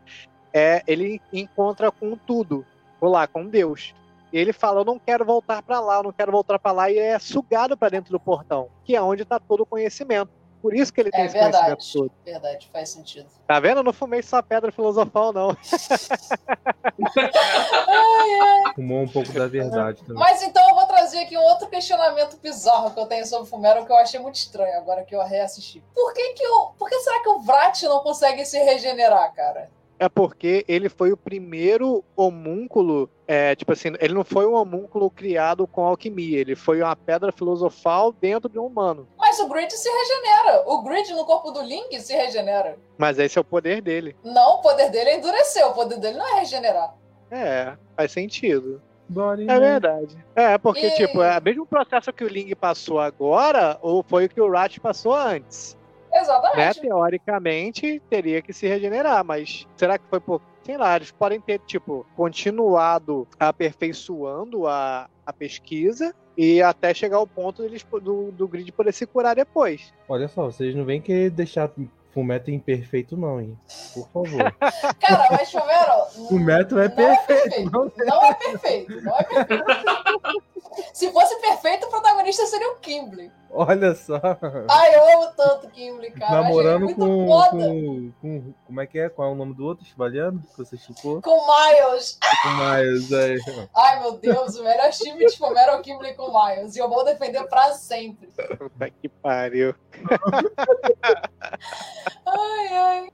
é, ele encontra com tudo. Lá, com Deus. E ele fala: Eu não quero voltar pra lá, eu não quero voltar pra lá, e é sugado pra dentro do portão, que é onde tá todo o conhecimento. Por isso que ele tem É esse conhecimento verdade. todo. Verdade, faz sentido. Tá vendo? Eu não fumei só pedra filosofal, não. Fumou um pouco da verdade também. Mas então eu vou trazer aqui um outro questionamento bizarro que eu tenho sobre Fumero que eu achei muito estranho agora que eu reassisti. Por que que o, por que será que o Vrat não consegue se regenerar, cara? É porque ele foi o primeiro homúnculo, é, tipo assim, ele não foi um homúnculo criado com alquimia, ele foi uma pedra filosofal dentro de um humano. Mas o Grid se regenera. O Grid no corpo do Ling se regenera. Mas esse é o poder dele. Não, o poder dele é endurecer. O poder dele não é regenerar. É, faz sentido. É verdade. É, porque, E- tipo, é o mesmo processo que o Ling passou agora, ou foi o que o Rat passou antes. Né? Exatamente. Teoricamente, teria que se regenerar, mas será que foi por. Sei lá, eles podem ter, tipo, continuado aperfeiçoando a, a pesquisa e até chegar ao ponto deles, do, do grid poder se curar depois. Olha só, vocês não vêm querer deixar Fumeto imperfeito, não, hein? Por favor. Cara, mas Fumero, Fumeto é é perfeito. perfeito. Não é perfeito. Não é perfeito. Se fosse perfeito, o protagonista seria o Kimble. Olha só. Ai, eu amo tanto o Kimble, cara. Namorando muito com, foda. com, com- Como é que é? Qual é o nome do outro? Chibaliano? Que você chupou? Com Miles. Com Miles, aí. Ai, meu Deus, o melhor time de Fumero é o Kimble com Miles. E eu vou defender pra sempre. Puta que pariu. Ai, ai.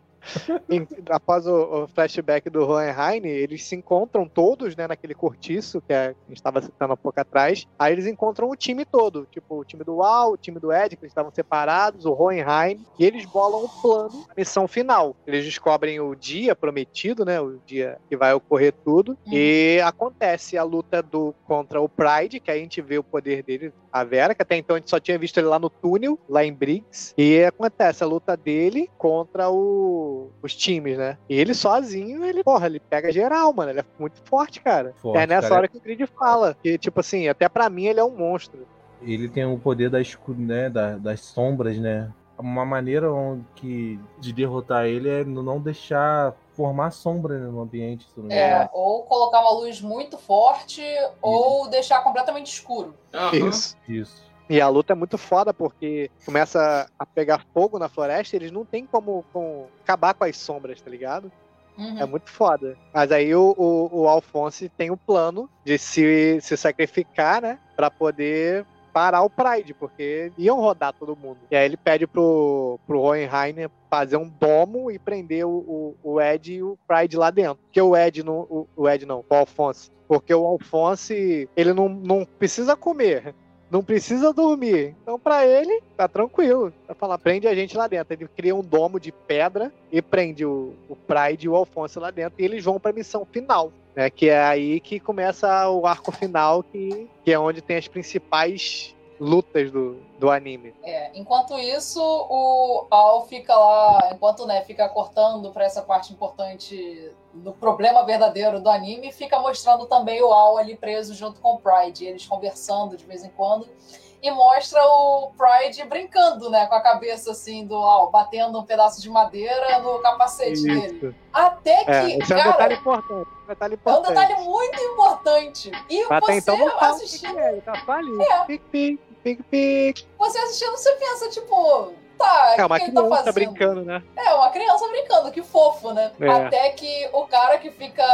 Em- após o, o flashback do Hohenheim, eles se encontram todos, né, naquele cortiço que a gente estava citando há pouco atrás. Aí eles encontram o time todo, tipo o time do Wal, o time do Ed, que eles estavam separados, o Hohenheim, e eles bolam o plano, a missão final. Eles descobrem o dia prometido, né, o dia que vai ocorrer tudo, e acontece a luta do contra o Pride, que aí a gente vê o poder dele, a Vera, que até então a gente só tinha visto ele lá no túnel, lá em Briggs, e acontece a luta dele contra o- os times, né? E ele sozinho, ele, porra, ele pega geral, mano. Ele é muito forte, cara. Forte, é nessa cara. hora que o Grid fala. Que, tipo assim, até pra mim ele é um monstro. Ele tem o poder da escu- né, da- das sombras, né? Uma maneira que, de derrotar ele é não deixar formar sombra no ambiente. É, ou colocar uma luz muito forte, ou deixar completamente escuro. Isso. Isso. E a luta é muito foda porque começa a pegar fogo na floresta e eles não tem como, como acabar com as sombras, tá ligado? Uhum. É muito foda. Mas aí o, o, o Alphonse tem o plano de se, se sacrificar, né? Pra poder parar o Pride, porque iam rodar todo mundo. E aí ele pede pro, pro Hohenheim fazer um domo e prender o, o, o Ed e o Pride lá dentro. Porque o Ed não. O, o Ed não, o Alphonse. Porque o Alphonse, ele não, não precisa comer. Não precisa dormir. Então, pra ele, tá tranquilo. Vai falar, prende a gente lá dentro. Ele cria um domo de pedra e prende o, o Pride e o Alphonse lá dentro. E eles vão pra missão final. Né, que é aí que começa o arco final, que, que é onde tem as principais lutas do, do anime. É, enquanto isso, o Al fica lá, enquanto né, fica cortando pra essa parte importante do problema verdadeiro do anime, fica mostrando também o Al ali preso junto com o Pride, eles conversando de vez em quando. E mostra o Pride brincando, né, com a cabeça assim do Al, batendo um pedaço de madeira no capacete dele. Isso. Até que, É, esse é um cara, detalhe importante. Detalhe é um importante. detalhe muito importante. E Até você então não fala assistindo. Tá só ali. É. pic, pic. Você assistindo, você pensa, tipo, tá, É o uma que ele tá criança fazendo? brincando, né? É, uma criança brincando, que fofo, né? É. Até que o cara que fica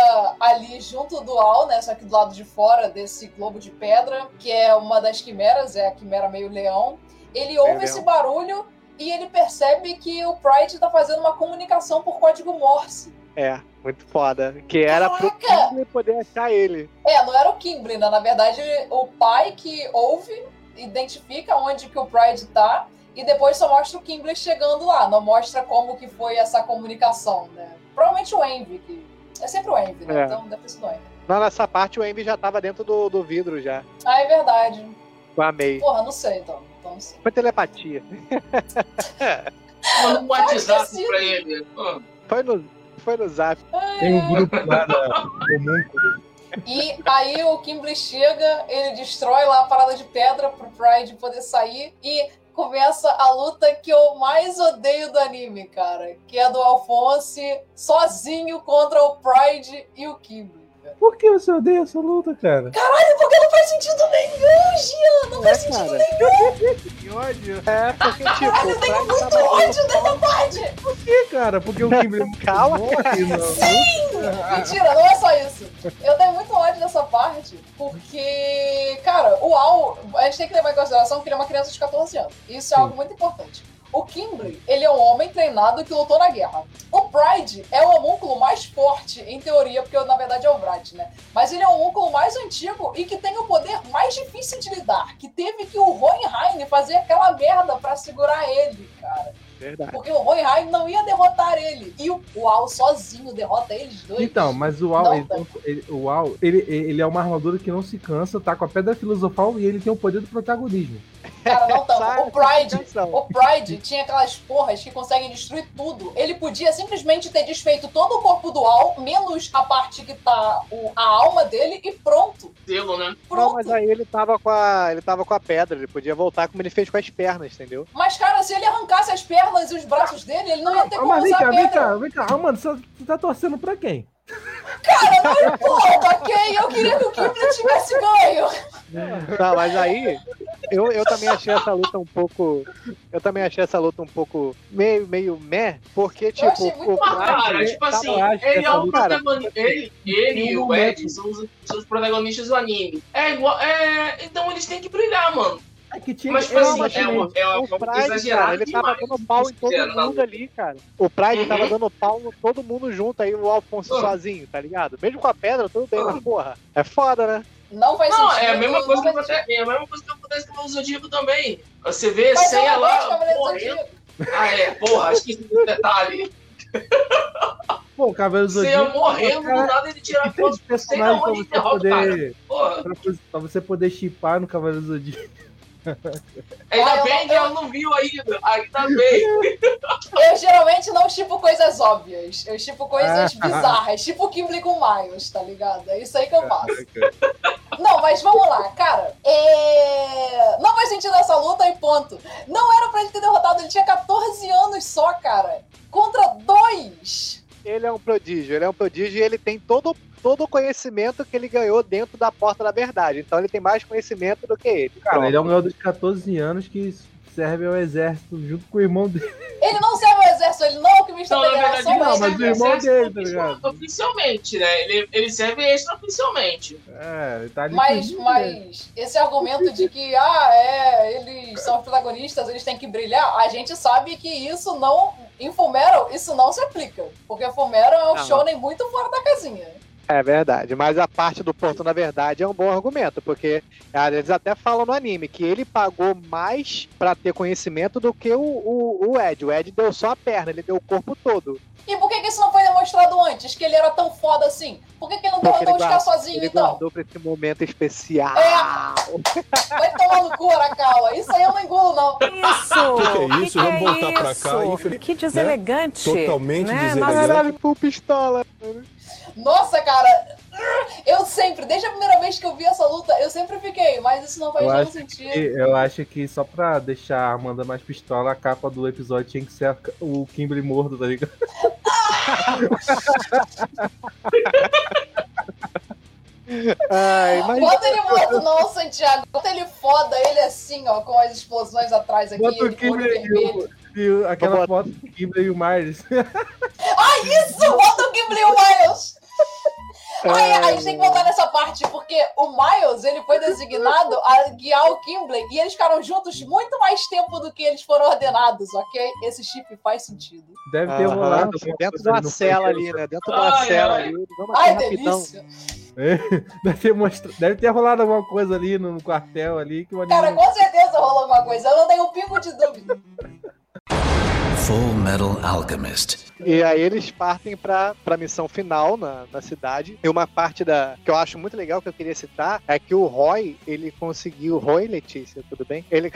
ali junto do Al, né? Só que do lado de fora desse globo de pedra, que é uma das quimeras, é a quimera meio leão, ele ouve leão. esse barulho e ele percebe que o Pride tá fazendo uma comunicação por código Morse. É, muito foda. Que era pro Caraca! Kimble poder achar ele. É, não era o Kimble, né? Na verdade, o pai que ouve identifica onde que o Pride tá e depois só mostra o Kimberly chegando lá, não mostra como que foi essa comunicação, né? Provavelmente o Envy, que é sempre o Envy, né? É. Então deve ter sido o Envy. Não, nessa parte o Envy já tava dentro do, do vidro já. Ah, é verdade. Com a May. Porra, não sei então. Então não sei. Foi telepatia. Manda um WhatsApp pra ele. Foi no, foi no zap. Tem um grupo lá da Homúnculo. E aí o Kimberly chega, ele destrói lá a parada de pedra pro Pride poder sair e começa a luta que eu mais odeio do anime, cara. Que é do Alphonse sozinho contra o Pride e o Kimberly. Por que você odeia essa luta, cara? Caralho, porque não faz sentido nenhum, Gian! Não faz sentido cara. nenhum! Que ódio. É, porque tipo. Caralho, eu tenho muito tava ódio dessa parte! Por que, cara? Porque o Kimberly Calma, morre. Sim! Mentira, não é só isso. Eu tenho muito ódio dessa parte, porque, cara, o Al, a gente tem que levar em consideração que ele é uma criança de 14 anos. Isso é algo muito importante. O Kimberly, ele é um homem treinado que lutou na guerra. O Pride é o homúnculo mais forte, em teoria, porque na verdade é o Bright, né? Mas ele é o homúnculo mais antigo e que tem o poder mais difícil de lidar. Que teve que o Hohenheim fazer aquela merda pra segurar ele, cara. Verdade. Porque o Hohenheim não ia derrotar ele. E o, Al sozinho derrota eles dois. Então, mas o Al, Não, ele, ele- o Al ele, ele é uma armadura que não se cansa, tá com a pedra filosofal e ele tem o poder do protagonismo. Cara, não tanto. Sai O Pride, o Pride tinha aquelas porras que conseguem destruir tudo. Ele podia simplesmente ter desfeito todo o corpo do Al, menos a parte que tá o- a alma dele, e pronto. Selo, né? Não, mas aí ele tava com a. Ele tava com a pedra, ele podia voltar como ele fez com as pernas, entendeu? Mas, cara, se ele arrancasse as pernas e os braços dele, ele não ia ter Ah, como mas vem usar cá, a vem pedra. cá, vem cá. Ah, mano, você, você tá torcendo pra quem? Cara, não importa, ok? Eu queria que o Kimberly tivesse ganho. Não, mas aí eu, eu também achei essa luta um pouco. Eu também achei essa luta um pouco meio, meio meh, porque, tipo, achei muito o cara, tipo assim, eu ele é o protagonista. Ele, ele e o Ed são os, são os protagonistas do anime. É igual. É, então eles têm que brilhar, mano. É que tinha Mas, tipo assim, é uma, é o uma Pride, cara, ele tava dando pau em todo mundo ali, cara. O Pride Uhum. tava dando pau em todo mundo junto, aí o Alfonso Uhum. sozinho, tá ligado? Mesmo com a pedra, tudo bem, mas porra, é foda, né? Não faz Não, sentido. é a mesma coisa que acontece, é a mesma coisa que acontece com o Zodíaco também. Você vê Mas Cavaleiro do morrendo. Ah, é, porra, esqueci do detalhe. Pô, o Cavaleiro do Zodíaco. morrendo, do cara, nada ele tira a foto. Sei pra você o poder. Pra, pra você poder chipar no Cavaleiro do Zodíaco. Ainda Ah, eu bem que ela não viu ainda. Ainda bem. Eu geralmente não tipo coisas óbvias. Eu tipo coisas Ah. bizarras. Tipo o Kimberly com Miles, tá ligado? É isso aí que eu faço. Não, mas vamos lá, cara. É... Não faz sentido essa luta e ponto. Não era pra ele ter derrotado, ele tinha 14 anos só, cara. Contra dois. Ele é um prodígio, ele é um prodígio e ele tem todo, todo o conhecimento que ele ganhou dentro da porta da verdade. Então ele tem mais conhecimento do que ele. Cara, ele é um Pronto. garoto de 14 anos que serve ao exército junto com o irmão dele. Ele não serve ao exército, ele não é o que me Não, ele um Não, mas serve o irmão exército dele, tá ligado? Oficialmente, né? Ele, ele serve extraoficialmente. É, ele tá ali Mas, mas esse argumento de que, ah, é, eles são protagonistas, eles têm que brilhar, a gente sabe que isso não. Em Fullmetal, isso não se aplica. Porque Fullmetal é um shonen muito fora da casinha. É verdade, mas a parte do ponto na verdade é um bom argumento, porque eles até falam no anime que ele pagou mais pra ter conhecimento do que o, o, o Ed. O Ed deu só a perna, ele deu o corpo todo. E por que, que isso não foi demonstrado antes? Que ele era tão foda assim? Por que, que ele não Porque derrotou ele, os caras sozinho, ele então? guardou pra esse momento especial. Vai tomar no cu, Arakawa. Isso aí eu não engulo, não. Isso! O que, que é Que isso? que Vamos é voltar pra isso? cá. infeliz- Que deselegante. Totalmente né? deselegante. Caralho, full pistola. Nossa, cara, eu sempre, desde a primeira vez que eu vi essa luta, eu sempre fiquei, mas isso não faz Eu nenhum acho, sentido. que, eu acho que só pra deixar a Amanda mais pistola, a capa do episódio tinha que ser a- o Kimberly morto, tá ligado? Ai, mas... Bota ele morto não, Santiago. Bota ele foda, ele assim, ó, com as explosões atrás aqui, Bota o Kimberly e o- e aquela foto do Kimberly e o Miles. Ah, isso! Bota o Ghibli e o Miles! Aí, a gente tem que voltar nessa parte, porque o Miles, ele foi designado a guiar o Kimberly e eles ficaram juntos muito mais tempo do que eles foram ordenados, ok? Esse chip faz sentido. Deve ter rolado. alguma Dentro de uma cela ali, né? Dentro de uma Ai, cela ai. ali. Vamos Ai, delícia! É, deve, ter mostra... deve ter rolado alguma coisa ali no, no quartel ali que o anime. Cara, com certeza rolou alguma coisa. Eu não tenho um pingo de dúvida. Full Metal Alchemist. E aí eles partem pra, pra missão final na, na cidade. E uma parte da que eu acho muito legal que eu queria citar é que o Roy, ele conseguiu. Roy Letícia, tudo bem? Ele.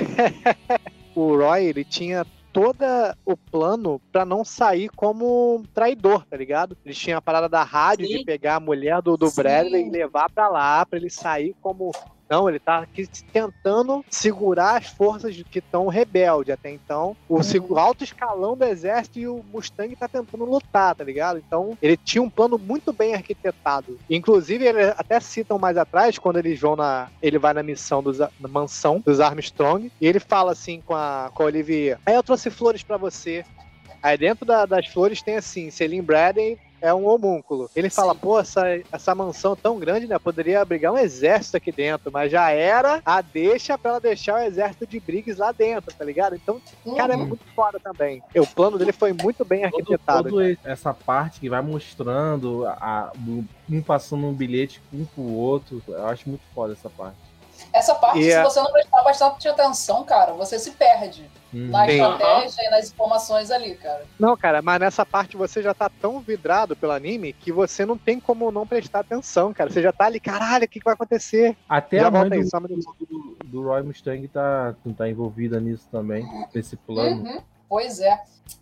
o Roy, ele tinha todo o plano pra não sair como traidor, tá ligado? Ele tinha a parada da rádio Sim. de pegar a mulher do, do Sim. Bradley e levar pra lá, pra ele sair como. Não, ele tá aqui tentando segurar as forças que estão rebelde até então. O seg- o alto escalão do exército e o Mustang tá tentando lutar, tá ligado? Então, ele tinha um plano muito bem arquitetado. Inclusive, eles até citam mais atrás, quando eles vão na. Ele vai na missão dos, na mansão dos Armstrong, e ele fala assim com a, com a Olivia: Aí eu trouxe flores pra você. Aí dentro da- das flores tem assim, Celine Bradley é um homúnculo. Ele fala, pô, essa, essa mansão tão grande, né? Poderia abrigar um exército aqui dentro, mas já era a deixa pra ela deixar o exército de Briggs lá dentro, tá ligado? Então, cara, é Uhum. muito foda também. O plano dele foi muito bem arquitetado. Toda essa parte que vai mostrando a, um passando um bilhete um pro outro. Eu acho muito foda essa parte. Essa parte, E se a- você não prestar bastante atenção, cara, você se perde Uhum. na Sim. estratégia e nas informações ali, cara. Não, cara, mas nessa parte você já tá tão vidrado pelo anime que você não tem como não prestar atenção, cara. Você já tá ali, caralho, o que, que vai acontecer? Até já a mãe volta aí, do, do, do Roy Mustang tá, tá envolvida nisso também, nesse plano. Uhum, pois é.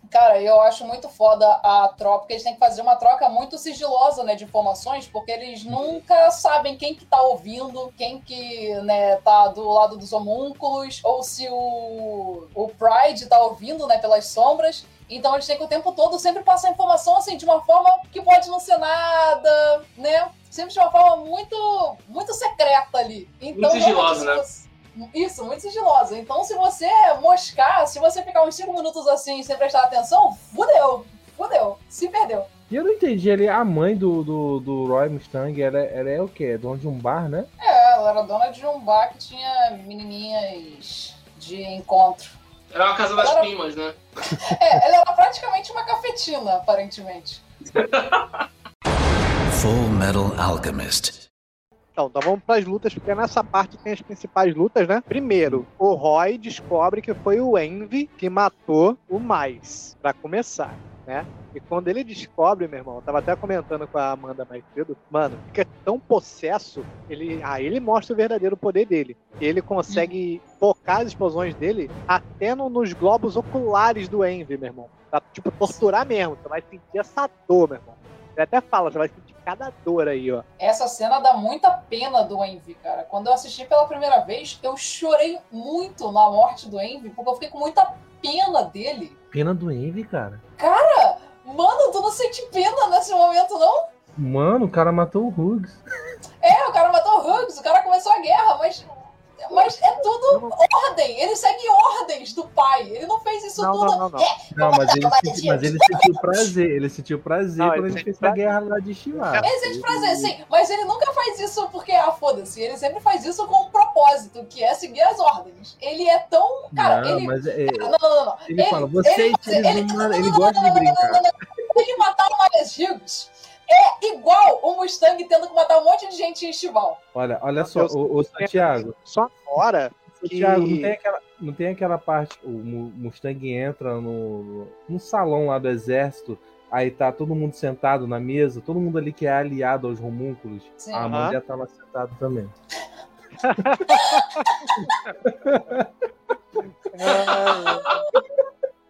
Cara, eu acho muito foda a troca, porque eles têm que fazer uma troca muito sigilosa, né, de informações, porque eles nunca sabem quem que tá ouvindo, quem que, né, tá do lado dos homúnculos, ou se o, o Pride tá ouvindo, né, pelas sombras. Então eles têm que o tempo todo sempre passar informação, assim, de uma forma que pode não ser nada, né? Sempre de uma forma muito, muito secreta ali. Então, Muito sigilosa, né? você- isso, muito sigilosa. Então, se você moscar, se você ficar uns 5 minutos assim sem prestar atenção, fudeu, fudeu, se perdeu. E eu não entendi, ele, a mãe do, do, do Roy Mustang, ela, ela é o quê? Dona de um bar, né? É, ela era dona de um bar que tinha menininhas de encontro. Era uma casa das Ela- primas, né? É, ela era praticamente uma cafetina, aparentemente. Full Metal Alchemist. Então, então vamos pras lutas, porque nessa parte tem as principais lutas, né? Primeiro, o Roy descobre que foi o Envy que matou o Mais, pra começar, né? E quando ele descobre, meu irmão, eu tava até comentando com a Amanda mais cedo, mano, fica tão possesso, ele, aí ele mostra o verdadeiro poder dele. Ele consegue focar as explosões dele até no- nos globos oculares do Envy, meu irmão. Pra, tipo, torturar mesmo. Você vai sentir essa dor, meu irmão. Ele até fala, você vai sentir cada dor aí, ó. Essa cena dá muita pena do Envy, cara. Quando eu assisti pela primeira vez, eu chorei muito na morte do Envy, porque eu fiquei com muita pena dele. Pena do Envy, cara. Cara, mano, tu não sente pena nesse momento, não? Mano, o cara matou o Hughes. É, o cara matou o Hughes, o cara começou a guerra, mas. Mas é tudo ordem. Ele segue ordens do pai. Ele não fez isso Não, tudo. não, não, não. É, Não, mas ele, senti- mas ele sentiu prazer. Ele sentiu prazer Não, quando ele ele fez a guerra lá de Chihuahua. Ele sente prazer, sim, mas ele nunca faz isso porque, ah, foda-se. Ele sempre faz isso com um propósito, que é seguir as ordens. Ele é tão. Cara, não, ele. mas é, Não, não, não, não. ele fala, vocês, ele- ele- não- ele gosta de brincar. Ele matar o Marias Hughes é igual o Mustang tendo que matar um monte de gente em Estival. Olha, olha só, ô, ô Santiago. Só agora que... Santiago, não tem aquela, não tem aquela parte, o Mu- Mustang entra no, no salão lá do exército, aí tá todo mundo sentado na mesa, todo mundo ali que é aliado aos homúnculos. Sim. a Amanda tá lá sentado também.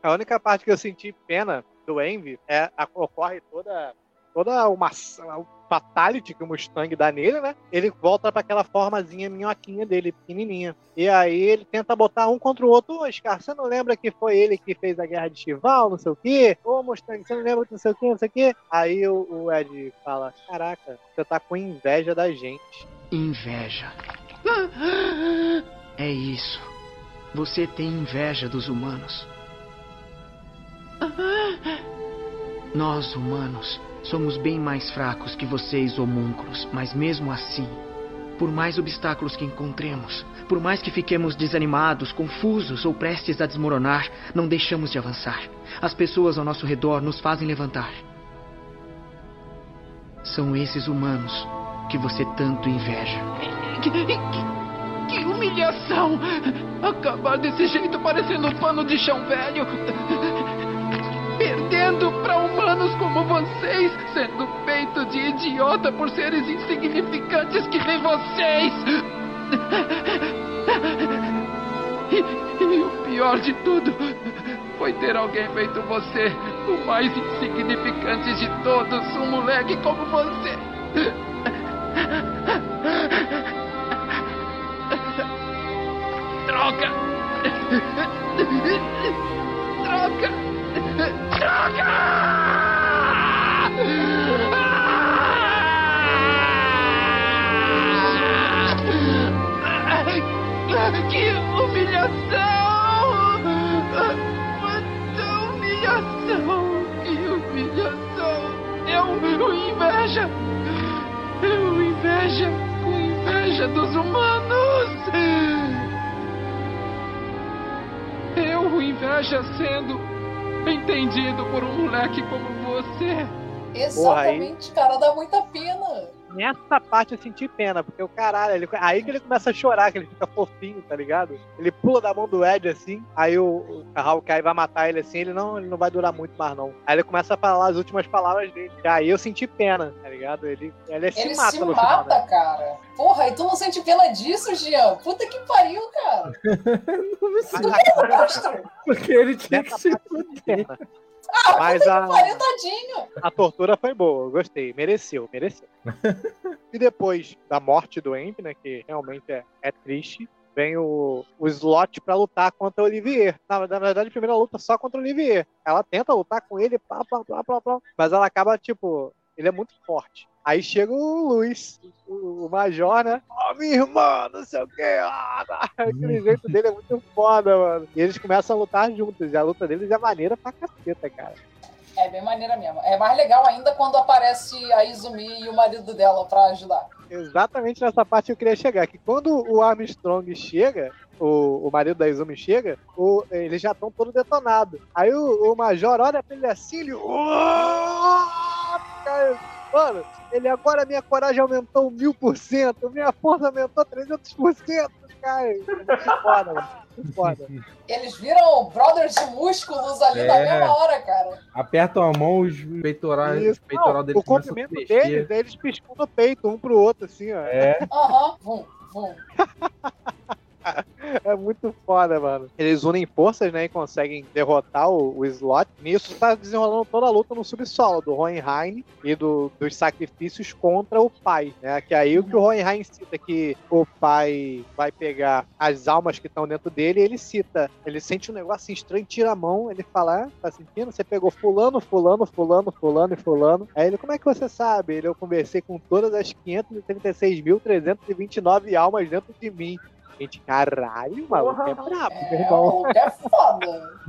A única parte que eu senti pena do Envy é a, ocorre toda toda uma o fatality que o Mustang dá nele, né? Ele volta para aquela formazinha minhoquinha dele, pequenininha. E aí ele tenta botar um contra o outro. Ô, Scar, você não lembra que foi ele que fez a guerra de Chival, não sei o quê? Ô, Mustang, você não lembra que não sei o quê, não sei o quê? Aí o, o Ed fala, caraca, você tá com inveja da gente. Inveja. É isso. Você tem inveja dos humanos. Nós, humanos, somos bem mais fracos que vocês, homúnculos, mas mesmo assim, por mais obstáculos que encontremos, por mais que fiquemos desanimados, confusos ou prestes a desmoronar, não deixamos de avançar. As pessoas ao nosso redor nos fazem levantar. São esses humanos que você tanto inveja. Que, que, que humilhação! Acabar desse jeito parecendo um pano de chão velho. Humanos como vocês, sendo feito de idiota por seres insignificantes que nem vocês. E, e o pior de tudo foi ter alguém feito você, o mais insignificante de todos, um moleque como você. Droga! Droga! Droga! Que humilhação! Quanta humilhação! Que humilhação! Eu, eu inveja! Eu inveja com inveja dos humanos! Eu inveja sendo entendido por um moleque como você. Exatamente, cara, dá muita pena. Nessa parte eu senti pena, porque o caralho, ele, aí que ele começa a chorar, que ele fica fofinho, tá ligado? Ele pula da mão do Ed assim, aí o, o Hawkeye vai matar ele assim, ele não, ele não vai durar muito mais não. Aí ele começa a falar as últimas palavras dele. E aí eu senti pena, tá ligado? Ele, ele, se Ele mata se no mata, final. né? cara. Porra, e tu não sente pena disso, Jean? Puta que pariu, cara. Porque ele tinha que se fuder. Ah, Mas a- pariu. A tortura foi boa, gostei, mereceu, mereceu. e depois da morte do Emp, né, que realmente é, é triste, vem o, o slot pra lutar contra o Olivier. Na, na verdade, a primeira luta só contra o Olivier. Ela tenta lutar com ele, pá, pá, pá, pá, pá, mas ela acaba, tipo, ele é muito forte. Aí chega o Luiz, o, o Major, né? Ó, minha irmã, não sei o quê. Ah, tá. Aquele jeito dele é muito foda, mano. E eles começam a lutar juntos. E a luta deles é maneira pra caceta, cara. É bem maneira mesmo. É mais legal ainda quando aparece a Izumi e o marido dela pra ajudar. Exatamente nessa parte que eu queria chegar. Que quando o Armstrong chega, o, o marido da Izumi chega, o- eles já estão todos detonados. Aí o, o Major olha pra ele assim, ele. "Uau!" Cara, Mano, ele agora minha coragem aumentou mil por cento, minha força aumentou 300%. Cara, é muito foda, mano. Foda. Eles viram brothers de músculos ali na É. mesma hora, cara. Apertam a mão, os peitorais, Isso. peitoral Não, deles o comprimento deles, eles piscam no peito, um pro outro, assim, ó. É. Aham, vum, vum. É muito foda, mano. Eles unem forças, né, e conseguem derrotar o, o Slot. Nisso tá desenrolando toda a luta no subsolo do Hohenheim e do- dos sacrifícios contra o pai, né? Que aí o que o Hohenheim cita que o pai vai pegar as almas que estão dentro dele, ele cita, ele sente um negócio estranho, tira a mão, ele fala, ah, tá sentindo? Você pegou fulano, fulano, fulano, fulano e fulano. Aí ele, como é que você sabe? Ele, eu conversei com todas as 536.329 almas dentro de mim. Gente, caralho, maluco, é brabo, meu É, irmão. o é foda.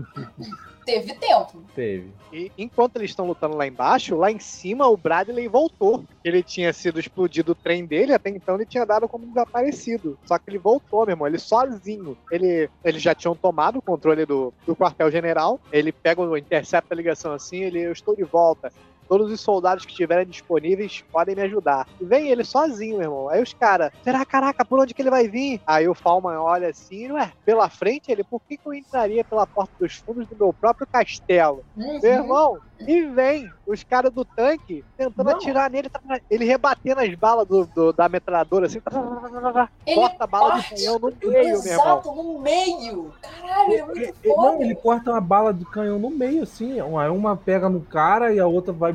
Teve tempo. Teve. E enquanto eles estão lutando lá embaixo, lá em cima o Bradley voltou. Ele tinha sido explodido o trem dele, até então ele tinha dado como desaparecido. Só que ele voltou, meu irmão, ele sozinho. Ele, eles já tinham tomado o controle do, do quartel-general. Ele pega, intercepta a ligação assim, ele, eu estou de volta. Todos os soldados que estiverem disponíveis podem me ajudar. E vem ele sozinho, meu irmão. Aí os caras, será, caraca, por onde que ele vai vir? Aí o Falman olha assim, ué, pela frente ele, por que, que eu entraria pela porta dos fundos do meu próprio castelo? Uhum. Meu irmão, e vem os caras do tanque tentando atirar nele, tá- ele rebatendo as balas do, do- da metralhadora, assim, tá- tá- Ele corta a bala do canhão no meio, meu irmão. Exato, no meio. Caralho, é muito Ele- foda. Não, ele corta uma bala do canhão no meio, assim. Uma, uma pega no cara e a outra vai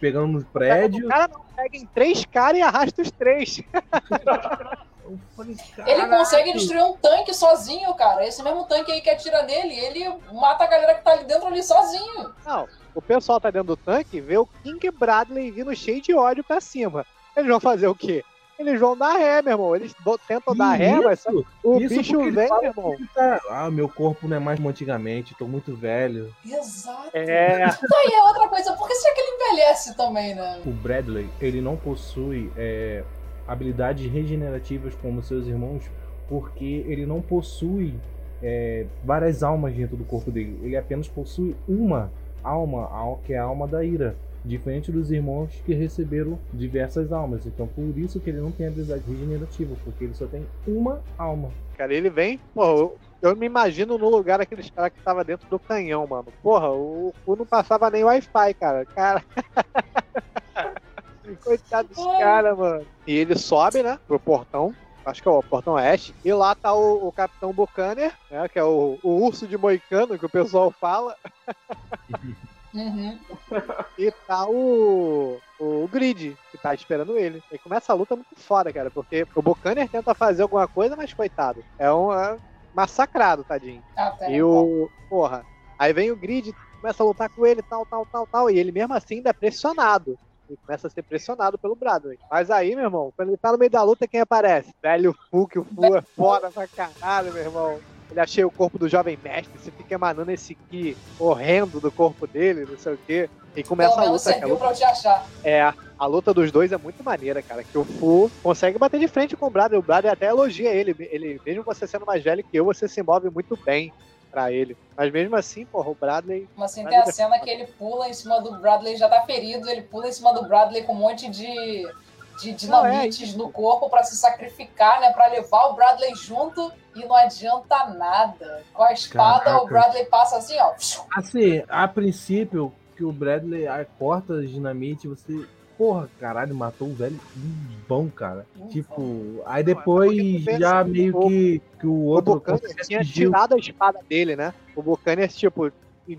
pegando no prédio. O cara não pega em três caras e arrasta os três. Ele consegue destruir um tanque sozinho, cara. Esse mesmo tanque aí que atira nele, ele mata a galera que tá ali dentro ali sozinho. Não, o pessoal tá dentro do tanque, vê o King Bradley vindo cheio de ódio pra cima. Eles vão fazer o quê? Eles vão dar ré, meu irmão. Eles do- tentam dar ré, mas o Isso bicho vem, meu irmão. tá, Ah, meu corpo não é mais como antigamente, tô muito velho. Exato. É. Daí é outra coisa, por que será que ele envelhece também, né? O Bradley, ele não possui é, habilidades regenerativas como seus irmãos, porque ele não possui é, várias almas dentro do corpo dele. Ele apenas possui uma alma, que é a alma da ira. Diferente dos irmãos que receberam diversas almas. Então por isso que ele não tem habilidade regenerativa, porque ele só tem uma alma. Cara, ele vem, porra, eu, eu me imagino no lugar daqueles caras que tava dentro do canhão, mano. Porra, o cu não passava nem Wi-Fi, cara. Cara. Coitado dos caras, mano. E ele sobe, né, pro portão. Acho que é o portão oeste. E lá tá o, o Capitão Buchaner, né? Que é o, o urso de moicano que o pessoal fala. Uhum. E tá o, o Grid, que tá esperando ele. E começa a luta muito foda, cara, porque o Buchaner tenta fazer alguma coisa, mas coitado. É um é massacrado, tadinho. Ah, tá, E o. Porra. Aí vem o Grid, começa a lutar com ele, tal, tal, tal, tal. E ele mesmo assim ainda é pressionado. Ele começa a ser pressionado pelo Bradley. Mas aí, meu irmão, quando ele tá no meio da luta, quem aparece? Velho Fu, que o Fu é foda pra caralho, meu irmão. Ele achei o corpo do jovem mestre, você fica emanando esse ki horrendo do corpo dele, não sei o quê. E começa Pelo a luta. serviu luta- pra eu te achar. é, a luta dos dois é muito maneira, cara. Que o Fu consegue bater de frente com o Bradley. O Bradley até elogia ele. ele. Mesmo você sendo mais velho que eu, você se move muito bem pra ele. Mas mesmo assim, porra, o Bradley. Mas assim, tem Bradley a cena que ele pula em cima do Bradley, já tá ferido, ele pula em cima do Bradley com um monte de, de dinamites no corpo pra se sacrificar, né? Pra levar o Bradley junto e não adianta nada. Com a espada, Caraca. o Bradley passa assim, ó. Assim, a princípio, que o Bradley corta as dinamite, você. Porra, caralho, matou o velho bom, cara. Tipo, aí depois pensa, já meio que, que o O outro Buchanan tinha tirado a espada dele, né? O Buchanan, tipo,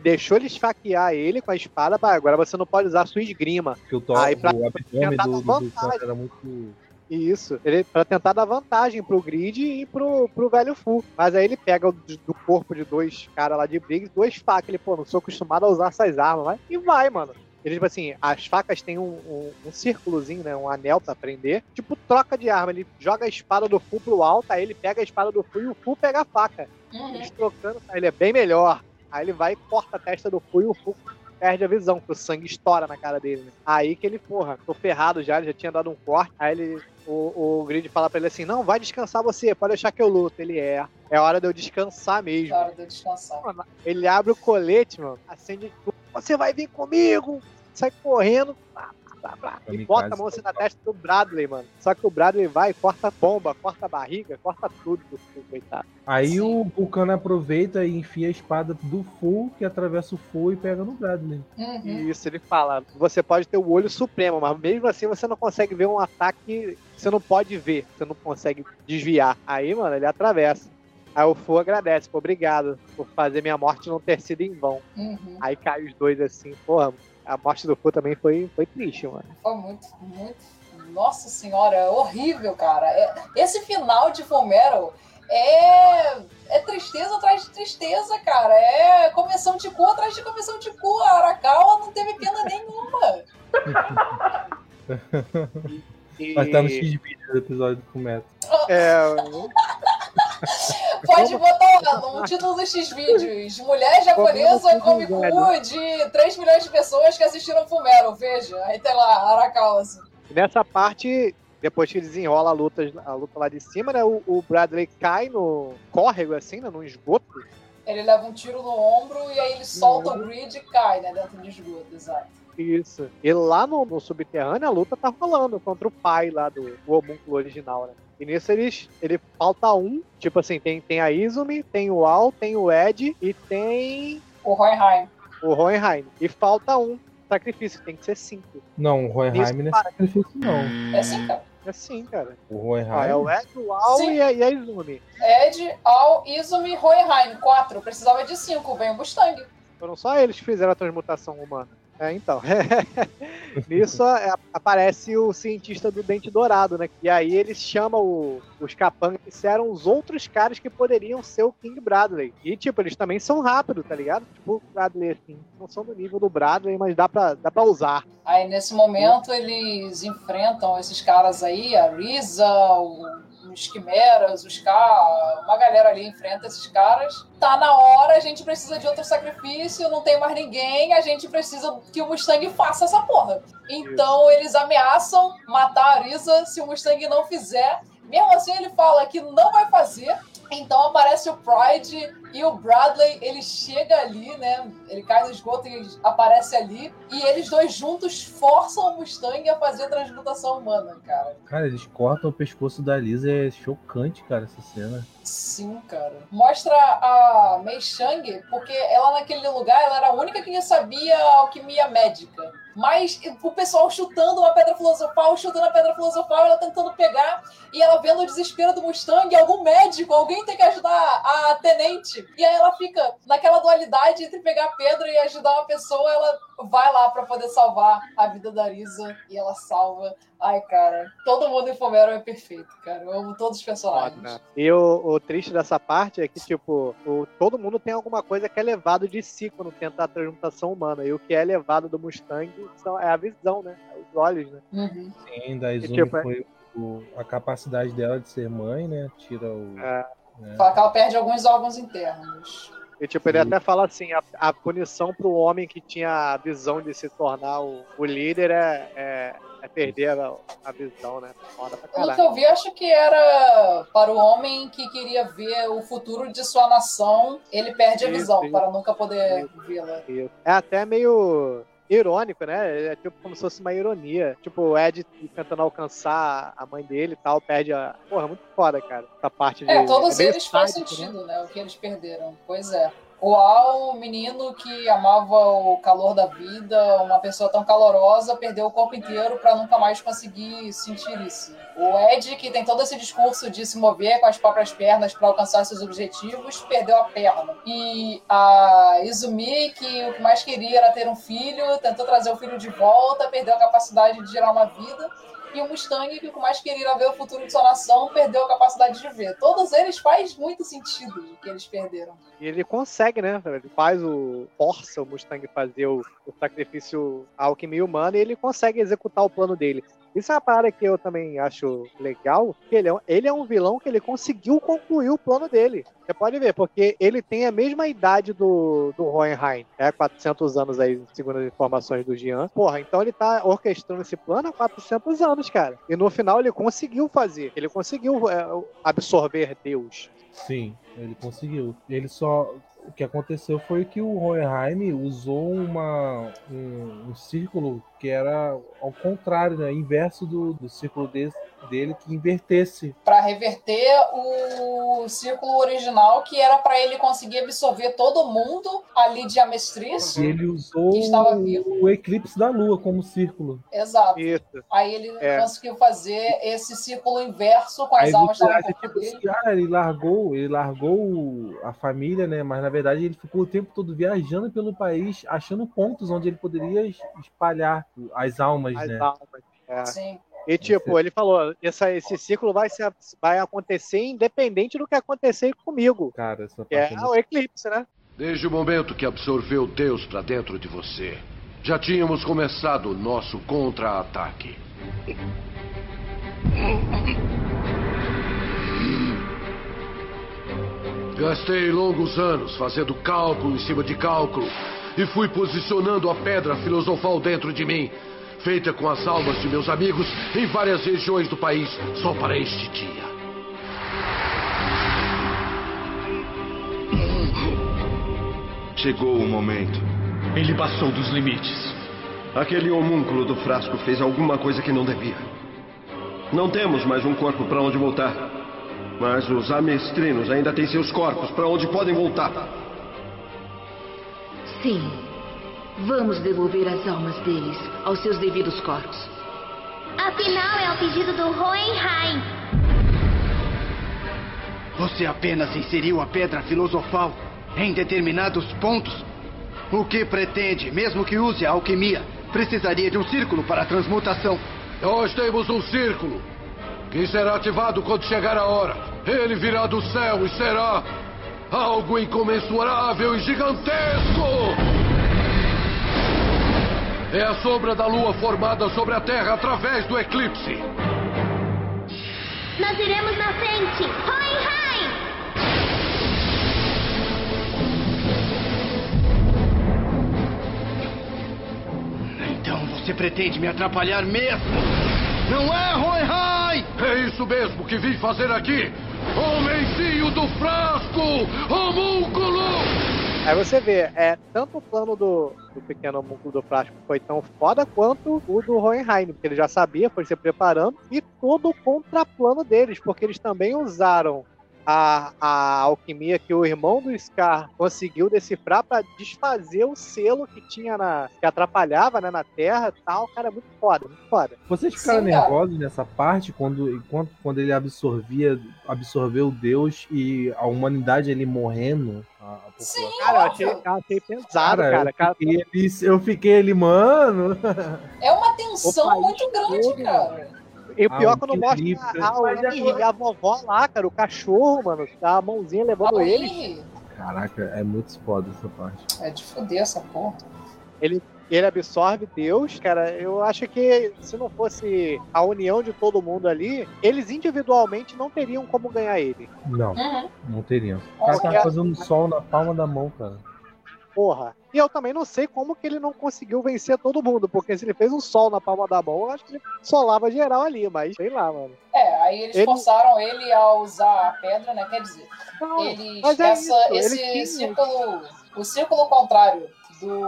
deixou ele esfaquear ele com a espada. Pra, agora você não pode usar a sua esgrima. que o, to- Aí, pra o abdômen do, do, era muito. Isso, ele para tentar dar vantagem pro Grid e pro, pro velho Fu. Mas aí ele pega o- do corpo de dois caras lá de briga, duas facas. Ele, pô, não sou acostumado a usar essas armas, vai. E vai, mano. Ele, tipo assim, as facas têm um, um, um círculozinho, né? Um anel pra prender. Tipo, troca de arma. Ele joga a espada do Fu pro alto, aí ele pega a espada do Fu e o Fu pega a faca. Eles trocando, ele é bem melhor. Aí ele vai e corta a testa do Fu e o Fu perde a visão, que o sangue estoura na cara dele. né? Aí que ele, porra, tô ferrado já, ele já tinha dado um corte. Aí ele, o, o Grid fala pra ele assim: Não, vai descansar você, pode deixar que eu luto. Ele é. É hora de eu descansar mesmo. É hora de eu descansar. Ele abre o colete, mano, acende tudo. Você vai vir comigo! Sai correndo. Blá, blá, blá, blá, e bota a mão assim na testa do Bradley, mano. Só que o Bradley vai, corta a bomba, corta a barriga, corta tudo do Fu, coitado. Aí o Vulcano aproveita e enfia a espada do Fu, que atravessa o Fu e pega no Bradley. Uhum. E Isso, ele fala. Você pode ter o olho supremo, mas mesmo assim você não consegue ver um ataque que você não pode ver, você não consegue desviar. Aí, mano, ele atravessa. Aí o Fu agradece, pô, obrigado por fazer minha morte não ter sido em vão. Uhum. Aí cai os dois assim, porra, a morte do Fu também foi, foi triste, mano. Foi muito, muito. Nossa senhora, é horrível, cara. É- esse final de Fullmetal é. É tristeza atrás de tristeza, cara. É comissão de cu atrás de comissão de cu. A Arakawa não teve pena nenhuma. Mas tá no do episódio do Fumeto. É. Pode botar lá no título dos X-Vídeos. Mulher japonesa come cu de 3 milhões de pessoas que assistiram Fullmetal. Veja. Aí tem lá, Arakawa. Assim. Nessa parte, depois que desenrola a luta, a luta lá de cima, né? O, o Bradley cai no córrego, assim, né? No esgoto. Ele leva um tiro no ombro e aí ele solta o grid e cai, né? Dentro do esgoto, exato. Isso. E lá no, no subterrâneo a luta tá rolando contra o pai lá do, do homúnculo original, né? E nisso eles, ele falta um, tipo assim, tem, tem a Izumi, tem o Al, tem o Ed e tem O Hohenheim. o Hohenheim. E falta um sacrifício, tem que ser cinco. Não, o Hohenheim não é para. sacrifício, não. É cara. É sim, cara. O Hohenheim. Ó, é o Ed, o Al e a, e a Izumi. Ed, Al, Izumi, Hohenheim. Quatro. Precisava de cinco. Vem o Mustang. Foram só eles que fizeram a transmutação humana. É, então. Nisso é, aparece o cientista do dente dourado, né? E aí eles chamam o- os capangas que eram os outros caras que poderiam ser o King Bradley. E, tipo, eles também são rápidos, tá ligado? Tipo, o Bradley, assim, não são do nível do Bradley, mas dá pra, dá pra usar. Aí nesse momento eles enfrentam esses caras aí, a Risa, o- os Quimeras, os K, uma galera ali enfrenta esses caras. Tá na hora, a gente precisa de outro sacrifício, não tem mais ninguém, a gente precisa que o Mustang faça essa porra. Então eles ameaçam matar a Risa se o Mustang não fizer. Mesmo assim ele fala que não vai fazer. Então aparece o Pride E o Bradley, ele chega ali, né? Ele cai no esgoto e aparece ali. E eles dois juntos forçam o Mustang a fazer a transmutação humana, cara. Cara, eles cortam o pescoço da Lisa, é chocante, cara, essa cena. Sim, cara. Mostra a Mei Shang, porque ela naquele lugar, ela era a única que sabia alquimia médica. Mas o pessoal chutando uma pedra filosofal, chutando a pedra filosofal, ela tentando pegar, e ela vendo o desespero do Mustang, algum médico, alguém tem que ajudar a tenente. E aí ela fica naquela dualidade entre pegar a pedra e ajudar uma pessoa, ela vai lá pra poder salvar a vida da Risa, e ela salva. Ai, cara, todo mundo em Fomero é perfeito, cara. Eu amo todos os personagens. Foda. E o, o triste dessa parte é que, tipo, o- todo mundo tem alguma coisa que é levado de si quando tenta a transmutação humana. E o que é levado do Mustang são, é a visão, né? É os olhos, né? Uhum. Sim, da Izumi tipo, é- foi o- a capacidade dela de ser mãe, né? Tira o. É. né? Fala que ela perde alguns órgãos internos. E tipo, ele até fala assim, a, a punição pro homem que tinha a visão de se tornar o, o líder é, é, é perder a, a visão, né? Foda pra Pelo que eu vi, acho que era para o homem que queria ver o futuro de sua nação, ele perde a Isso, visão isso. para nunca poder vê-la. É até meio irônico, né? É tipo como se fosse uma ironia. Tipo, o Ed tentando alcançar a mãe dele e tal, perde a. Porra, muito foda, cara. Essa parte de. É, todos meio eles faz né? sentido, né? O que eles perderam. Pois é. O Al, menino que amava o calor da vida, uma pessoa tão calorosa, perdeu o corpo inteiro para nunca mais conseguir sentir isso. O Ed, que tem todo esse discurso de se mover com as próprias pernas para alcançar seus objetivos, perdeu a perna. E a Izumi, que o que mais queria era ter um filho, tentou trazer o filho de volta, perdeu a capacidade de gerar uma vida. E o Mustang, que o mais queria ver o futuro de sua nação, perdeu a capacidade de ver. Todos eles faz muito sentido o que eles perderam. E ele consegue, né? Ele faz o. força o Mustang fazer o, o sacrifício alquimia humana e ele consegue executar o plano dele. Isso é uma parada que eu também acho legal, que ele é, um, ele é um vilão que ele conseguiu concluir o plano dele. Você pode ver, porque ele tem a mesma idade do, do Hohenheim, é 400 anos aí, segundo as informações do Jean. Porra, então ele tá orquestrando esse plano há 400 anos, cara. E no final ele conseguiu fazer, ele conseguiu é, absorver Deus. Sim, ele conseguiu. Ele só. O que aconteceu foi que o Hohenheim usou uma, um, um círculo que era ao contrário, né? Inverso do, do círculo desse, dele, que invertesse. Para reverter o círculo original, que era para ele conseguir absorver todo mundo ali de Amestriz. E ele usou Que estava vivo. o eclipse da Lua como círculo. Exato. Isso. Aí ele É. conseguiu fazer esse círculo inverso com as Aí almas da tipo assim, ah, ele largou, ele largou a família, né? Mas na verdade ele ficou o tempo todo viajando pelo país, achando pontos onde ele poderia es- espalhar as almas, As né? almas. É. Sim. E tipo, ele falou, essa, esse ciclo vai, ser, vai acontecer independente do que acontecer comigo. Cara, essa é parte é muito- o eclipse, né? Desde o momento que absorveu Deus para dentro de você, já tínhamos começado o nosso contra-ataque. Gastei longos anos fazendo cálculo em cima de cálculo e fui posicionando a pedra filosofal dentro de mim, feita com as almas de meus amigos em várias regiões do país, só para este dia. Chegou o momento. Ele passou dos limites. Aquele homúnculo do frasco fez alguma coisa que não devia. Não temos mais um corpo para onde voltar. Mas os amestrinos ainda têm seus corpos para onde podem voltar. Sim. Vamos devolver as almas deles aos seus devidos corpos. Afinal, é o pedido do Hohenheim. Você apenas inseriu a pedra filosofal em determinados pontos. O que pretende, mesmo que use a alquimia, precisaria de um círculo para a transmutação. Nós temos um círculo que será ativado quando chegar a hora. Ele virá do céu e será algo incomensurável e gigantesco. É a sombra da lua formada sobre a Terra através do eclipse. Nós iremos na frente. Hohenheim! Então você pretende me atrapalhar mesmo? Não é, Hohenheim? É isso mesmo que vim fazer aqui. Homenzinho do frasco! Homúnculo! Aí você vê, é, tanto o plano do, do pequeno homúnculo do Frasco foi tão foda quanto o do Hohenheim, porque ele já sabia, foi se preparando, e todo o contraplano deles, porque eles também usaram a, a alquimia que o irmão do Scar conseguiu decifrar para desfazer o selo que tinha na. que atrapalhava né, na Terra e tal. Cara, é muito foda, muito foda. Vocês ficaram Sim, cara. nervosos nessa parte quando, enquanto, quando ele absorvia, absorveu Deus e a humanidade ele morrendo? A, a população? Cara, eu achei, eu achei pesado, cara. eu, cara fiquei, eu fiquei ali, mano. É uma tensão muito grande, cara. E o pior é Ah, quando que mostra a, a, Mas é e a vovó lá, cara, o cachorro, mano, tá a mãozinha levando ele. Caraca, é muito foda essa parte. É de foder essa porra. Ele, ele absorve Deus, cara. Eu acho que se não fosse a união de todo mundo ali, eles individualmente não teriam como ganhar ele. Não, Uhum. não teria. O cara tá fazendo sol na palma da mão, cara. Porra. E eu também não sei como que ele não conseguiu vencer todo mundo, porque se ele fez um sol na palma da mão, eu acho que ele solava geral ali, mas sei lá, mano. É, aí eles Ele- forçaram ele a usar a pedra, né? Quer dizer, Não, eles, mas é essa, isso, ele esse círculo, o círculo contrário do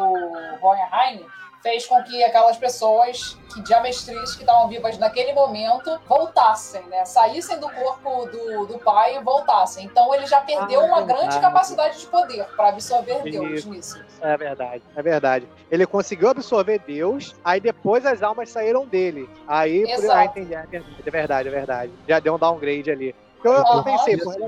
Hohenheim fez com que aquelas pessoas que de amestriz que estavam vivas naquele momento voltassem, né? Saíssem do corpo do, do pai e voltassem. Então ele já perdeu Ah, uma grande capacidade de poder para absorver Deus Isso. nisso. É verdade, é verdade. Ele conseguiu absorver Deus, aí depois as almas saíram dele. Aí, por... Ah, entendi, é verdade, é verdade, é verdade. Já deu um downgrade ali. Porque eu, Aham. pensei, pô, ele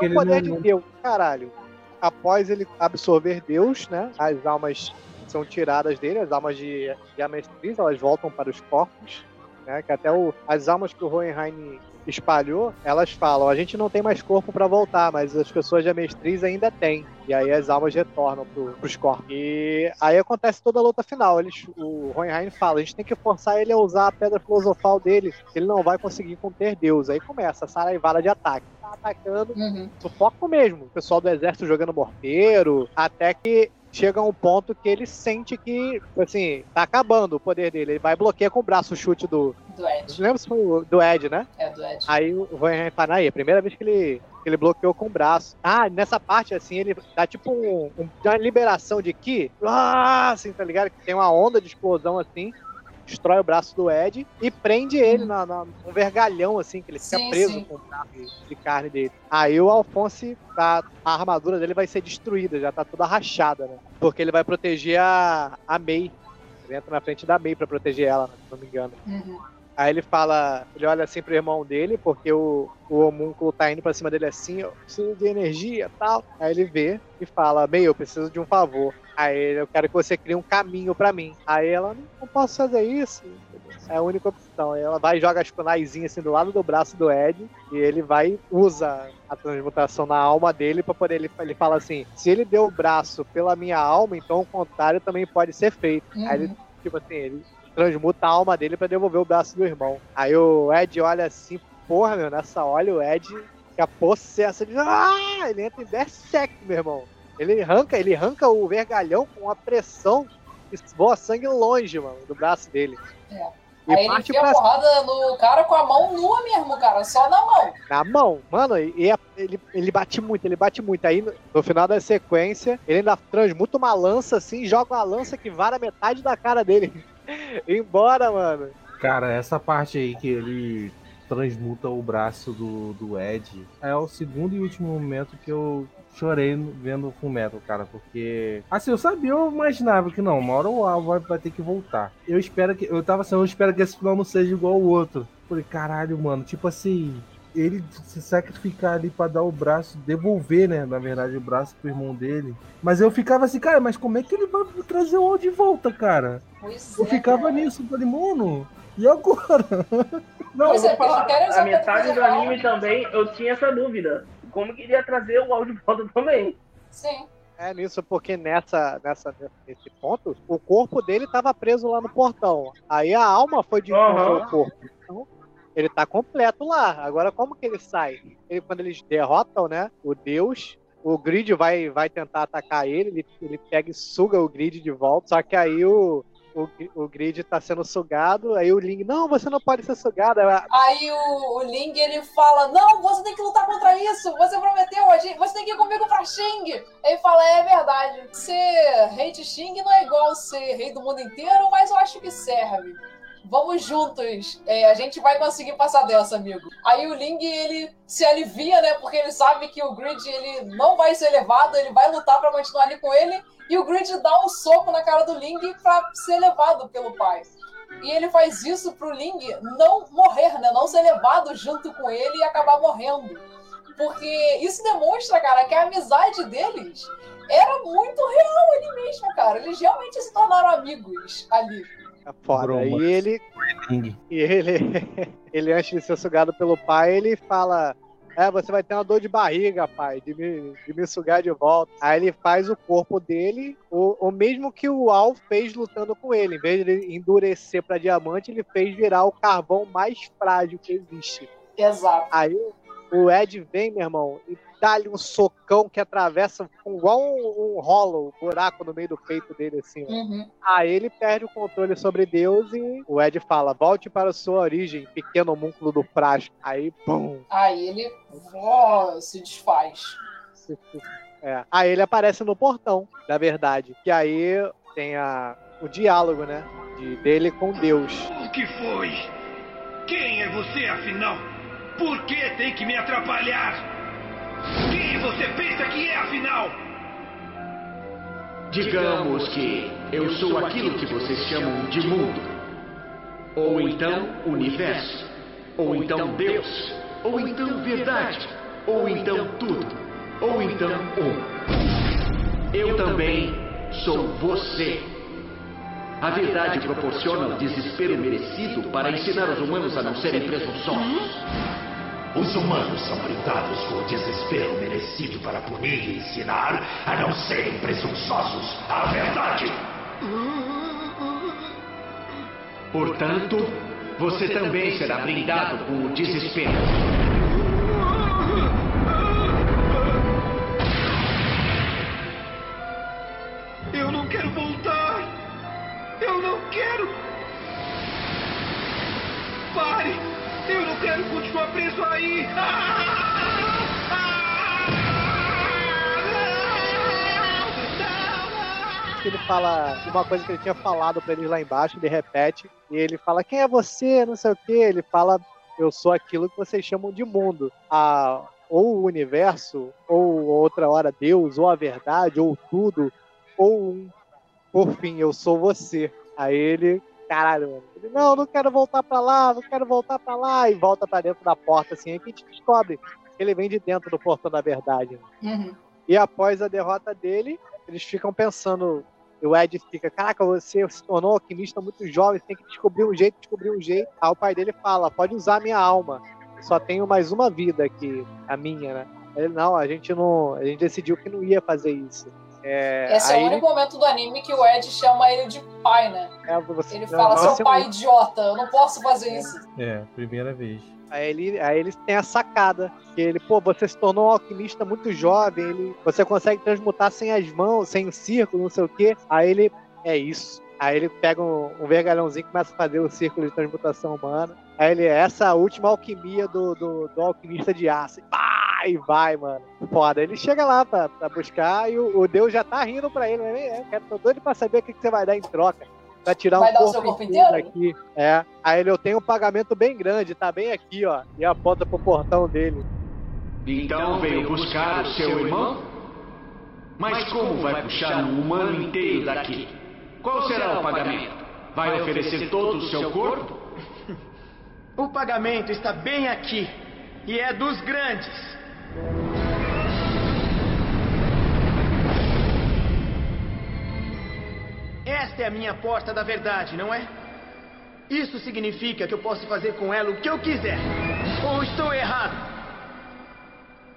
ele o poder não- de Deus, caralho. Após ele absorver Deus, né, as almas são tiradas dele, as almas de, amestriz, elas voltam para os corpos, né, que até o, as almas que o Hohenheim espalhou, elas falam, a gente não tem mais corpo para voltar, mas as pessoas de amestriz ainda têm. E aí as almas retornam pro, pros corpos. E aí acontece toda a luta final. Eles, o Hohenheim fala, a gente tem que forçar ele a usar a pedra filosofal dele, ele não vai conseguir conter Deus. Aí começa a saraivada de ataque. Tá atacando, Uhum. sufoco mesmo. O pessoal do exército jogando morteiro, até que chega um ponto que ele sente que, assim, tá acabando o poder dele. Ele vai bloquear com o braço o chute do. Do Ed. Não lembro se foi o do Ed, né? É, do Ed. Aí o Van fala, aí, a primeira vez que ele, que ele bloqueou com o braço. Ah, nessa parte, assim, ele dá tipo um, um- uma liberação de ki. Ah, assim, tá ligado? Que tem uma onda de explosão, assim. Destrói o braço do Ed e prende ele na, na, num vergalhão, assim, que ele fica Sim, preso sim. com o braço de, carne dele. Aí o Alphonse, a, a armadura dele vai ser destruída, já tá toda rachada, né? Porque ele vai proteger a, a May. Ele entra na frente da May pra proteger ela, se não me engano. Uhum. Aí ele fala, ele olha assim pro irmão dele, porque o, o homúnculo tá indo pra cima dele assim, eu preciso de energia e tal. Aí ele vê e fala, meio, eu preciso de um favor. Aí ele, eu quero que você crie um caminho pra mim. Aí ela, não, não posso fazer isso. É a única opção. Aí ela vai e joga as kunaizinhas assim do lado do braço do Ed, e ele vai usa a transmutação na alma dele pra poder, ele, ele fala assim, se ele deu o braço pela minha alma, então o contrário também pode ser feito. Aí ele, tipo assim, ele transmuta a alma dele pra devolver o braço do irmão. Aí o Ed olha assim, porra, meu, nessa olha o Ed fica possesso. Ele, ah! ele entra em berserk, meu irmão. Ele arranca, ele arranca o vergalhão com uma pressão que voa sangue longe, mano, do braço dele. É. E Aí ele parte enfia a porrada no cara com a mão nua mesmo, cara, só na mão. na mão. Mano, e e é- ele, ele bate muito, ele bate muito. Aí no, no final da sequência, ele ainda transmuta uma lança assim, joga uma lança que vara metade da cara dele. Embora, mano. Cara, essa parte aí que ele transmuta o braço do, do Ed é o segundo e último momento que eu chorei vendo o Fullmetal, cara, porque assim, eu sabia, eu imaginava que não, uma hora o Al vai, ter que voltar. Eu espero que eu tava assim, eu espero que esse final não seja igual ao outro. Falei, caralho, mano, tipo assim, ele se sacrificar ali pra dar o braço, devolver, né, na verdade, o braço pro irmão dele. Mas eu ficava assim, cara, mas como é que ele vai trazer o Al de volta, cara? Pois Eu é, ficava cara. nisso, falei, mano, e agora? Não, Pois eu é, vou falar, querem usar a metade do anime também, eu tinha essa dúvida. Como que iria trazer o áudio de volta também? Sim. É nisso, porque nessa, nessa, nesse ponto, o corpo dele tava preso lá no portão. Aí a alma foi de Aham. o corpo. Então, ele tá completo lá. Agora, como que ele sai? Ele, quando eles derrotam, né, o deus, o grid vai, vai tentar atacar ele, ele, ele pega e suga o grid de volta. Só que aí o, o, o Grid tá sendo sugado, aí o Ling, não, você não pode ser sugado. Aí o, o Ling ele fala: Não, você tem que lutar contra isso. Você prometeu, você tem que ir comigo pra Xing. Aí ele fala: É verdade. Ser rei de Xing não é igual ser rei do mundo inteiro, mas eu acho que serve. Vamos juntos. É, a gente vai conseguir passar dessa, amigo. Aí o Ling ele se alivia, né? Porque ele sabe que o Grid ele não vai ser levado, ele vai lutar pra continuar ali com ele. E o Grid dá um soco na cara do Ling pra ser levado pelo pai. E ele faz isso pro Ling não morrer, né? Não ser levado junto com ele e acabar morrendo. Porque isso demonstra, cara, que a amizade deles era muito real ali mesmo, cara. Eles realmente se tornaram amigos ali. É foda. E ele, e ele, ele, antes de ser sugado pelo pai, ele fala: É, você vai ter uma dor de barriga, pai, de me, de me sugar de volta. Aí ele faz o corpo dele, o, o mesmo que o Al fez lutando com ele. Em vez de ele endurecer pra diamante, ele fez virar o carvão mais frágil que existe. Exato. Aí o Ed vem, meu irmão, e dá-lhe um socão que atravessa igual um, um hollow, um buraco no meio do peito dele, assim. Uhum. Aí ele perde o controle sobre Deus e o Ed fala: volte para a sua origem, pequeno homúnculo do frasco. Aí, pum. Aí ele ó, se desfaz. É. Aí ele aparece no portão, da verdade. Que aí tem a, o diálogo, né? De, dele com Deus. O que foi? Quem é você, afinal? Por que tem que me atrapalhar? Quem você pensa que é, afinal? Digamos que eu sou aquilo que vocês chamam de mundo. Ou então universo. Ou então Deus. Ou então verdade. Ou então tudo. Ou então um. Eu também sou você. A verdade proporciona o desespero merecido para ensinar os humanos a não serem presunçosos. Os humanos são brindados com o desespero merecido para punir e ensinar a não serem presunçosos à verdade. Portanto, você também será brindado com o desespero. Quero continuar preso aí. ele fala uma coisa que ele tinha falado pra eles lá embaixo, ele repete, e ele fala, quem é você? Não sei o que. Ele fala, eu sou aquilo que vocês chamam de mundo. A, ou o universo, ou outra hora Deus, ou a verdade, ou tudo, ou um. Por fim, eu sou você. Aí ele, caralho, mano. Ele, não, não quero voltar pra lá, não quero voltar pra lá. E volta pra dentro da porta, assim, aí que a gente descobre que ele vem de dentro do portão da verdade. Uhum. E após a derrota dele, eles ficam pensando. O Ed fica, caraca, você se tornou um alquimista muito jovem, você tem que descobrir um jeito, descobrir um jeito. Aí o pai dele fala, pode usar minha alma. Só tenho mais uma vida aqui, a minha, né? Ele, não, a gente não. A gente decidiu que não ia fazer isso. É, Esse é o único momento do anime que o Ed chama ele de pai, né? é, você- Ele fala, Nossa, seu pai idiota, eu não posso fazer isso. É, primeira vez. Aí, ele, aí eles têm a sacada. Que ele, pô, você se tornou um alquimista muito jovem, ele, você consegue transmutar sem as mãos, sem o círculo, não sei o quê. Aí ele, é isso. Aí ele pega um, um vergalhãozinho e começa a fazer o círculo de transmutação humana. Aí ele, essa é a última alquimia do, do, do alquimista de aço. Pá, e vai, mano. Foda. Ele chega lá pra, pra buscar e o, o Deus já tá rindo pra ele. Né? É, tô doido pra saber o que, que você vai dar em troca. Pra tirar Vai um dar o corpo, seu corpo inteiro? aqui. É. Aí ele, eu tenho um pagamento bem grande, tá bem aqui, ó. E aponta pro portão dele. Então veio buscar o seu irmão? Mas como vai puxar um humano inteiro daqui? Qual será o pagamento? Vai oferecer todo o seu corpo? O pagamento está bem aqui. E é dos grandes. Esta é a minha porta da verdade, não é? Isso significa que eu posso fazer com ela o que eu quiser. Ou estou errado?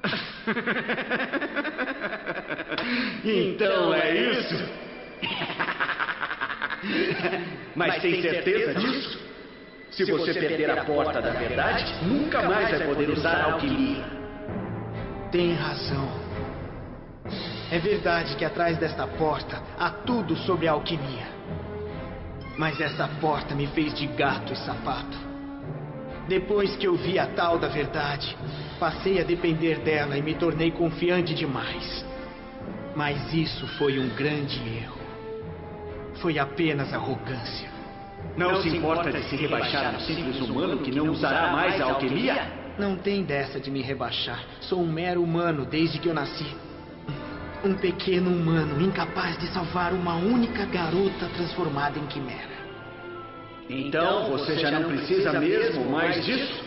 Então é isso? Mas tem certeza disso? Se você perder a porta da verdade, nunca mais vai poder usar a alquimia. Tem razão. É verdade que atrás desta porta há tudo sobre a alquimia. Mas essa porta me fez de gato e sapato. Depois que eu vi a tal da verdade, passei a depender dela e me tornei confiante demais. Mas isso foi um grande erro. Foi apenas arrogância. Não se importa de se rebaixar a um simples humano que não usará mais a alquimia? Não tem dessa de me rebaixar. Sou um mero humano desde que eu nasci. Um pequeno humano incapaz de salvar uma única garota transformada em quimera. Então você já não precisa mesmo mais disso?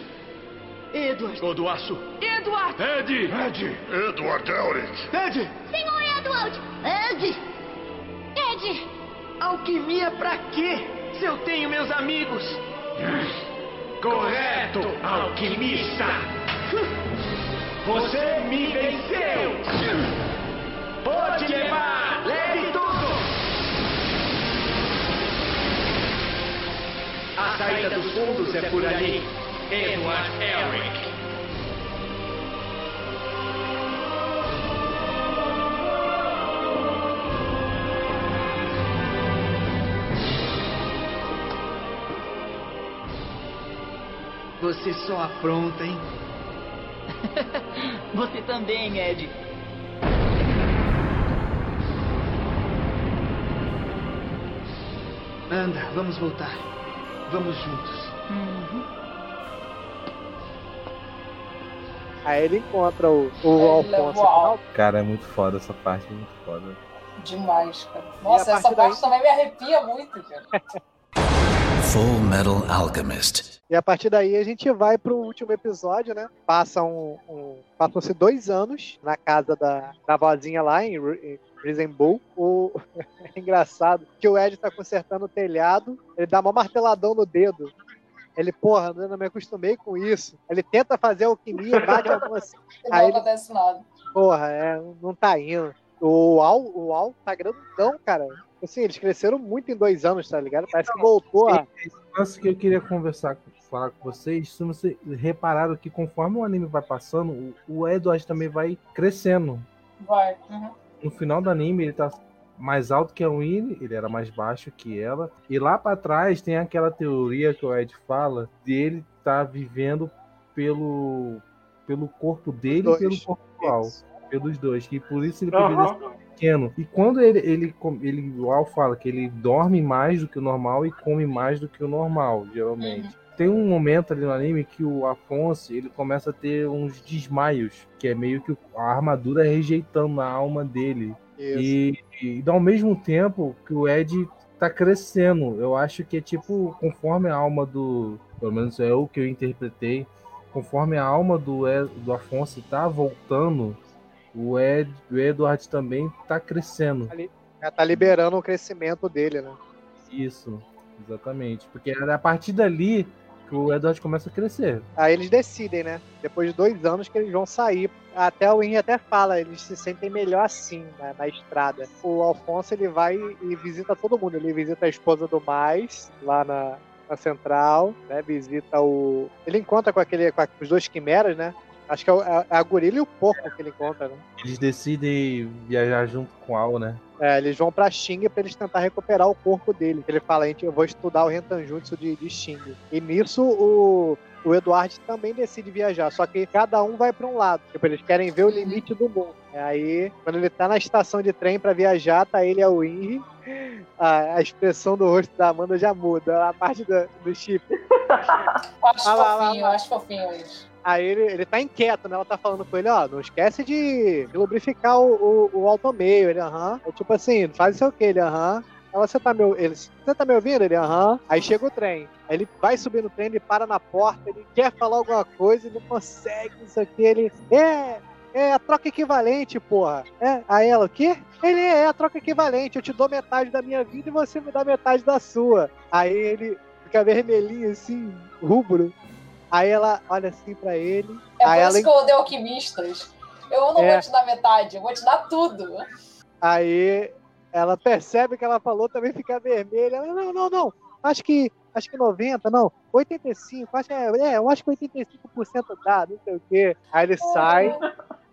Edward! Odoaço! Edward! Ed! Ed! Edward Elric! Ed! Senhor Edward! Ed! Ed! Alquimia pra quê? Se eu tenho meus amigos! Correto, alquimista! Você me venceu! Pode levar! Leve tudo! A saída dos fundos é por ali. Edward Elric. Você só apronta, hein? Você também, Ed. Anda, vamos voltar. Vamos juntos. Aí ele encontra o, o Ele Alfonso. Cara, é muito foda essa parte, é muito foda. Demais, cara. Nossa, essa parte também me arrepia muito, cara. Full Metal Alchemist. E a partir daí a gente vai pro último episódio, né? Passa um, um- Passam-se dois anos na casa da, da vozinha lá em, em Risen Bull. O... é engraçado que o Ed tá consertando o telhado, ele dá uma marteladão no dedo. Ele, porra, eu não me acostumei com isso. Ele tenta fazer alquimia, bate a mão assim. E Aí não ele, acontece nada. porra, é, não tá indo. O Al, o Al tá grandão, cara. Assim, eles cresceram muito em dois anos, tá ligado? Parece que voltou a. Isso que eu queria conversar, falar com vocês, se vocês repararam que conforme o anime vai passando, o, o Edward também vai crescendo. Vai. Uhum. No final do anime, ele tá mais alto que a Winnie, ele era mais baixo que ela. E lá pra trás tem aquela teoria que o Ed fala de ele tá vivendo pelo, pelo corpo dele e pelo corpo do Al. Pelos dois, que por isso ele poderia. Pequeno. E quando ele, ele, ele, o Al fala que ele dorme mais do que o normal e come mais do que o normal, geralmente. Tem um momento ali no anime que o Afonso ele começa a ter uns desmaios, que é meio que a armadura rejeitando a alma dele. E, e ao mesmo tempo que o Ed tá crescendo. Eu acho que é tipo, conforme a alma do. Pelo menos é o que eu interpretei. Conforme a alma do, Ed- do Afonso tá voltando, o, Ed, o Edward também tá crescendo. Já tá liberando o crescimento dele, né? Isso, exatamente. Porque é a partir dali que o Edward começa a crescer. Aí eles decidem, né? Depois de dois anos que eles vão sair. Até o Henry até fala, eles se sentem melhor assim, na, na estrada. O Alfonso, ele vai e visita todo mundo. Ele visita a esposa do Mais, lá na, na central, né? Visita o... Ele encontra com, aquele, com os dois quimeras, né? Acho que é, o- é a gorila e o porco que ele encontra, né? Eles decidem viajar junto com o Al, né? É, eles vão pra Xing pra eles tentar recuperar o corpo dele. Ele fala, gente, eu vou estudar o Rentanjutsu de, de Xing. E nisso o, o Eduardo também decide viajar, só que cada um vai pra um lado. Tipo, eles querem ver o limite do mundo. Aí, quando ele tá na estação de trem pra viajar, tá ele e a Winry. A, a expressão do rosto da Amanda já muda, a parte do, do chip. Acho Ah lá, lá, fofinho, acho fofinho isso. Aí ele, ele tá inquieto, né? Ela tá falando com ele, ó, não esquece de, lubrificar o, o, o alto meio. Ele, aham. É tipo assim, faz isso o quê? Ele, aham. Ela, você tá me, ou- ele, você tá me ouvindo? Ele, aham. Aí chega o trem. Aí ele vai subir no trem, ele para na porta, ele quer falar alguma coisa e não consegue, isso aqui. Ele, é, é a troca equivalente, porra. É, aí ela, o quê? Ele é, é a troca equivalente, eu te dou metade da minha vida e você me dá metade da sua. Aí ele fica vermelhinho assim, rubro. Aí ela olha assim pra ele. É aí por ela isso que eu odeio alquimistas. Eu não É. vou te dar metade, eu vou te dar tudo. Aí ela percebe que ela falou, também fica vermelha. Ela, não, não, não. Acho que acho que 90, não. 85, acho que é, é, eu acho que 85% dá, não sei o quê. Aí ele sai,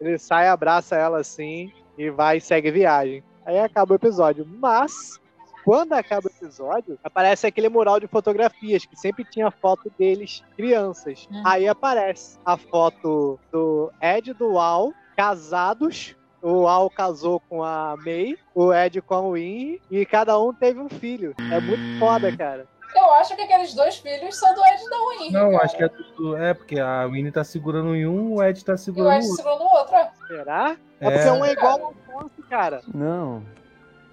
ele sai, abraça ela assim e vai e segue viagem. Aí acaba o episódio. Mas quando acaba o episódio, aparece aquele mural de fotografias que sempre tinha foto deles crianças. Uhum. Aí aparece a foto do Ed e do Al casados. O Al casou com a May, o Ed com a Winnie, e cada um teve um filho. É muito foda, cara. Eu acho que aqueles dois filhos são do Ed e da Winnie. Não, cara. acho que é tudo. É, porque a Winnie tá segurando em um, o Ed tá E o segurando Ed no outro. segurando o outro, é. Será? É, É. porque um é igual ao Alfonso, cara. Não.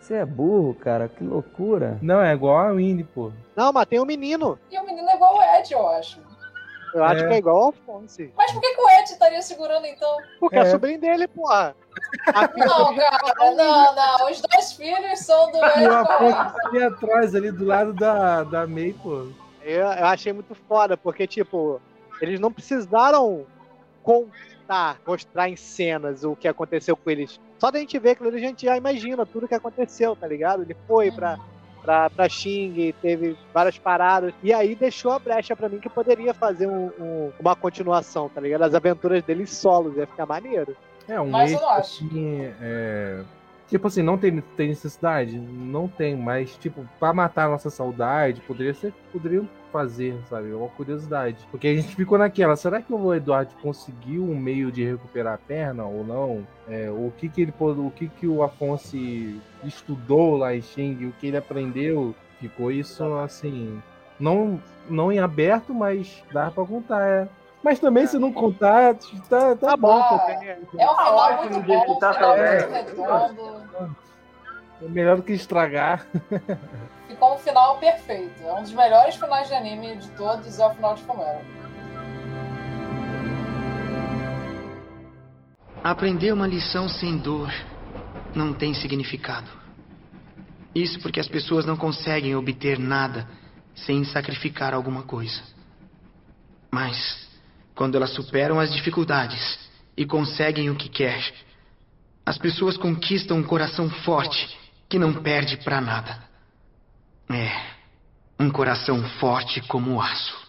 Você é burro, cara. Que loucura. Não, é igual a Winnie, pô. Não, mas tem um menino. E o menino é igual o Ed, eu acho. Eu acho É. que é igual ao Alfonso. Mas por que, que o Ed estaria segurando então? Porque é, É. sobrinho dele, porra. Filha Não, cara, não, não. Os dois filhos são do Ed E o tá ali atrás, ali do lado da, da May, pô. Eu, eu achei muito foda, porque, tipo, eles não precisaram contar, mostrar em cenas o que aconteceu com eles. Só da gente ver aquilo, ali, a gente já imagina tudo que aconteceu, tá ligado? Ele foi pra, pra, pra Xing, teve várias paradas, e aí deixou a brecha pra mim que poderia fazer um- um- uma continuação, tá ligado? As aventuras deles solos, ia ficar maneiro. É, um Mas eu acho. assim, é... Tipo assim, não tem, tem necessidade? Não tem, mas, tipo, pra matar a nossa saudade, poderia ser, poderiam fazer, sabe? É uma curiosidade. Porque a gente ficou naquela, será que o Eduardo conseguiu um meio de recuperar a perna ou não? É, o que que ele o que que o Afonso estudou lá em Xing, o que ele aprendeu? Ficou isso, assim, não, não em aberto, mas dá pra contar, é. Mas também, se não contar, tá, tá, bom. Ah, também. É um final ótimo muito bom, muito redondo. É melhor do que estragar. Ficou um final perfeito. É um dos melhores finais de anime de todos, é o final de Fumero. Aprender uma lição sem dor não tem significado. Isso porque as pessoas não conseguem obter nada sem sacrificar alguma coisa. Mas, quando elas superam as dificuldades e conseguem o que quer, as pessoas conquistam um coração forte que não perde pra nada. É, um coração forte como o aço.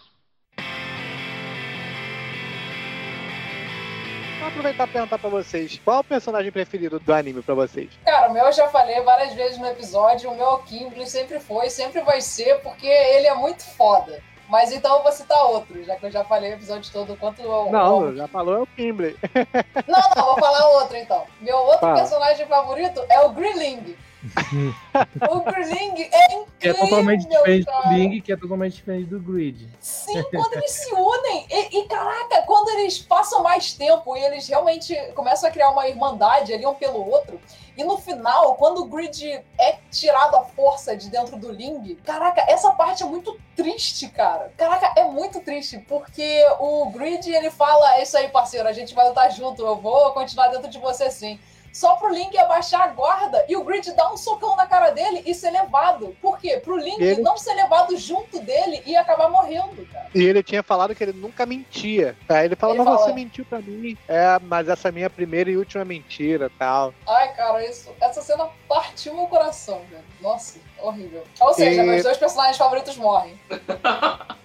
Vou aproveitar e perguntar pra vocês, qual é o personagem preferido do anime pra vocês? Cara, o meu eu já falei várias vezes no episódio, o meu é o Kimberly sempre foi, sempre vai ser, porque ele é muito foda. Mas então eu vou citar outro, já que eu já falei o episódio todo quanto eu Não, já falou é o Kimberly. Não, não, vou falar outro então. Meu outro Fala. personagem favorito é o Grilling. o Grilling é incrível. Que é totalmente diferente cara. do Ling, que é totalmente diferente do Grid. Sim, quando eles se unem. E, e, caraca, quando eles passam mais tempo e eles realmente começam a criar uma irmandade ali um pelo outro. E no final, quando o Grid é tirado à força de dentro do Ling, caraca, essa parte é muito triste, cara. Caraca, é muito triste, porque o Grid ele fala: É isso aí, parceiro, a gente vai lutar junto, eu vou continuar dentro de você sim. Só pro Ling abaixar a guarda e o Grid dar um socão na cara dele e ser levado. Por quê? Pro Ling Ele- não ser levado junto dele e acabar morrendo, cara. E ele tinha falado que ele nunca mentia. Aí ele fala, Ele mas fala. você mentiu pra mim. É, mas essa é a minha primeira e última mentira tal. Ai, cara, isso, essa cena partiu meu coração, velho. Nossa, horrível. Ou seja, E- meus dois personagens favoritos morrem.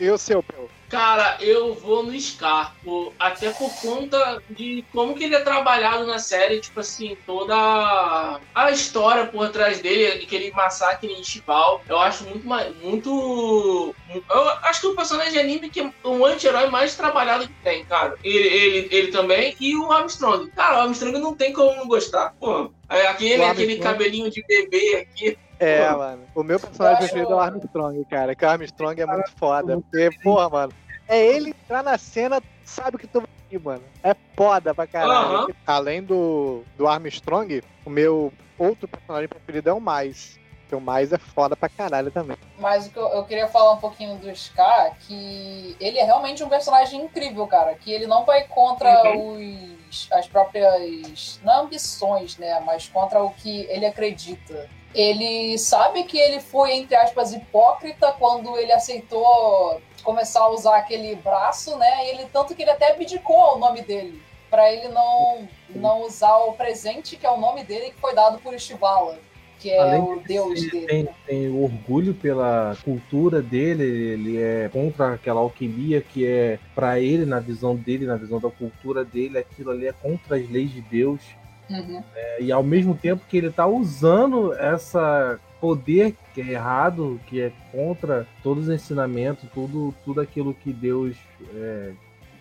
E o seu, Pel? Cara, eu vou no Scar, por- até por conta de como que ele é trabalhado na série, tipo assim, toda a- história por trás dele, aquele massacre em Chival, eu acho muito muito eu acho que o personagem de anime que é um anti-herói mais trabalhado que tem, cara. Ele, ele, ele também e o Armstrong. Cara, o Armstrong não tem como não gostar. Pô, é aquele, aquele cabelinho de bebê aqui. É, mano. O meu personagem preferido é o Armstrong, cara. Que o Armstrong é muito foda. Porque, porra, mano. É ele entrar na cena, sabe que tu vai ir, mano. É foda pra caralho. Aham. Além do, do Armstrong, o meu outro personagem preferido é o Mais. Porque o Mais é foda pra caralho também. Mas o que eu, eu queria falar um pouquinho do Scar, que ele é realmente um personagem incrível, cara. Que ele não vai contra os, as próprias. Não ambições, né? Mas contra o que ele acredita. Ele sabe que ele foi, entre aspas, hipócrita quando ele aceitou começar a usar aquele braço, né? Ele tanto que ele até abdicou o nome dele. Pra ele não, não usar o presente, que é o nome dele, que foi dado por Estivala, que é Além o de deus Ele dele. tem, tem orgulho pela cultura dele, ele é contra aquela alquimia que é, pra ele, na visão dele, na visão da cultura dele, aquilo ali é contra as leis de Deus. Uhum. É, e ao mesmo tempo que ele tá usando essa poder que é errado, que é contra todos os ensinamentos, tudo, tudo aquilo que Deus é,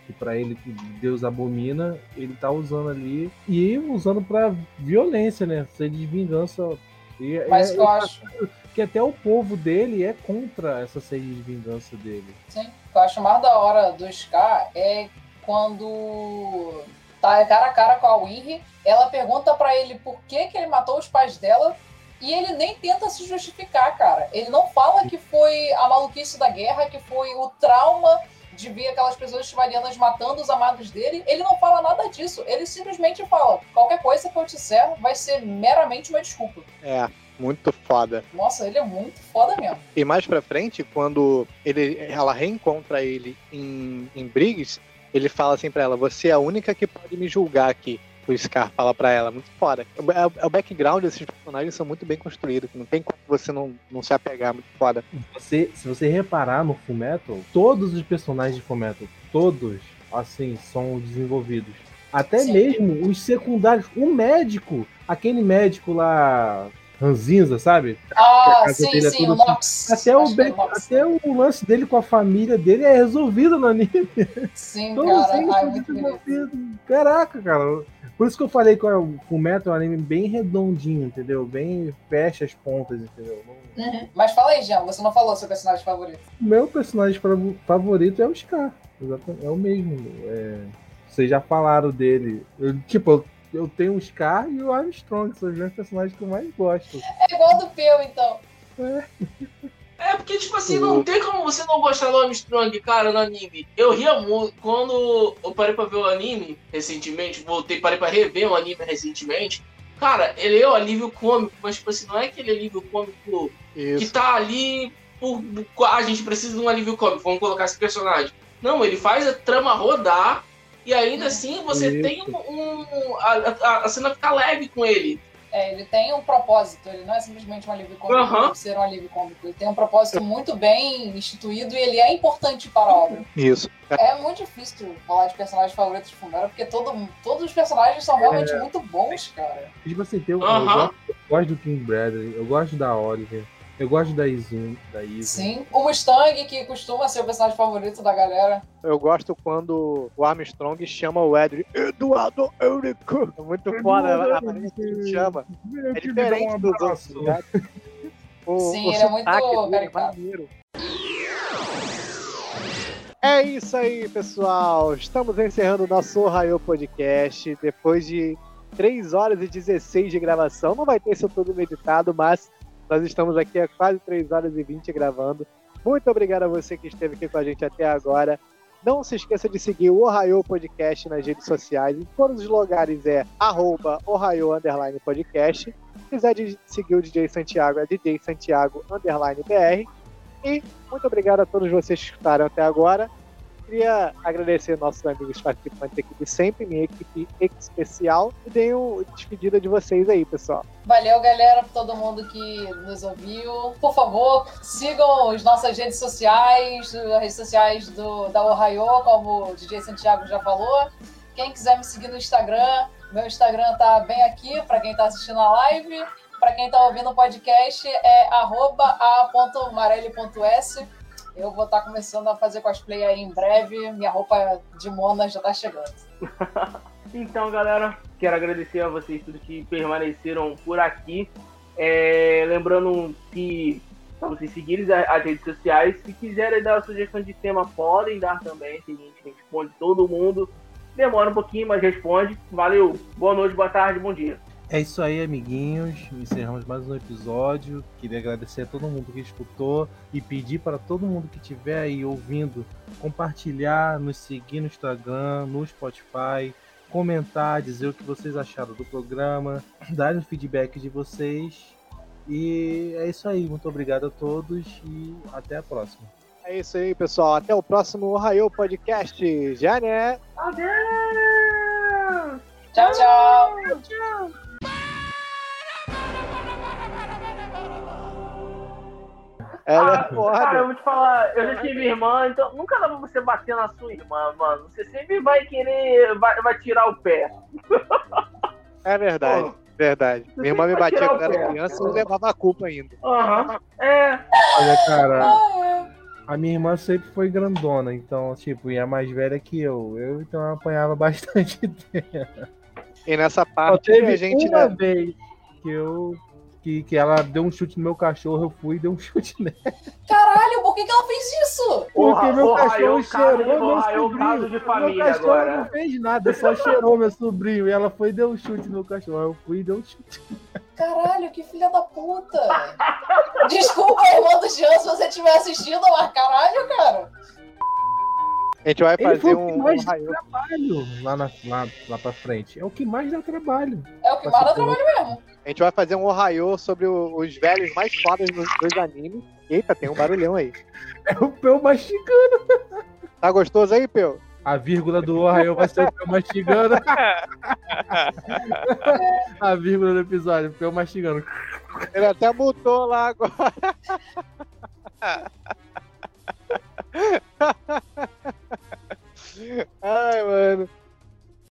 que para ele que Deus abomina, ele tá usando ali e usando para violência, né? Sede de vingança. E, Mas é, eu acho que até o povo dele é contra essa sede de vingança dele. Sim. O que eu acho mais da hora do Scar é quando tá cara a cara com a Winry, ela pergunta pra ele por que, que ele matou os pais dela e ele nem tenta se justificar, cara. Ele não fala que foi a maluquice da guerra, que foi o trauma de ver aquelas pessoas chivalianas matando os amados dele. Ele não fala nada disso. Ele simplesmente fala: qualquer coisa que eu disser vai ser meramente uma desculpa. É, muito foda. Nossa, ele é muito foda mesmo. E mais pra frente, quando ele, ela reencontra ele em, em Briggs, ele fala assim pra ela: Você é a única que pode me julgar aqui. O Scar fala pra ela, muito foda. O, é- o background desses personagens são muito bem construídos. Não tem como você não, não se apegar, muito foda. Você, se você reparar no Fullmetal, todos os personagens de Fullmetal, todos, assim, são desenvolvidos. Até Sim. mesmo os secundários. O médico, aquele médico lá, ranzinza, sabe? Ah, sim, é sim, o assim. Até o, Acho que é o back- Nox. até o lance dele com a família dele é resolvido no anime. Sim, Todos cara. eles Ai. Caraca, cara. Por isso que eu falei que o Fullmetal é um anime bem redondinho, entendeu? Bem fecha as pontas, entendeu? Uhum. Mas fala aí, Jean, você não falou seu personagem favorito. Meu personagem fav- favorito é o Scar. É o mesmo. É, Vocês já falaram dele. Eu, tipo, eu, eu tenho o Scar e o Armstrong, são os dois personagens que eu mais gosto. É igual do Peu, então. É porque, tipo assim, não tem como você não gostar do Armstrong, cara, no anime. Eu ria muito. Quando eu parei pra ver o anime recentemente, voltei, parei pra rever o anime recentemente. Cara, ele é o alívio cômico, mas, tipo assim, não é aquele alívio cômico que tá ali por. A gente precisa de um alívio cômico, vamos colocar esse personagem. Não, ele faz a trama rodar e ainda assim você Isso. tem um. um- a, a- a cena fica leve com ele. É, ele tem um propósito, ele não é simplesmente um alívio cômico por ser um alívio cômico. Ele tem um propósito muito bem instituído e ele é importante para a obra. Isso. É muito difícil falar de personagens favoritos de Fullmetal, porque todo, todos os personagens são realmente É. muito bons, cara. Tipo assim, tem, o- eu, gosto, eu gosto do King Bradley, eu gosto da Oliver, eu gosto da Izun, da. Sim. O Mustang, que costuma ser o personagem favorito da galera. Eu gosto quando o Armstrong chama o Edwin Eduardo Eurico. É muito foda a maneira que ele chama. É diferente dos outros. né? O, Sim, o ele é muito dele é maneiro. É isso aí, pessoal. Estamos encerrando o nosso Ohio Podcast. Depois de 3 horas e 16 de gravação. Não vai ter isso tudo meditado, mas nós estamos aqui há quase 3 horas e 20 gravando. Muito obrigado a você que esteve aqui com a gente até agora. Não se esqueça de seguir o Ohio Podcast nas redes sociais. Em todos os lugares é arroba Ohio Underline Podcast. Se quiser seguir o DJ Santiago, é DJ Santiago Underline BR. E muito obrigado a todos vocês que escutaram até agora. Queria agradecer nossos amigos participantes aqui de sempre, minha equipe especial. E uma despedida de vocês aí, pessoal. Valeu, galera, pra todo mundo que nos ouviu. Por favor, sigam as nossas redes sociais, as redes sociais do, da Ohio, como o DJ Santiago já falou. Quem quiser me seguir no Instagram, meu Instagram tá bem aqui, pra quem tá assistindo a live. Pra quem tá ouvindo o podcast, é arroba a.marelli.s. Eu vou estar começando a fazer cosplay aí em breve. Minha roupa de Mona já tá chegando. Então, galera, quero agradecer a vocês todos que permaneceram por aqui. É, lembrando que para vocês seguirem as, redes sociais, se quiserem dar sugestão de tema, podem dar também, a gente responde todo mundo. Demora um pouquinho, mas responde. Valeu, boa noite, boa tarde, bom dia. É isso aí, amiguinhos. Encerramos mais um episódio. Queria agradecer a todo mundo que escutou e pedir para todo mundo que estiver aí ouvindo compartilhar, nos seguir no Instagram, no Spotify, comentar, dizer o que vocês acharam do programa, dar o feedback de vocês. E é isso aí. Muito obrigado a todos e até a próxima. É isso aí, pessoal. Até o próximo Ohio Podcast. Já né? Adeus! Tchau, tchau! tchau. Ela Ah, é foda. Cara, eu vou te falar, eu já tive irmã, então nunca dá pra você bater na sua irmã, mano. Você sempre vai querer, vai, vai tirar o pé. É verdade, Pô. verdade. Minha irmã me batia quando era criança e eu levava a culpa ainda. Aham. É. Olha, cara, a minha irmã sempre foi grandona, então, tipo, e é mais velha que eu. Eu, então, eu apanhava bastante dela. E nessa Só parte teve a gente. uma né, vez que eu... Que, que ela deu um chute no meu cachorro, eu fui e dei um chute nela. Caralho, por que, que ela fez isso? Porque Porra, meu porra, cachorro eu caso- cheirou meu eu caso sobrinho. de família meu cachorro agora. não fez nada, só cheirou meu sobrinho. E ela foi e deu um chute no meu cachorro. Eu fui e dei um chute. Caralho, que filha da puta. Desculpa, irmã do Jean, se você estiver assistindo, mas caralho, cara. A gente vai Ele fazer foi o que um, um mais dá raio. trabalho lá, na, lá, lá pra frente. É o que mais dá trabalho. É o que mais dá trabalho mesmo. A gente vai fazer um Ohio sobre o- os velhos mais fodas dos dois animes. Eita, tem um barulhão aí. É o Peu mastigando. Tá gostoso aí, Peu? A vírgula do Ohio vai ser o Peu mastigando. A vírgula do episódio, o Peu mastigando. Ele até mutou lá agora. Ai, mano.